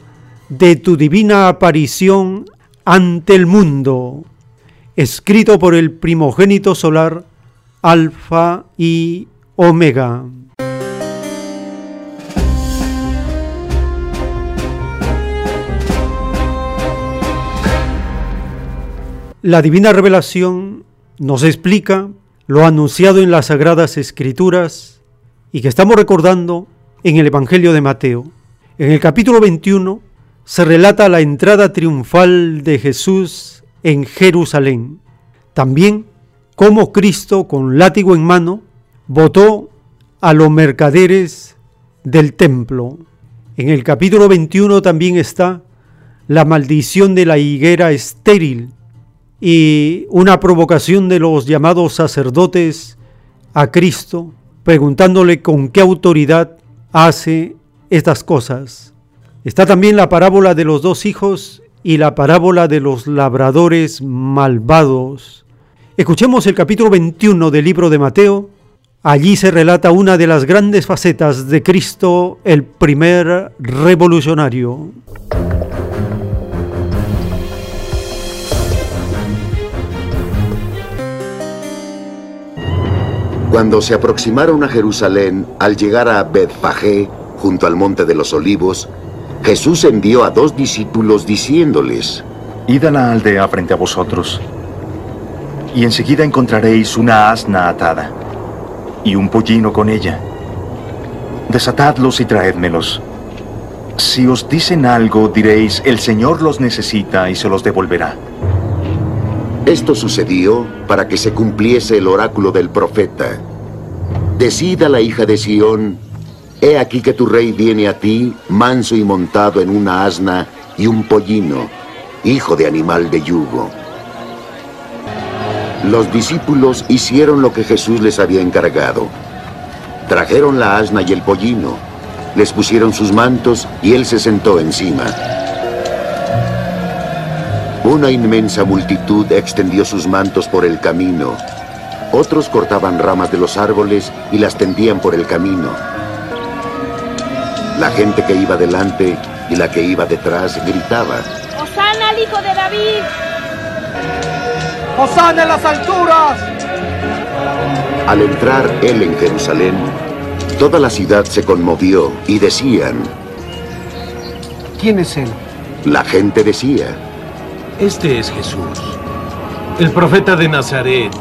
de tu divina aparición ante el mundo, escrito por el primogénito solar, Alfa y Omega. La divina revelación nos explica lo anunciado en las sagradas escrituras y que estamos recordando en el Evangelio de Mateo. En el capítulo 21 se relata la entrada triunfal de Jesús en Jerusalén. También cómo Cristo con látigo en mano votó a los mercaderes del templo. En el capítulo 21 también está la maldición de la higuera estéril y una provocación de los llamados sacerdotes a Cristo, preguntándole con qué autoridad hace estas cosas. Está también la parábola de los dos hijos y la parábola de los labradores malvados. Escuchemos el capítulo 21 del libro de Mateo. Allí se relata una de las grandes facetas de Cristo, el primer revolucionario. Cuando se aproximaron a Jerusalén, al llegar a Betfagé, junto al monte de los olivos, Jesús envió a dos discípulos diciéndoles, Id a la aldea frente a vosotros, y enseguida encontraréis una asna atada, y un pollino con ella. Desatadlos y traédmelos. Si os dicen algo, diréis, el Señor los necesita y se los devolverá. Esto sucedió para que se cumpliese el oráculo del profeta. Decida la hija de Sión, he aquí que tu rey viene a ti, manso y montado en una asna y un pollino, hijo de animal de yugo. Los discípulos hicieron lo que Jesús les había encargado. Trajeron la asna y el pollino, les pusieron sus mantos y él se sentó encima. Una inmensa multitud extendió sus mantos por el camino. Otros cortaban ramas de los árboles y las tendían por el camino. La gente que iba delante y la que iba detrás gritaba. Osana al Hijo de David! ¡Hosana en las alturas! Al entrar él en Jerusalén, toda la ciudad se conmovió y decían, ¿Quién es él? la gente decía, Este es Jesús, el profeta de Nazaret,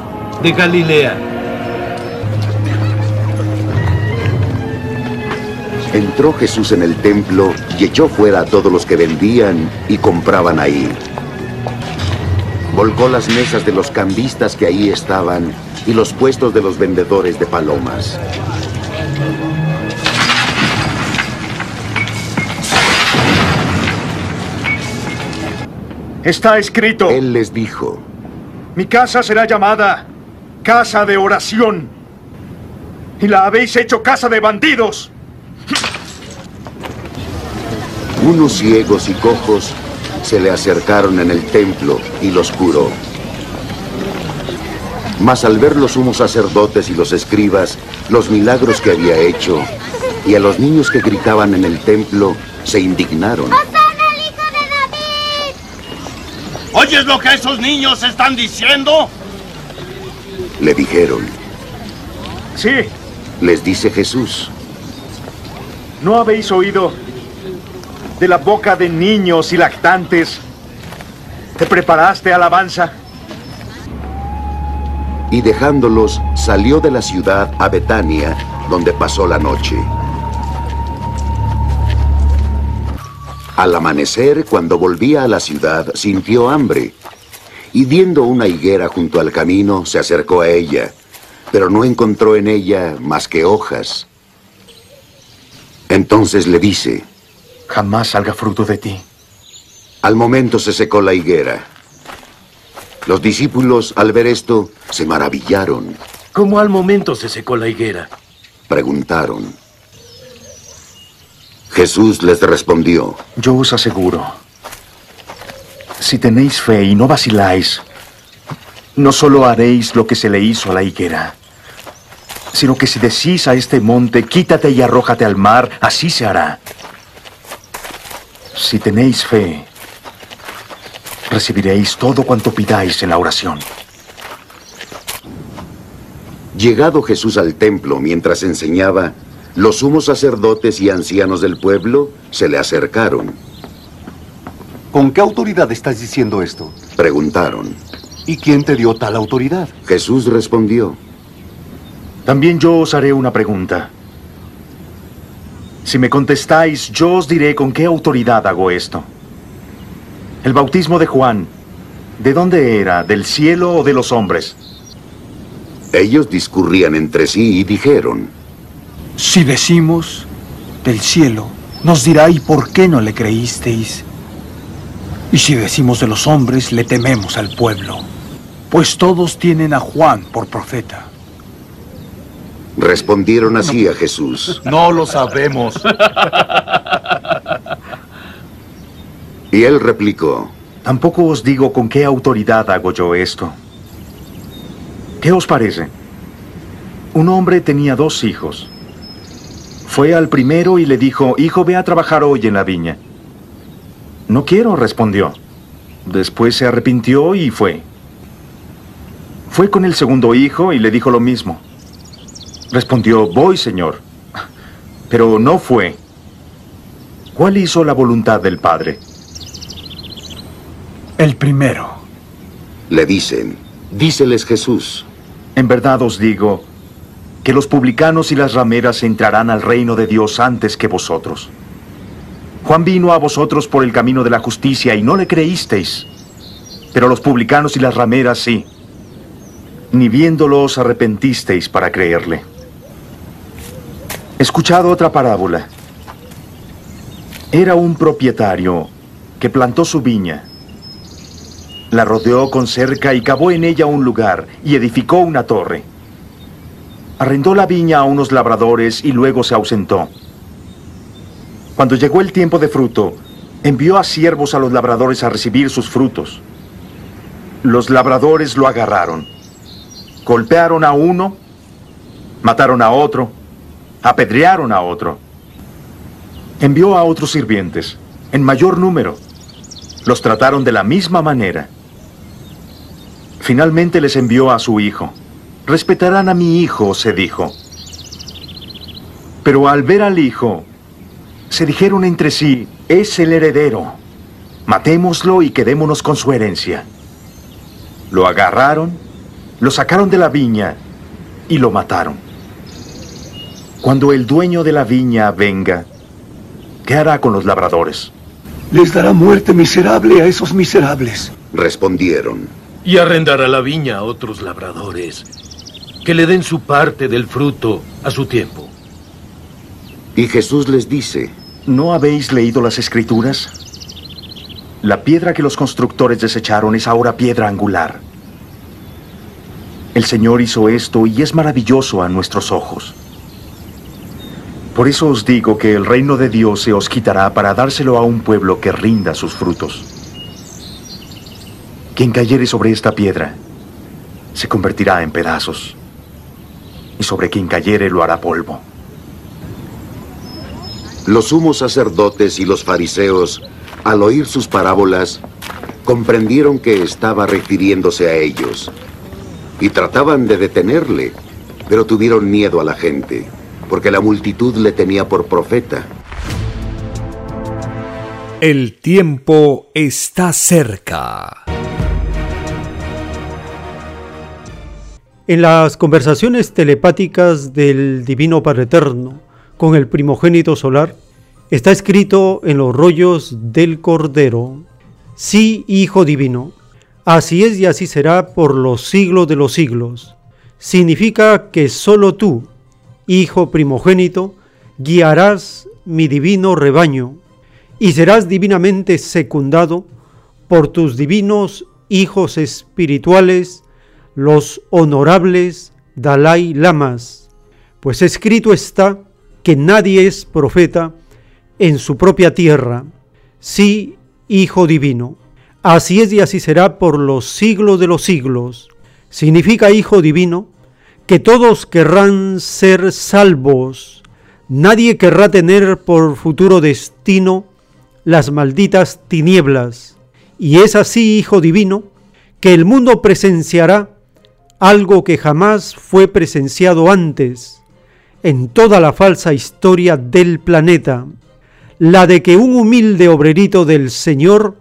de Galilea. entró Jesús en el templo y echó fuera a todos los que vendían y compraban ahí. Volcó las mesas de los cambistas que ahí estaban y los puestos de los vendedores de palomas. Está escrito. Él les dijo, Mi casa será llamada casa de oración. Y la habéis hecho casa de bandidos. unos ciegos y cojos se le acercaron en el templo y los curó. Mas al ver los sumos sacerdotes y los escribas los milagros que había hecho, y a los niños que gritaban en el templo, se indignaron. ¿Oyes lo que esos niños están diciendo? Le dijeron, Sí, les dice Jesús, ¿no habéis oído de la boca de niños y lactantes? ¿Te preparaste alabanza? y dejándolos salió de la ciudad a Betania, donde pasó la noche. Al amanecer, cuando volvía a la ciudad, sintió hambre, y viendo una higuera junto al camino, se acercó a ella, pero no encontró en ella más que hojas. Entonces le dice, Jamás salga fruto de ti. al momento se secó la higuera. Los discípulos, al ver esto, se maravillaron. ¿Cómo al momento se secó la higuera? Preguntaron. Jesús les respondió, Yo os aseguro, si tenéis fe y no vaciláis, no solo haréis lo que se le hizo a la higuera, sino que si decís a este monte, quítate y arrójate al mar, así se hará. Si tenéis fe, recibiréis todo cuanto pidáis en la oración. Llegado Jesús al templo mientras enseñaba, los sumos sacerdotes y ancianos del pueblo se le acercaron. ¿Con qué autoridad estás diciendo esto? Preguntaron. ¿Y quién te dio tal autoridad? Jesús respondió, También yo os haré una pregunta. Si me contestáis, yo os diré con qué autoridad hago esto. El bautismo de Juan, ¿de dónde era? ¿Del cielo o de los hombres? Ellos discurrían entre sí y dijeron, Si decimos del cielo, nos dirá ¿y por qué no le creísteis? Y si decimos de los hombres, le tememos al pueblo, pues todos tienen a Juan por profeta. respondieron así a Jesús. No lo sabemos. Y él replicó, Tampoco os digo con qué autoridad hago yo esto. ¿Qué os parece? Un hombre tenía dos hijos. Fue al primero y le dijo, Hijo, ve a trabajar hoy en la viña. No quiero, respondió. Después se arrepintió y fue. Fue con el segundo hijo y le dijo lo mismo. Respondió, Voy, señor. Pero no fue. ¿Cuál hizo la voluntad del Padre? El primero. le dicen, díceles Jesús, En verdad os digo que los publicanos y las rameras entrarán al reino de Dios antes que vosotros. Juan vino a vosotros por el camino de la justicia y no le creísteis, pero los publicanos y las rameras sí. Ni viéndolo os arrepentisteis para creerle. Escuchad otra parábola. Era un propietario que plantó su viña. La rodeó con cerca y cavó en ella un lugar y edificó una torre. Arrendó la viña a unos labradores y luego se ausentó. Cuando llegó el tiempo de fruto, envió a siervos a los labradores a recibir sus frutos. Los labradores lo agarraron. Golpearon a uno, mataron a otro, apedrearon a otro. Envió a otros sirvientes, en mayor número, los trataron de la misma manera. Finalmente les envió a su hijo. Respetarán a mi hijo, se dijo. Pero al ver al hijo, se dijeron entre sí, es el heredero. Matémoslo y quedémonos con su herencia. Lo agarraron, lo sacaron de la viña y lo mataron. Cuando el dueño de la viña venga, ¿qué hará con los labradores? Les dará muerte miserable a esos miserables. Respondieron. Y arrendará la viña a otros labradores, que le den su parte del fruto a su tiempo. Y Jesús les dice, ¿no habéis leído las escrituras? La piedra que los constructores desecharon es ahora piedra angular. El Señor hizo esto y es maravilloso a nuestros ojos. Por eso os digo que el reino de Dios se os quitará para dárselo a un pueblo que rinda sus frutos. Quien cayere sobre esta piedra se convertirá en pedazos, y sobre quien cayere lo hará polvo. Los sumos sacerdotes y los fariseos, al oír sus parábolas, comprendieron que estaba refiriéndose a ellos y trataban de detenerle, pero tuvieron miedo a la gente, porque la multitud le tenía por profeta. El tiempo está cerca. En las conversaciones telepáticas del Divino Padre Eterno con el primogénito solar, está escrito en los rollos del Cordero, sí, Hijo Divino, así es y así será por los siglos de los siglos. Significa que solo tú, Hijo primogénito, guiarás mi divino rebaño y serás divinamente secundado por tus divinos hijos espirituales, los honorables Dalai Lamas, pues escrito está que nadie es profeta en su propia tierra, sí, Hijo Divino. Así es y así será por los siglos de los siglos. Significa Hijo Divino que todos querrán ser salvos. Nadie querrá tener por futuro destino las malditas tinieblas. Y es así, Hijo Divino, que el mundo presenciará algo que jamás fue presenciado antes en toda la falsa historia del planeta, la de que un humilde obrerito del Señor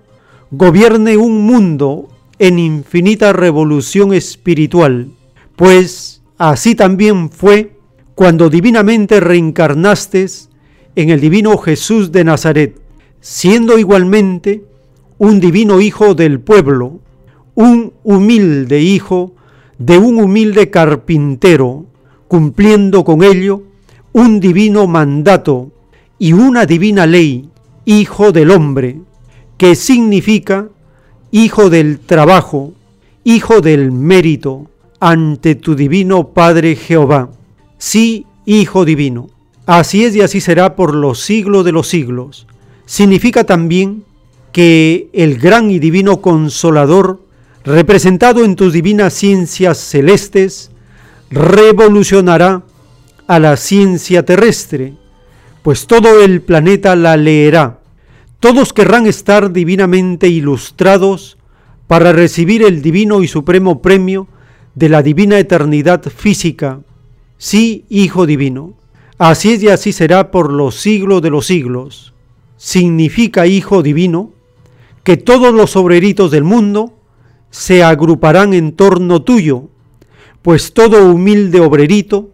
gobierne un mundo en infinita revolución espiritual, pues así también fue cuando divinamente reencarnaste en el divino Jesús de Nazaret, siendo igualmente un divino hijo del pueblo, un humilde hijo de un humilde carpintero, cumpliendo con ello un divino mandato y una divina ley, hijo del hombre, que significa hijo del trabajo, hijo del mérito, ante tu divino Padre Jehová. Sí, hijo divino. Así es y así será por los siglos de los siglos. Significa también que el gran y divino consolador, representado en tus divinas ciencias celestes, revolucionará a la ciencia terrestre, pues todo el planeta la leerá. Todos querrán estar divinamente ilustrados para recibir el divino y supremo premio de la divina eternidad física. Sí, Hijo Divino. Así es y así será por los siglos de los siglos. Significa, Hijo Divino, que todos los obreritos del mundo se agruparán en torno tuyo, pues todo humilde obrerito,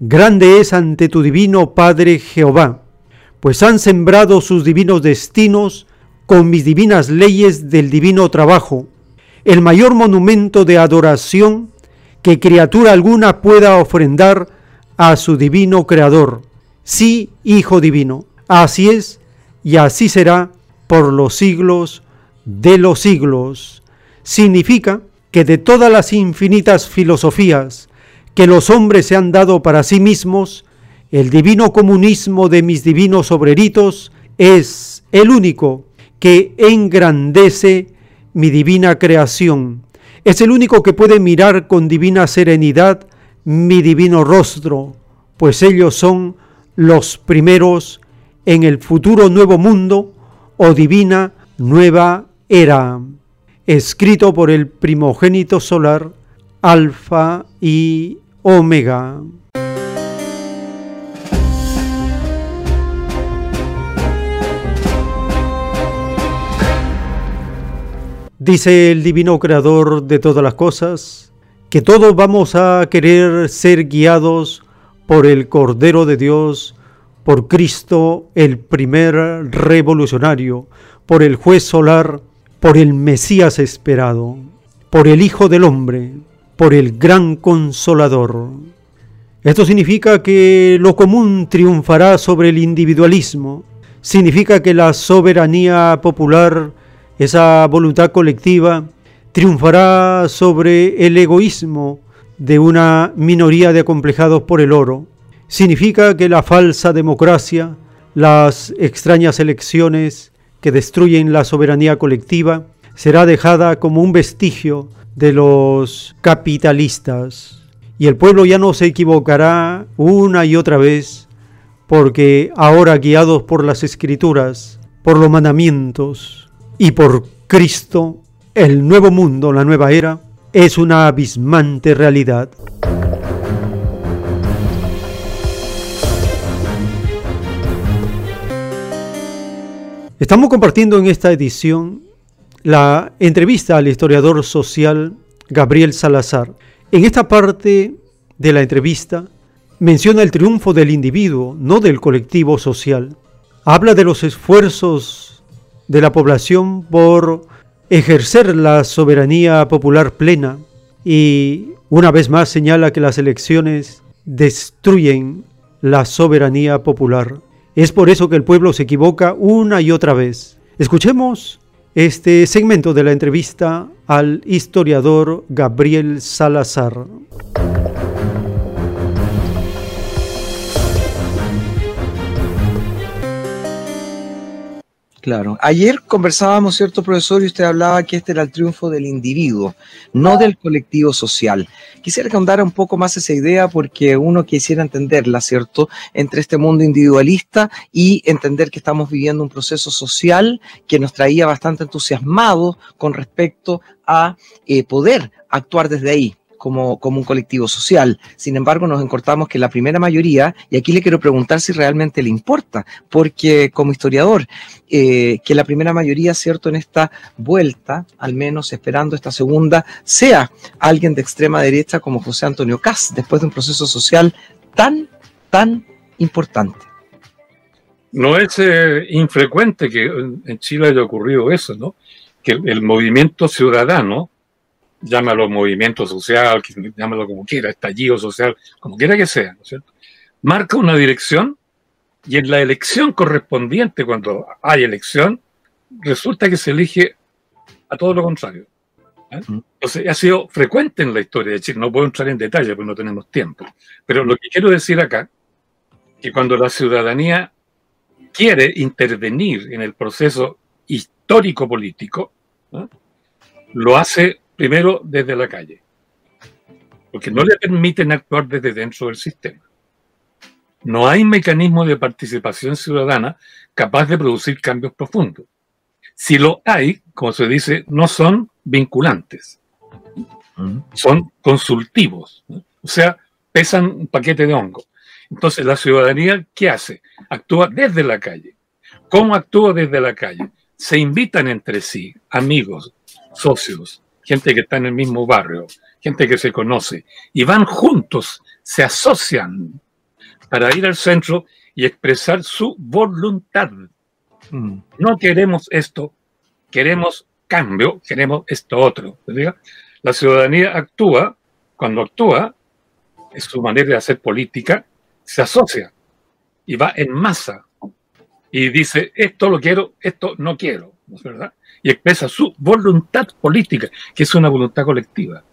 grande es ante tu divino Padre Jehová, pues han sembrado sus divinos destinos con mis divinas leyes del divino trabajo, el mayor monumento de adoración que criatura alguna pueda ofrendar a su divino Creador. Sí, Hijo Divino, así es y así será por los siglos de los siglos. Significa que de todas las infinitas filosofías que los hombres se han dado para sí mismos, el divino comunismo de mis divinos obreritos es el único que engrandece mi divina creación. Es el único que puede mirar con divina serenidad mi divino rostro, pues ellos son los primeros en el futuro nuevo mundo o divina nueva era, escrito por el primogénito solar, Alfa y Omega. Dice el divino creador de todas las cosas, que todos vamos a querer ser guiados por el Cordero de Dios, por Cristo, el primer revolucionario, por el juez solar, por el Mesías esperado, por el Hijo del Hombre, por el gran consolador. Esto significa que lo común triunfará sobre el individualismo, significa que la soberanía popular esa voluntad colectiva triunfará sobre el egoísmo de una minoría de acomplejados por el oro. Significa que la falsa democracia, las extrañas elecciones que destruyen la soberanía colectiva, será dejada como un vestigio de los capitalistas. Y el pueblo ya no se equivocará una y otra vez, porque ahora guiados por las escrituras, por los mandamientos, y por Cristo, el nuevo mundo, la nueva era, es una abismante realidad. Estamos compartiendo en esta edición la entrevista al historiador social Gabriel Salazar. En esta parte de la entrevista menciona el triunfo del individuo, no del colectivo social. Habla de los esfuerzos de la población por ejercer la soberanía popular plena y una vez más señala que las elecciones destruyen la soberanía popular. Es por eso que el pueblo se equivoca una y otra vez. Escuchemos este segmento de la entrevista al historiador Gabriel Salazar. Claro. Ayer conversábamos, ¿cierto, profesor? Y usted hablaba que este era el triunfo del individuo, no del colectivo social. Quisiera que un poco más esa idea porque uno quisiera entenderla, ¿cierto? Entre este mundo individualista y entender que estamos viviendo un proceso social que nos traía bastante entusiasmados con respecto a eh, poder actuar desde ahí, como, un colectivo social. Sin embargo, nos encortamos que la primera mayoría, y aquí le quiero preguntar si realmente le importa, porque como historiador, eh, que la primera mayoría, cierto, en esta vuelta, al menos esperando esta segunda, sea alguien de extrema derecha como José Antonio Cas, después de un proceso social tan, tan importante. No es eh, infrecuente que en Chile haya ocurrido eso, ¿no? Que el movimiento ciudadano llámalo movimiento social, llámalo como quiera, estallido social, como quiera que sea, ¿no es cierto? Marca una dirección y en la elección correspondiente, cuando hay elección, resulta que se elige a todo lo contrario. ¿eh? Entonces, ha sido frecuente en la historia de Chile. No puedo entrar en detalle porque no tenemos tiempo. Pero lo que quiero decir acá, que cuando la ciudadanía quiere intervenir en el proceso histórico-político, ¿eh? lo hace primero desde la calle, porque no le permiten actuar desde dentro del sistema. No hay mecanismo de participación ciudadana capaz de producir cambios profundos. Si lo hay, como se dice, no son vinculantes, son consultivos, o sea, pesan un paquete de hongo. Entonces, la ciudadanía, ¿qué hace? Actúa desde la calle. ¿Cómo actúa desde la calle? Se invitan entre sí, amigos, socios, gente que está en el mismo barrio, gente que se conoce, y van juntos, se asocian para ir al centro y expresar su voluntad. Mm. No queremos esto, queremos cambio, queremos esto otro. La ciudadanía actúa, cuando actúa, es su manera de hacer política, se asocia y va en masa y dice, esto lo quiero, esto no quiero, ¿no es verdad? Y expresa su voluntad política, que es una voluntad colectiva.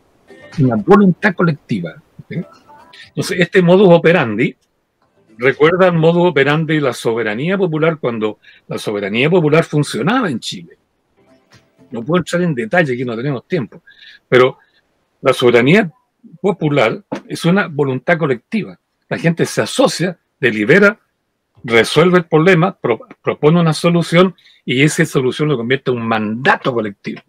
Una voluntad colectiva. Entonces, este modus operandi recuerda el modus operandi de la soberanía popular cuando la soberanía popular funcionaba en Chile. No puedo entrar en detalle, aquí no tenemos tiempo, pero la soberanía popular es una voluntad colectiva. La gente se asocia, delibera, resuelve el problema, propone una solución y esa solución lo convierte en un mandato colectivo.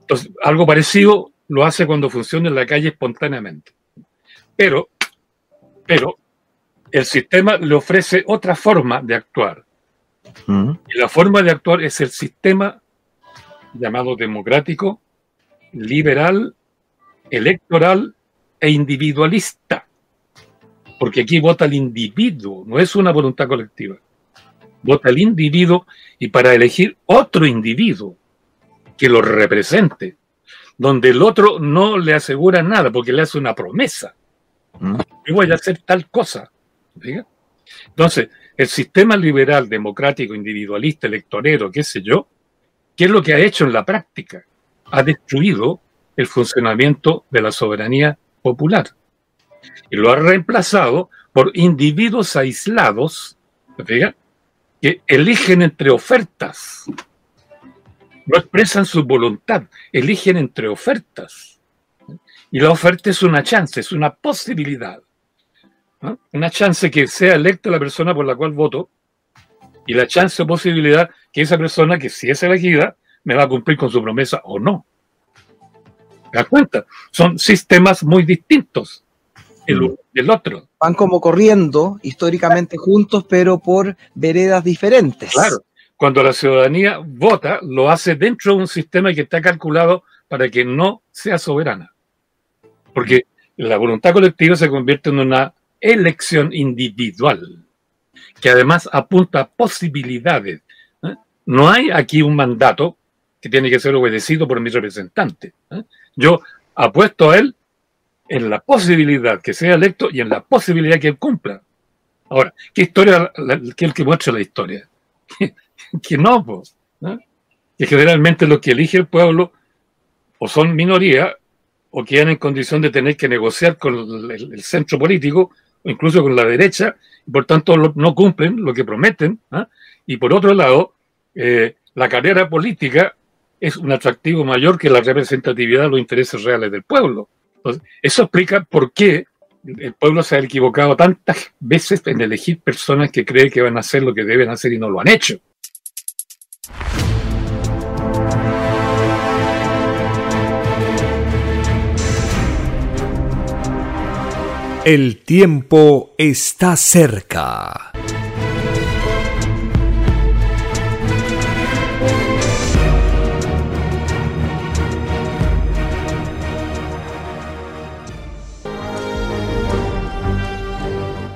Entonces, algo parecido lo hace cuando funciona en la calle espontáneamente. Pero, pero, el sistema le ofrece otra forma de actuar. Y la forma de actuar es el sistema llamado democrático, liberal, electoral e individualista. Porque aquí vota el individuo, no es una voluntad colectiva. Vota el individuo y para elegir otro individuo que lo represente, donde el otro no le asegura nada porque le hace una promesa. Yo voy a hacer tal cosa. Entonces, el sistema liberal, democrático, individualista, electorero, qué sé yo, ¿qué es lo que ha hecho en la práctica? Ha destruido el funcionamiento de la soberanía popular y lo ha reemplazado por individuos aislados que eligen entre ofertas. No expresan su voluntad, eligen entre ofertas. Y la oferta es una chance, es una posibilidad. Una chance que sea electa la persona por la cual voto y la chance o posibilidad que esa persona, que si es elegida, me va a cumplir con su promesa o no. ¿Te das cuenta? Son sistemas muy distintos el del otro. Van como corriendo históricamente juntos, pero por veredas diferentes. Claro. Cuando la ciudadanía vota, lo hace dentro de un sistema que está calculado para que no sea soberana. Porque la voluntad colectiva se convierte en una elección individual, que además apunta a posibilidades. ¿eh? No hay aquí un mandato que tiene que ser obedecido por mi representante. ¿eh? Yo apuesto a él en la posibilidad que sea electo y en la posibilidad que él cumpla. Ahora, ¿qué historia que el que muestra la historia? que no, pues, que generalmente los que elige el pueblo o son minoría o quedan en condición de tener que negociar con el centro político incluso con la derecha, por tanto no cumplen lo que prometen. ¿ah? Y por otro lado, eh, la carrera política es un atractivo mayor que la representatividad de los intereses reales del pueblo. Eso explica por qué el pueblo se ha equivocado tantas veces en elegir personas que creen que van a hacer lo que deben hacer y no lo han hecho. El tiempo está cerca.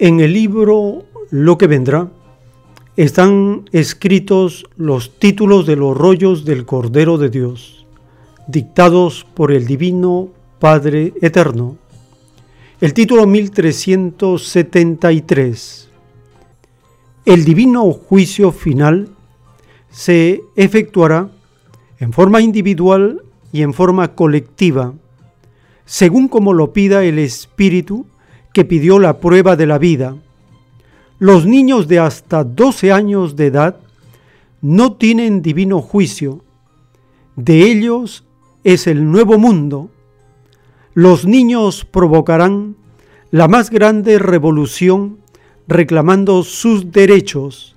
En el libro Lo que vendrá, están escritos los títulos de los rollos del Cordero de Dios, dictados por el Divino Padre Eterno. El título 1373. El divino juicio final se efectuará en forma individual y en forma colectiva, según como lo pida el Espíritu que pidió la prueba de la vida los niños de hasta 12 años de edad no tienen divino juicio. De ellos es el nuevo mundo. Los niños provocarán la más grande revolución reclamando sus derechos.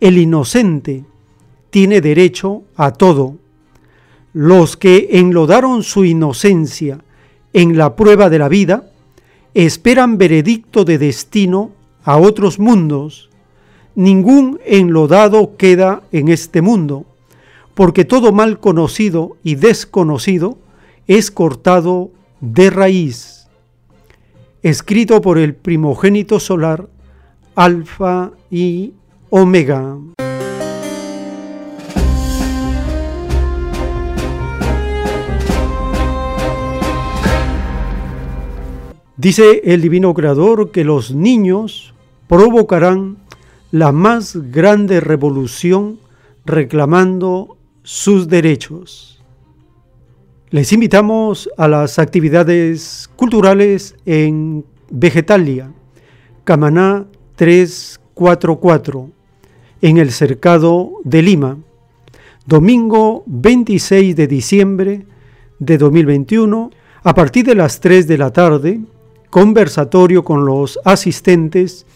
El inocente tiene derecho a todo. Los que enlodaron su inocencia en la prueba de la vida esperan veredicto de destino a otros mundos, ningún enlodado queda en este mundo, porque todo mal conocido y desconocido es cortado de raíz. Escrito por el primogénito solar, Alfa y Omega. Dice el Divino Creador que los niños provocarán la más grande revolución reclamando sus derechos. Les invitamos a las actividades culturales en Vegetalia, Camaná 344, en el Cercado de Lima, domingo 26 de diciembre de 2021, a partir de las 3 de la tarde, conversatorio con los asistentes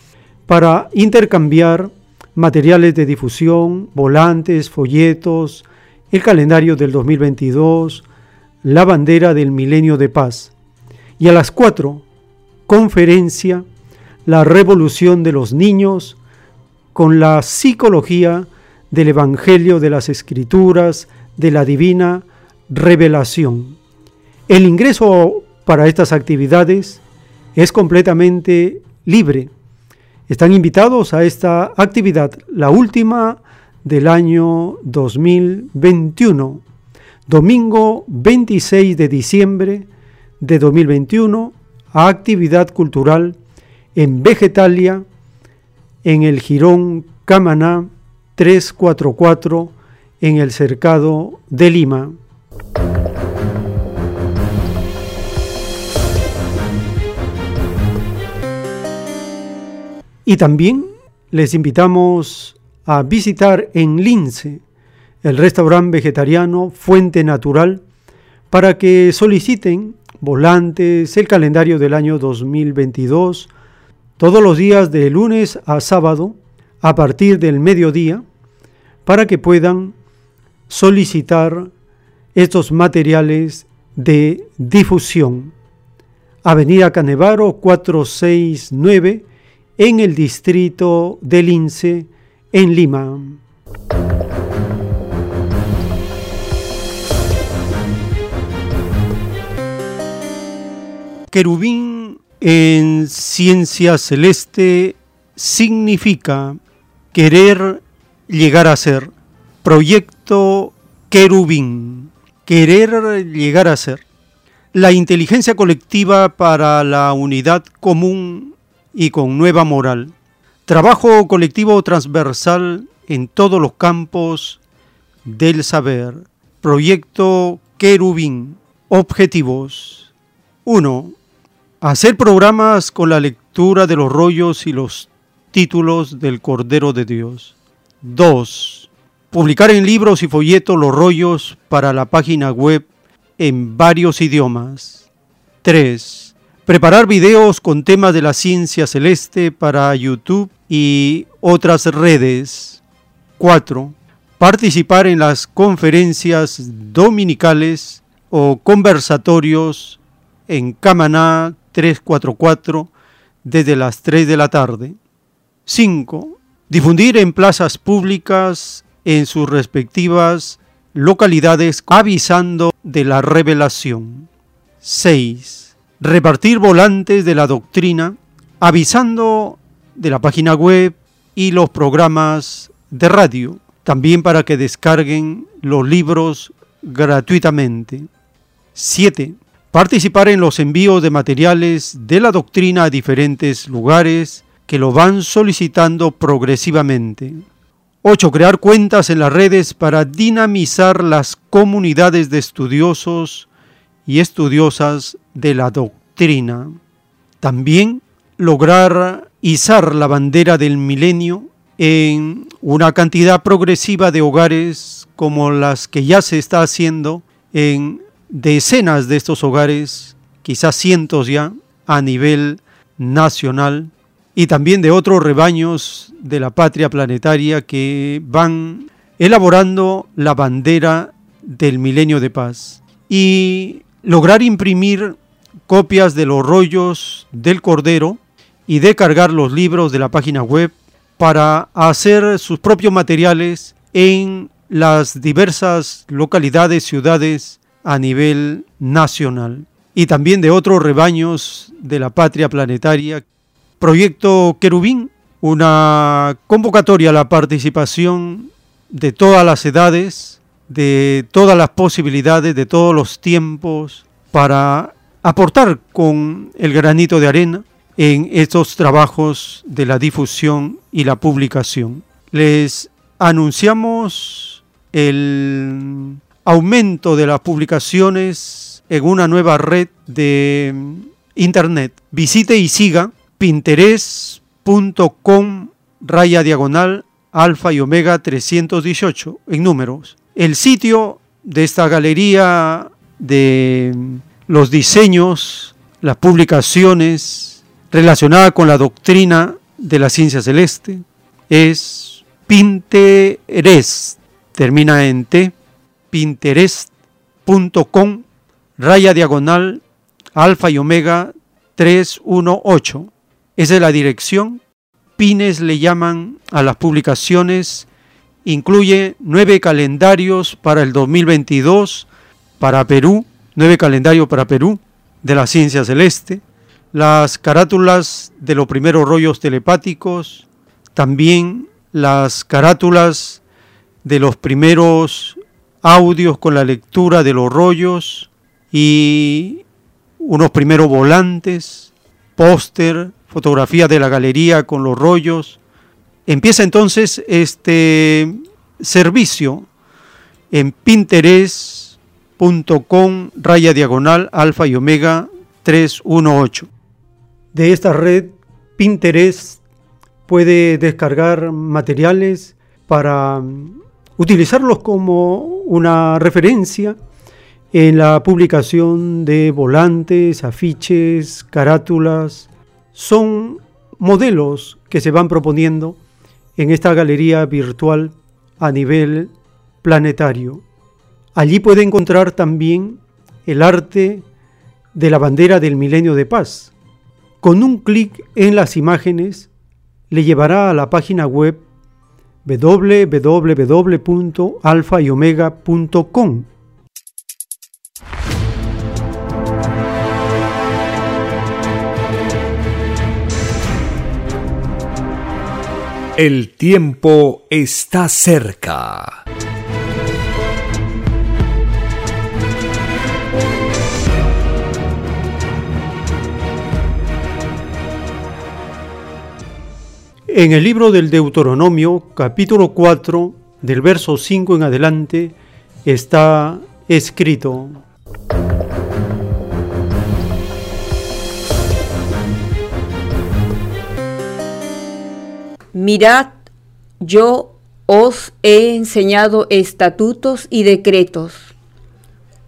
para intercambiar materiales de difusión, volantes, folletos, el calendario del 2022, la bandera del milenio de paz. Y a las 4, conferencia, la revolución de los niños con la psicología del Evangelio de las Escrituras, de la divina revelación. El ingreso para estas actividades es completamente libre. Están invitados a esta actividad, la última del año 2021, domingo 26 de diciembre de 2021, a actividad cultural en Vegetalia, en el Girón Camaná 344, en el Cercado de Lima. Y también les invitamos a visitar en Lince el restaurante vegetariano Fuente Natural para que soliciten volantes, el calendario del año 2022, todos los días de lunes a sábado a partir del mediodía, para que puedan solicitar estos materiales de difusión. Avenida Canevaro 469 en el distrito de Lince, en Lima. Querubín en ciencia celeste significa querer llegar a ser. Proyecto Querubín. Querer llegar a ser. La inteligencia colectiva para la unidad común y con nueva moral. Trabajo colectivo transversal en todos los campos del saber. Proyecto Querubín. Objetivos. 1. Hacer programas con la lectura de los rollos y los títulos del Cordero de Dios. 2. Publicar en libros y folletos los rollos para la página web en varios idiomas. 3 preparar videos con temas de la ciencia celeste para YouTube y otras redes. 4. Participar en las conferencias dominicales o conversatorios en Camaná 344 desde las 3 de la tarde. 5. Difundir en plazas públicas en sus respectivas localidades avisando de la revelación. 6 repartir volantes de la doctrina, avisando de la página web y los programas de radio, también para que descarguen los libros gratuitamente. 7. Participar en los envíos de materiales de la doctrina a diferentes lugares que lo van solicitando progresivamente. 8. Crear cuentas en las redes para dinamizar las comunidades de estudiosos y estudiosas de la doctrina. También lograr izar la bandera del milenio en una cantidad progresiva de hogares como las que ya se está haciendo en decenas de estos hogares, quizás cientos ya, a nivel nacional, y también de otros rebaños de la patria planetaria que van elaborando la bandera del milenio de paz. Y lograr imprimir copias de los rollos del Cordero y descargar los libros de la página web para hacer sus propios materiales en las diversas localidades, ciudades a nivel nacional y también de otros rebaños de la patria planetaria. Proyecto Querubín, una convocatoria a la participación de todas las edades, de todas las posibilidades, de todos los tiempos, para aportar con el granito de arena en estos trabajos de la difusión y la publicación. Les anunciamos el aumento de las publicaciones en una nueva red de internet. Visite y siga pinterest.com raya diagonal alfa y omega 318 en números. El sitio de esta galería de los diseños, las publicaciones relacionadas con la doctrina de la ciencia celeste es Pinterest, termina en T, pinterest.com, raya diagonal, alfa y omega 318. Esa es la dirección. Pines le llaman a las publicaciones. Incluye nueve calendarios para el 2022 para Perú, nueve calendarios para Perú de la ciencia celeste, las carátulas de los primeros rollos telepáticos, también las carátulas de los primeros audios con la lectura de los rollos y unos primeros volantes, póster, fotografía de la galería con los rollos. Empieza entonces este servicio en pinterest.com raya diagonal alfa y omega 318. De esta red Pinterest puede descargar materiales para utilizarlos como una referencia en la publicación de volantes, afiches, carátulas. Son modelos que se van proponiendo en esta galería virtual a nivel planetario. Allí puede encontrar también el arte de la bandera del milenio de paz. Con un clic en las imágenes le llevará a la página web www.alfayomega.com. El tiempo está cerca. En el libro del Deuteronomio, capítulo 4, del verso 5 en adelante, está escrito, Mirad, yo os he enseñado estatutos y decretos,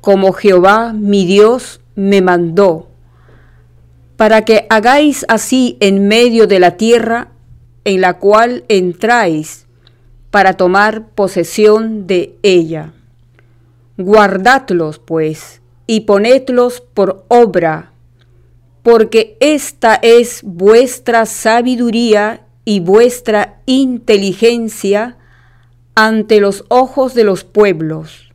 como Jehová mi Dios me mandó, para que hagáis así en medio de la tierra en la cual entráis para tomar posesión de ella. Guardadlos, pues, y ponedlos por obra, porque esta es vuestra sabiduría y vuestra inteligencia ante los ojos de los pueblos,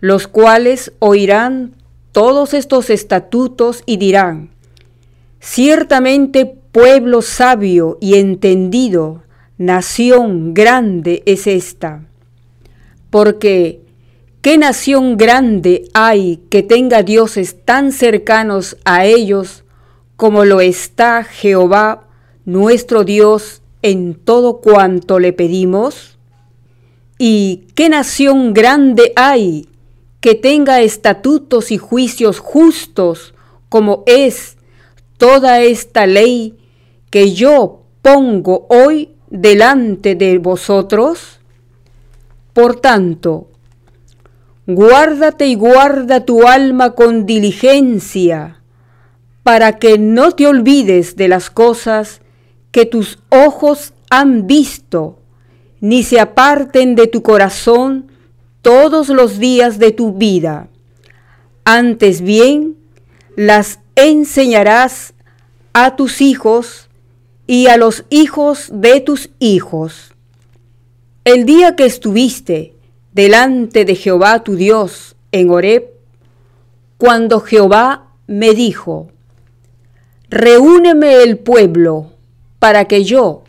los cuales oirán todos estos estatutos y dirán, ciertamente Pueblo sabio y entendido, nación grande es esta. Porque, ¿qué nación grande hay que tenga dioses tan cercanos a ellos como lo está Jehová, nuestro Dios, en todo cuanto le pedimos? ¿Y qué nación grande hay que tenga estatutos y juicios justos como es toda esta ley que yo pongo hoy delante de vosotros? Por tanto, guárdate y guarda tu alma con diligencia, para que no te olvides de las cosas que tus ojos han visto, ni se aparten de tu corazón todos los días de tu vida. Antes bien, las enseñarás a tus hijos y a los hijos de tus hijos. El día que estuviste delante de Jehová tu Dios en Horeb, cuando Jehová me dijo, Reúneme el pueblo para que yo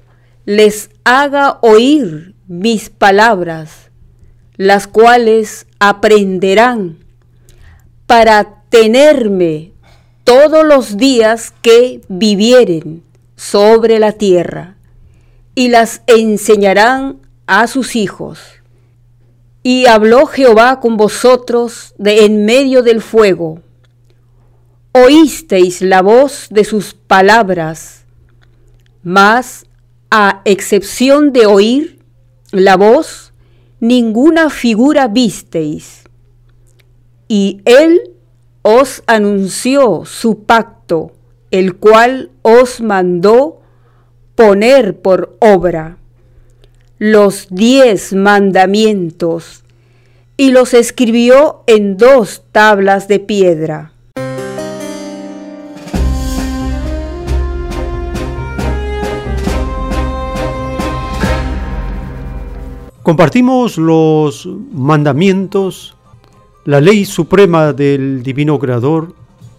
les haga oír mis palabras, las cuales aprenderán para tenerme todos los días que vivieren sobre la tierra, y las enseñarán a sus hijos. Y habló Jehová con vosotros de en medio del fuego. Oísteis la voz de sus palabras, mas a excepción de oír la voz, ninguna figura visteis. Y él os anunció su pacto, el cual os mandó poner por obra los diez mandamientos y los escribió en dos tablas de piedra. Compartimos los mandamientos, la ley suprema del Divino Creador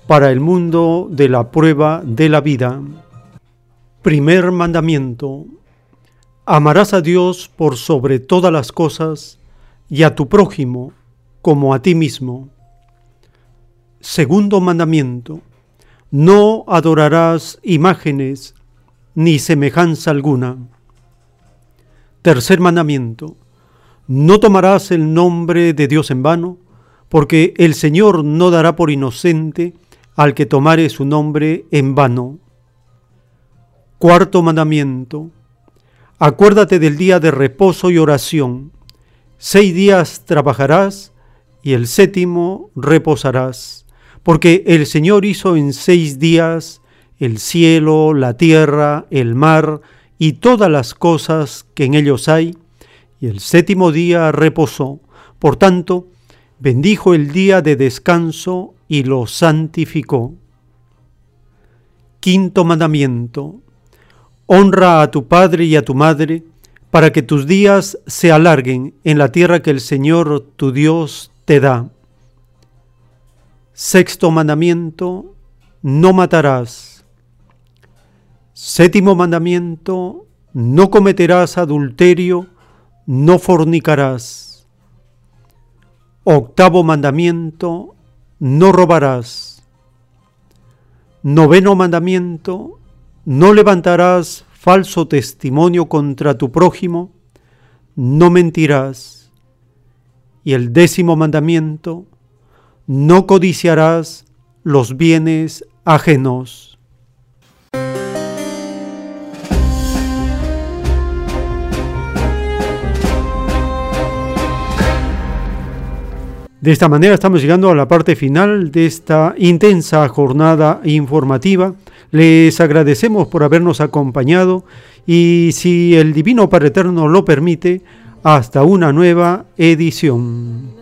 para el mundo de la prueba de la vida. Primer mandamiento. Amarás a Dios por sobre todas las cosas y a tu prójimo como a ti mismo. Segundo mandamiento. No adorarás imágenes ni semejanza alguna. Tercer mandamiento. No tomarás el nombre de Dios en vano, porque el Señor no dará por inocente al que tomare su nombre en vano. Cuarto mandamiento. Acuérdate del día de reposo y oración. Seis días trabajarás y el séptimo reposarás, porque el Señor hizo en seis días el cielo, la tierra, el mar, y todas las cosas que en ellos hay, y el séptimo día reposó. Por tanto, bendijo el día de descanso y lo santificó. Quinto mandamiento. Honra a tu padre y a tu madre, para que tus días se alarguen en la tierra que el Señor tu Dios te da. Sexto mandamiento. No matarás. Séptimo mandamiento, no cometerás adulterio, no fornicarás. Octavo mandamiento, no robarás. Noveno mandamiento, no levantarás falso testimonio contra tu prójimo, no mentirás. Y el décimo mandamiento, no codiciarás los bienes ajenos. De esta manera estamos llegando a la parte final de esta intensa jornada informativa. Les agradecemos por habernos acompañado y si el Divino Padre Eterno lo permite, hasta una nueva edición.